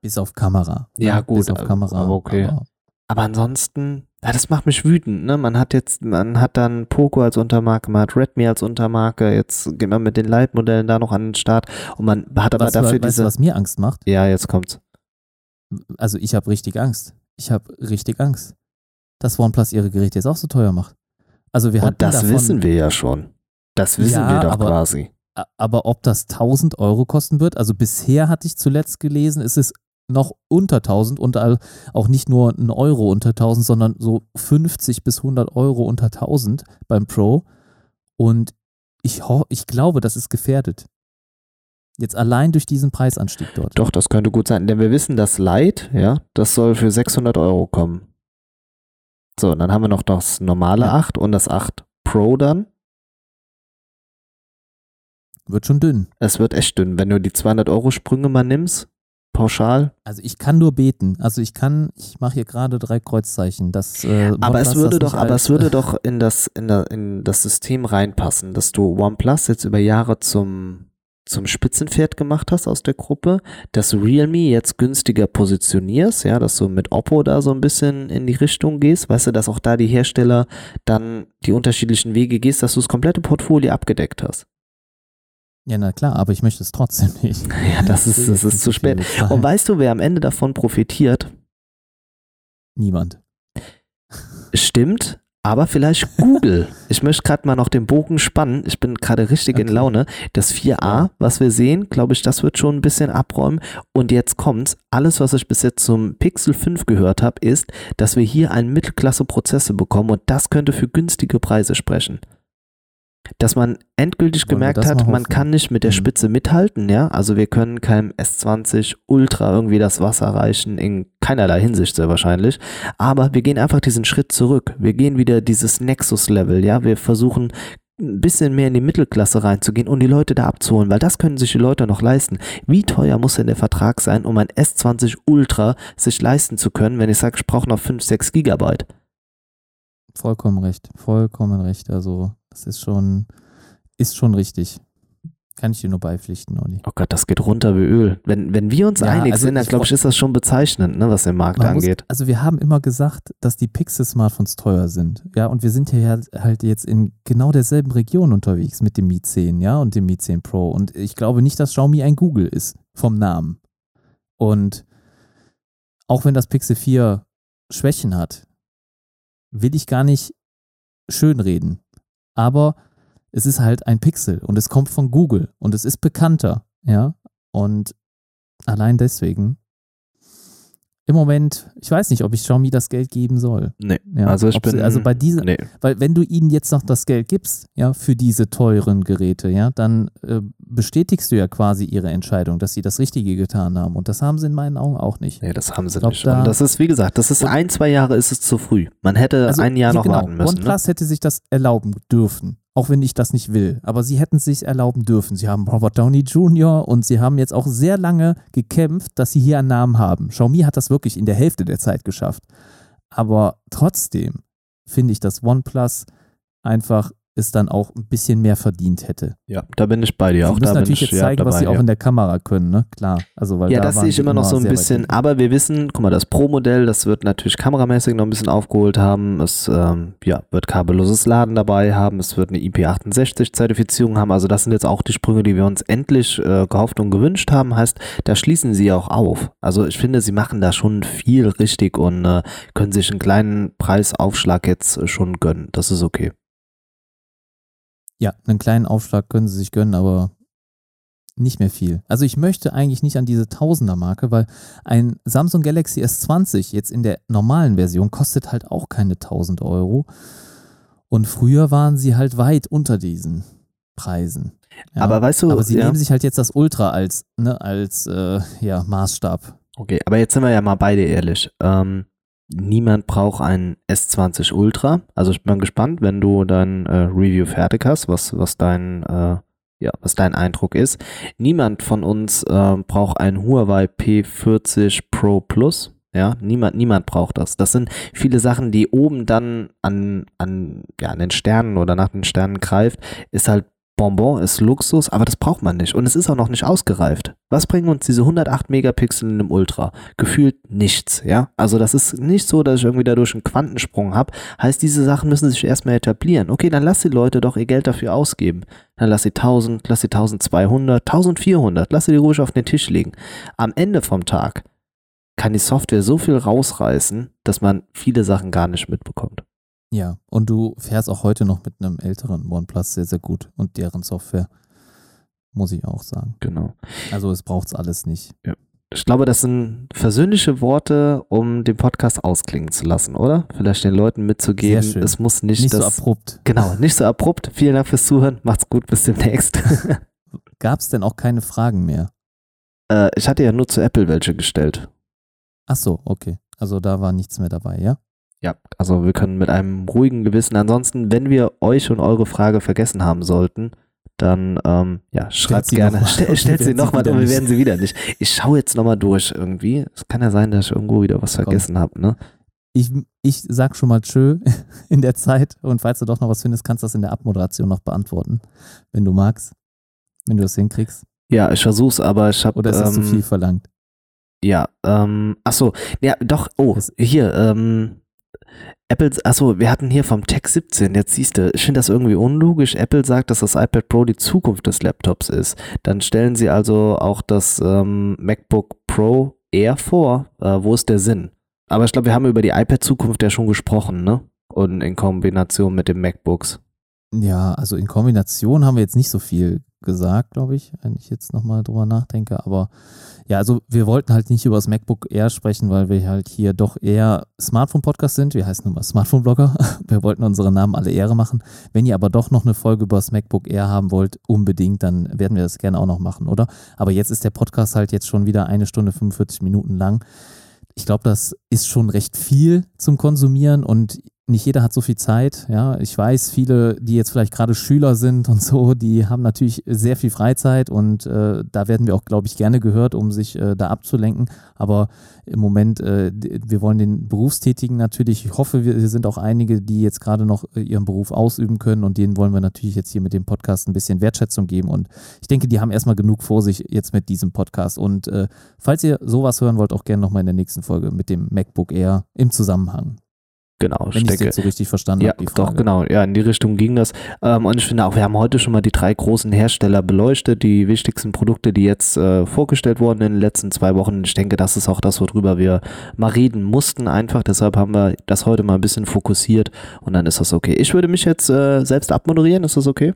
Bis auf Kamera. Ja, ne? gut, Bis auf Kamera. aber okay. aber- aber ansonsten, ja, das macht mich wütend. Ne? Man hat jetzt, man hat dann Poco als Untermarke, man hat Redmi als Untermarke. Jetzt geht man mit den Lite-Modellen da noch an den Start und man hat aber was, dafür weißt diese. was mir Angst macht? ja, jetzt kommt's. Also ich habe richtig Angst. Ich habe richtig Angst, dass OnePlus ihre Geräte jetzt auch so teuer macht. Also wir hatten Und das davon, wissen wir ja schon. Das wissen Ja, wir doch aber- quasi. Aber ob das 1000 Euro kosten wird, also bisher hatte ich zuletzt gelesen, ist es noch unter 1000 und auch nicht nur ein Euro unter 1000, sondern so 50 bis 100 Euro unter 1000 beim Pro. Und ich, ich glaube, das ist gefährdet. Jetzt allein durch diesen Preisanstieg dort. Doch, das könnte gut sein, denn wir wissen, das Lite, ja, das soll für 600 Euro kommen. So, und dann haben wir noch das normale Ja. 8 und das 8 Pro dann. Wird schon dünn. Es wird echt dünn, wenn du die 200 Euro Sprünge mal nimmst, pauschal. Also ich kann nur beten. Also ich kann, ich mache hier gerade drei Kreuzzeichen. Das, äh, Aber es würde das doch, nicht aber es würde doch in das, in, der, in das System reinpassen, dass du OnePlus jetzt über Jahre zum, zum Spitzenpferd gemacht hast aus der Gruppe, dass du Realme jetzt günstiger positionierst, ja, dass du mit Oppo da so ein bisschen in die Richtung gehst, weißt du, dass auch da die Hersteller dann die unterschiedlichen Wege gehst, dass du das komplette Portfolio abgedeckt hast. Ja, na klar, aber ich möchte es trotzdem nicht. Ja, das Ich ist, das ist zu spät. bezahlen. Und weißt du, wer am Ende davon profitiert? Niemand. Stimmt, aber vielleicht Google. ich möchte gerade mal noch den Bogen spannen. Ich bin gerade richtig in Okay. Laune. Das 4a, Ja. was wir sehen, glaube ich, das wird schon ein bisschen abräumen. Und jetzt kommt's. Alles, was ich bis jetzt zum Pixel 5 gehört habe, ist, dass wir hier einen Mittelklasse-Prozessor bekommen und das könnte für günstige Preise sprechen. Dass man endgültig Wollen gemerkt hat, man kann nicht mit der Mhm. Spitze mithalten, ja. Also wir können keinem S20 Ultra irgendwie das Wasser reichen, in keinerlei Hinsicht sehr wahrscheinlich. Aber wir gehen einfach diesen Schritt zurück. Wir gehen wieder dieses Nexus-Level, ja. Wir versuchen ein bisschen mehr in die Mittelklasse reinzugehen und die Leute da abzuholen, weil das können sich die Leute noch leisten. Wie teuer muss denn der Vertrag sein, um ein S20 Ultra sich leisten zu können, wenn ich sage, ich brauche noch 5, 6 Gigabyte? Vollkommen recht. Vollkommen recht. Also, das ist schon, ist schon richtig. Kann ich dir nur beipflichten, Olli. Oh Gott, das geht runter wie Öl. Wenn, wenn wir uns Ja, einig also sind, dann glaube ich, ist das schon bezeichnend, ne, was den Markt Man muss, angeht. also wir haben immer gesagt, dass die Pixel-Smartphones teuer sind. Ja, und wir sind ja halt jetzt in genau derselben Region unterwegs mit dem Mi 10, ja, und dem Mi 10 Pro. Und ich glaube nicht, dass Xiaomi ein Google ist, vom Namen. Und auch wenn das Pixel 4 Schwächen hat, will ich gar nicht schönreden. Aber es ist halt ein Pixel und es kommt von Google und es ist bekannter, ja. Und allein deswegen im Moment, ich weiß nicht, ob ich Xiaomi das Geld geben soll. Nee, Ja, also ich ob sie- bin. also bei dieser, nee. weil wenn du ihnen jetzt noch das Geld gibst, ja, für diese teuren Geräte, ja, dann äh, bestätigst du ja quasi ihre Entscheidung, dass sie das Richtige getan haben. Und das haben sie in meinen Augen auch nicht. Nee, das haben sie glaub, nicht. da- und das ist, wie gesagt, das ist ein, zwei Jahre ist es zu früh. Man hätte Also, ein Jahr ja, noch genau, warten müssen. Ne? OnePlus hätte sich das erlauben dürfen, auch wenn ich das nicht will. Aber sie hätten es sich erlauben dürfen. Sie haben Robert Downey Jr. und sie haben jetzt auch sehr lange gekämpft, dass sie hier einen Namen haben. Xiaomi hat das wirklich in der Hälfte der Zeit geschafft. Aber trotzdem finde ich, dass OnePlus einfach es dann auch ein bisschen mehr verdient hätte. Ja, da bin ich bei dir. sie auch müssen da natürlich ich jetzt ja, zeigen, was dabei, sie auch ja. in der Kamera können, ne? Klar. Also, weil Ja, da das sehe ich sie immer noch so ein bisschen, aber wir wissen, guck mal, das Pro-Modell, das wird natürlich kameramäßig noch ein bisschen aufgeholt haben. Es ähm, ja, wird kabelloses Laden dabei haben, es wird eine IP68-Zertifizierung haben. Also das sind jetzt auch die Sprünge, die wir uns endlich äh, gehofft und gewünscht haben. Heißt, da schließen sie auch auf. Also ich finde, sie machen da schon viel richtig und äh, können sich einen kleinen Preisaufschlag jetzt äh, schon gönnen. Das ist okay. Ja, einen kleinen Aufschlag können sie sich gönnen, aber nicht mehr viel. Also ich möchte eigentlich nicht an diese Tausender-Marke, weil ein Samsung Galaxy S20 jetzt in der normalen Version kostet halt auch keine 1000 Euro. Und früher waren sie halt weit unter diesen Preisen. Ja, Aber weißt du, aber sie ja. nehmen sich halt jetzt das Ultra als, ne, als äh, ja, Maßstab. Okay, aber jetzt sind wir ja mal beide ehrlich. Ähm, niemand braucht ein S20 Ultra. Also ich bin gespannt, wenn du dein äh, Review fertig hast, was, was dein äh, ja, was dein Eindruck ist. Niemand von uns äh, braucht ein Huawei P40 Pro Plus. Ja, niemand, niemand braucht das. Das sind viele Sachen, die oben dann an, an, ja, an den Sternen oder nach den Sternen greift, ist halt Bonbon, ist Luxus, aber das braucht man nicht. Und es ist auch noch nicht ausgereift. Was bringen uns diese 108 Megapixel in einem Ultra? Gefühlt nichts, ja. Also das ist nicht so, dass ich irgendwie dadurch einen Quantensprung habe. Heißt, diese Sachen müssen sich erstmal etablieren. Okay, dann lass die Leute doch ihr Geld dafür ausgeben. Dann lass sie 1000, lass sie 1200, 1400, lass sie die ruhig auf den Tisch legen. Am Ende vom Tag kann die Software so viel rausreißen, dass man viele Sachen gar nicht mitbekommt. Ja, und du fährst auch heute noch mit einem älteren OnePlus sehr, sehr gut und deren Software, muss ich auch sagen. Genau. Also es braucht es alles nicht. Ich glaube, das sind versöhnliche Worte, um den Podcast ausklingen zu lassen, oder? Vielleicht den Leuten mitzugeben, es muss nicht, Nicht so das. abrupt. genau, nicht so abrupt. Vielen Dank fürs Zuhören. Macht's gut, bis demnächst. gab es denn auch keine Fragen mehr? Äh, ich hatte ja nur zu Apple welche gestellt. Ach so, okay. Also da war nichts mehr dabei, ja? Ja, also wir können mit einem ruhigen Gewissen. Ansonsten, wenn wir euch und eure Frage vergessen haben sollten, dann ähm, ja, schreibt gerne. noch. Stell, stellt sie nochmal und wir werden sie wieder nicht. Ich schaue jetzt nochmal durch irgendwie. Es kann ja sein, dass ich irgendwo wieder was vergessen habe, ne? Ich, ich sag schon mal tschö in der Zeit und falls du doch noch was findest, kannst du das in der Abmoderation noch beantworten, wenn du magst, wenn du das hinkriegst. Ja, ich versuch's, aber ich habe. Oder ist das ähm, zu viel verlangt? Ja, ähm, ach so, ja, doch, oh, hier, ähm, Apple, ach so, wir hatten hier vom Tech 17, jetzt siehst du, ich finde das irgendwie unlogisch. Apple sagt, dass das iPad Pro die Zukunft des Laptops ist. Dann stellen sie also auch das ähm, MacBook Pro Air vor. Äh, wo ist der Sinn? Aber ich glaube, wir haben über die iPad-Zukunft ja schon gesprochen, ne? Und in Kombination mit den MacBooks. Ja, also in Kombination haben wir jetzt nicht so viel gesagt, glaube ich, wenn ich jetzt nochmal drüber nachdenke. Aber ja, also wir wollten halt nicht über das MacBook Air sprechen, weil wir halt hier doch eher Smartphone-Podcast sind. Wir heißen nun mal Smartphone-Blogger. Wir wollten unsere Namen alle Ehre machen. Wenn ihr aber doch noch eine Folge über das MacBook Air haben wollt, unbedingt, dann werden wir das gerne auch noch machen, oder? Aber jetzt ist der Podcast halt jetzt schon wieder eine Stunde 45 Minuten lang. Ich glaube, das ist schon recht viel zum Konsumieren und nicht jeder hat so viel Zeit. Ja, ich weiß, viele, die jetzt vielleicht gerade Schüler sind und so, die haben natürlich sehr viel Freizeit und äh, da werden wir auch, glaube ich, gerne gehört, um sich äh, da abzulenken. Aber im Moment, äh, wir wollen den Berufstätigen natürlich, ich hoffe, wir wir sind auch einige, die jetzt gerade noch äh, ihren Beruf ausüben können und denen wollen wir natürlich jetzt hier mit dem Podcast ein bisschen Wertschätzung geben. Und ich denke, die haben erstmal genug vor sich jetzt mit diesem Podcast. Und äh, falls ihr sowas hören wollt, auch gerne nochmal in der nächsten Folge mit dem MacBook Air im Zusammenhang. Genau, Wenn ich es jetzt so richtig verstanden Ja, habe, doch, genau. Ja, in die Richtung ging das. Ähm, und ich finde auch, wir haben heute schon mal die drei großen Hersteller beleuchtet, die wichtigsten Produkte, die jetzt äh, vorgestellt wurden in den letzten zwei Wochen. Ich denke, das ist auch das, worüber wir mal reden mussten einfach. Deshalb haben wir das heute mal ein bisschen fokussiert und dann ist das okay. Ich würde mich jetzt äh, selbst abmoderieren. Ist das okay?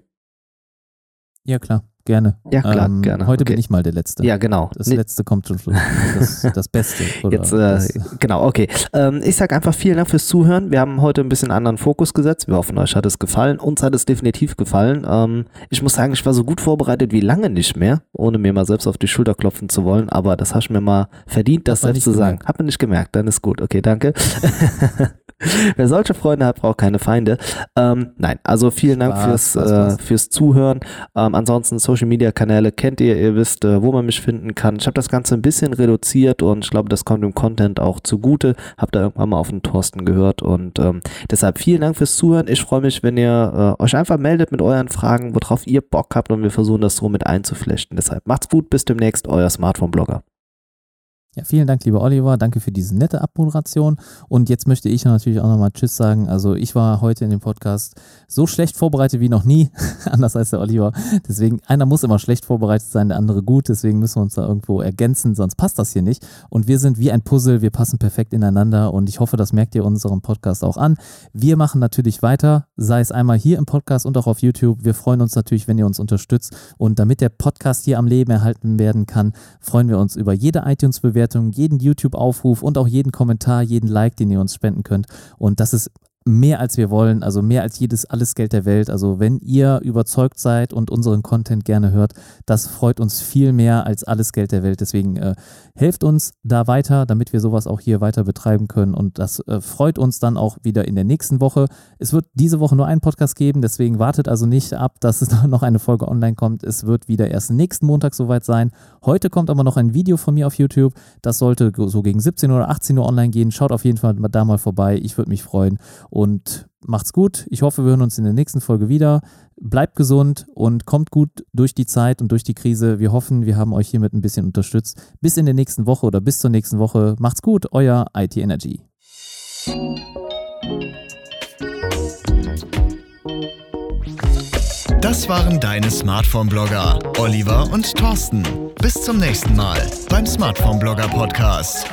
Ja, klar, gerne. Ja, klar, ähm, gerne. Heute okay. bin ich mal der Letzte. Ja, genau. Das Nee, Letzte kommt zum Schluss. Das, das Beste. Jetzt, äh, das, genau, okay. Ähm, ich sage einfach vielen Dank fürs Zuhören. Wir haben heute ein bisschen anderen Fokus gesetzt. Wir hoffen, euch hat es gefallen. Uns hat es definitiv gefallen. Ähm, ich muss sagen, ich war so gut vorbereitet wie lange nicht mehr, ohne mir mal selbst auf die Schulter klopfen zu wollen. Aber das hast du mir mal verdient, das selbst zu sagen. Hat man nicht gemerkt, dann ist gut. Okay, danke. Wer solche Freunde hat, braucht keine Feinde. Ähm, nein, also vielen Dank Spaß, fürs, äh, fürs Zuhören. Ähm, ansonsten Social Media Kanäle kennt ihr, ihr wisst, äh, wo man mich finden kann. Ich habe das Ganze ein bisschen reduziert und ich glaube, das kommt dem Content auch zugute. Hab da irgendwann mal auf den Thorsten gehört und ähm, deshalb vielen Dank fürs Zuhören. Ich freue mich, wenn ihr äh, euch einfach meldet mit euren Fragen, worauf ihr Bock habt und wir versuchen das so mit einzuflechten. Deshalb macht's gut, bis demnächst, euer Smartphone-Blogger. Ja, vielen Dank, lieber Oliver. Danke für diese nette Abmoderation. Und jetzt möchte ich natürlich auch nochmal Tschüss sagen. Also ich war heute in dem Podcast so schlecht vorbereitet wie noch nie. Anders als der Oliver. Deswegen, einer muss immer schlecht vorbereitet sein, der andere gut. Deswegen müssen wir uns da irgendwo ergänzen, sonst passt das hier nicht. Und wir sind wie ein Puzzle. Wir passen perfekt ineinander. Und ich hoffe, das merkt ihr unserem Podcast auch an. Wir machen natürlich weiter, sei es einmal hier im Podcast und auch auf YouTube. Wir freuen uns natürlich, wenn ihr uns unterstützt. Und damit der Podcast hier am Leben erhalten werden kann, freuen wir uns über jede iTunes-Bewertung, jeden YouTube-Aufruf und auch jeden Kommentar, jeden Like, den ihr uns spenden könnt. Und das ist mehr als wir wollen, also mehr als jedes alles Geld der Welt. Also wenn ihr überzeugt seid und unseren Content gerne hört, das freut uns viel mehr als alles Geld der Welt. Deswegen äh, helft uns da weiter, damit wir sowas auch hier weiter betreiben können. Und das äh, freut uns dann auch wieder in der nächsten Woche. Es wird diese Woche nur einen Podcast geben, deswegen wartet also nicht ab, dass es noch eine Folge online kommt. Es wird wieder erst nächsten Montag soweit sein. Heute kommt aber noch ein Video von mir auf YouTube. Das sollte so gegen 17 oder 18 Uhr online gehen. Schaut auf jeden Fall da mal vorbei. Ich würde mich freuen. Und macht's gut. Ich hoffe, wir hören uns in der nächsten Folge wieder. Bleibt gesund und kommt gut durch die Zeit und durch die Krise. Wir hoffen, wir haben euch hiermit ein bisschen unterstützt. Bis in der nächsten Woche oder bis zur nächsten Woche. Macht's gut, euer IT Energy. Das waren deine Smartphone-Blogger, Oliver und Thorsten. Bis zum nächsten Mal beim Smartphone-Blogger Podcast.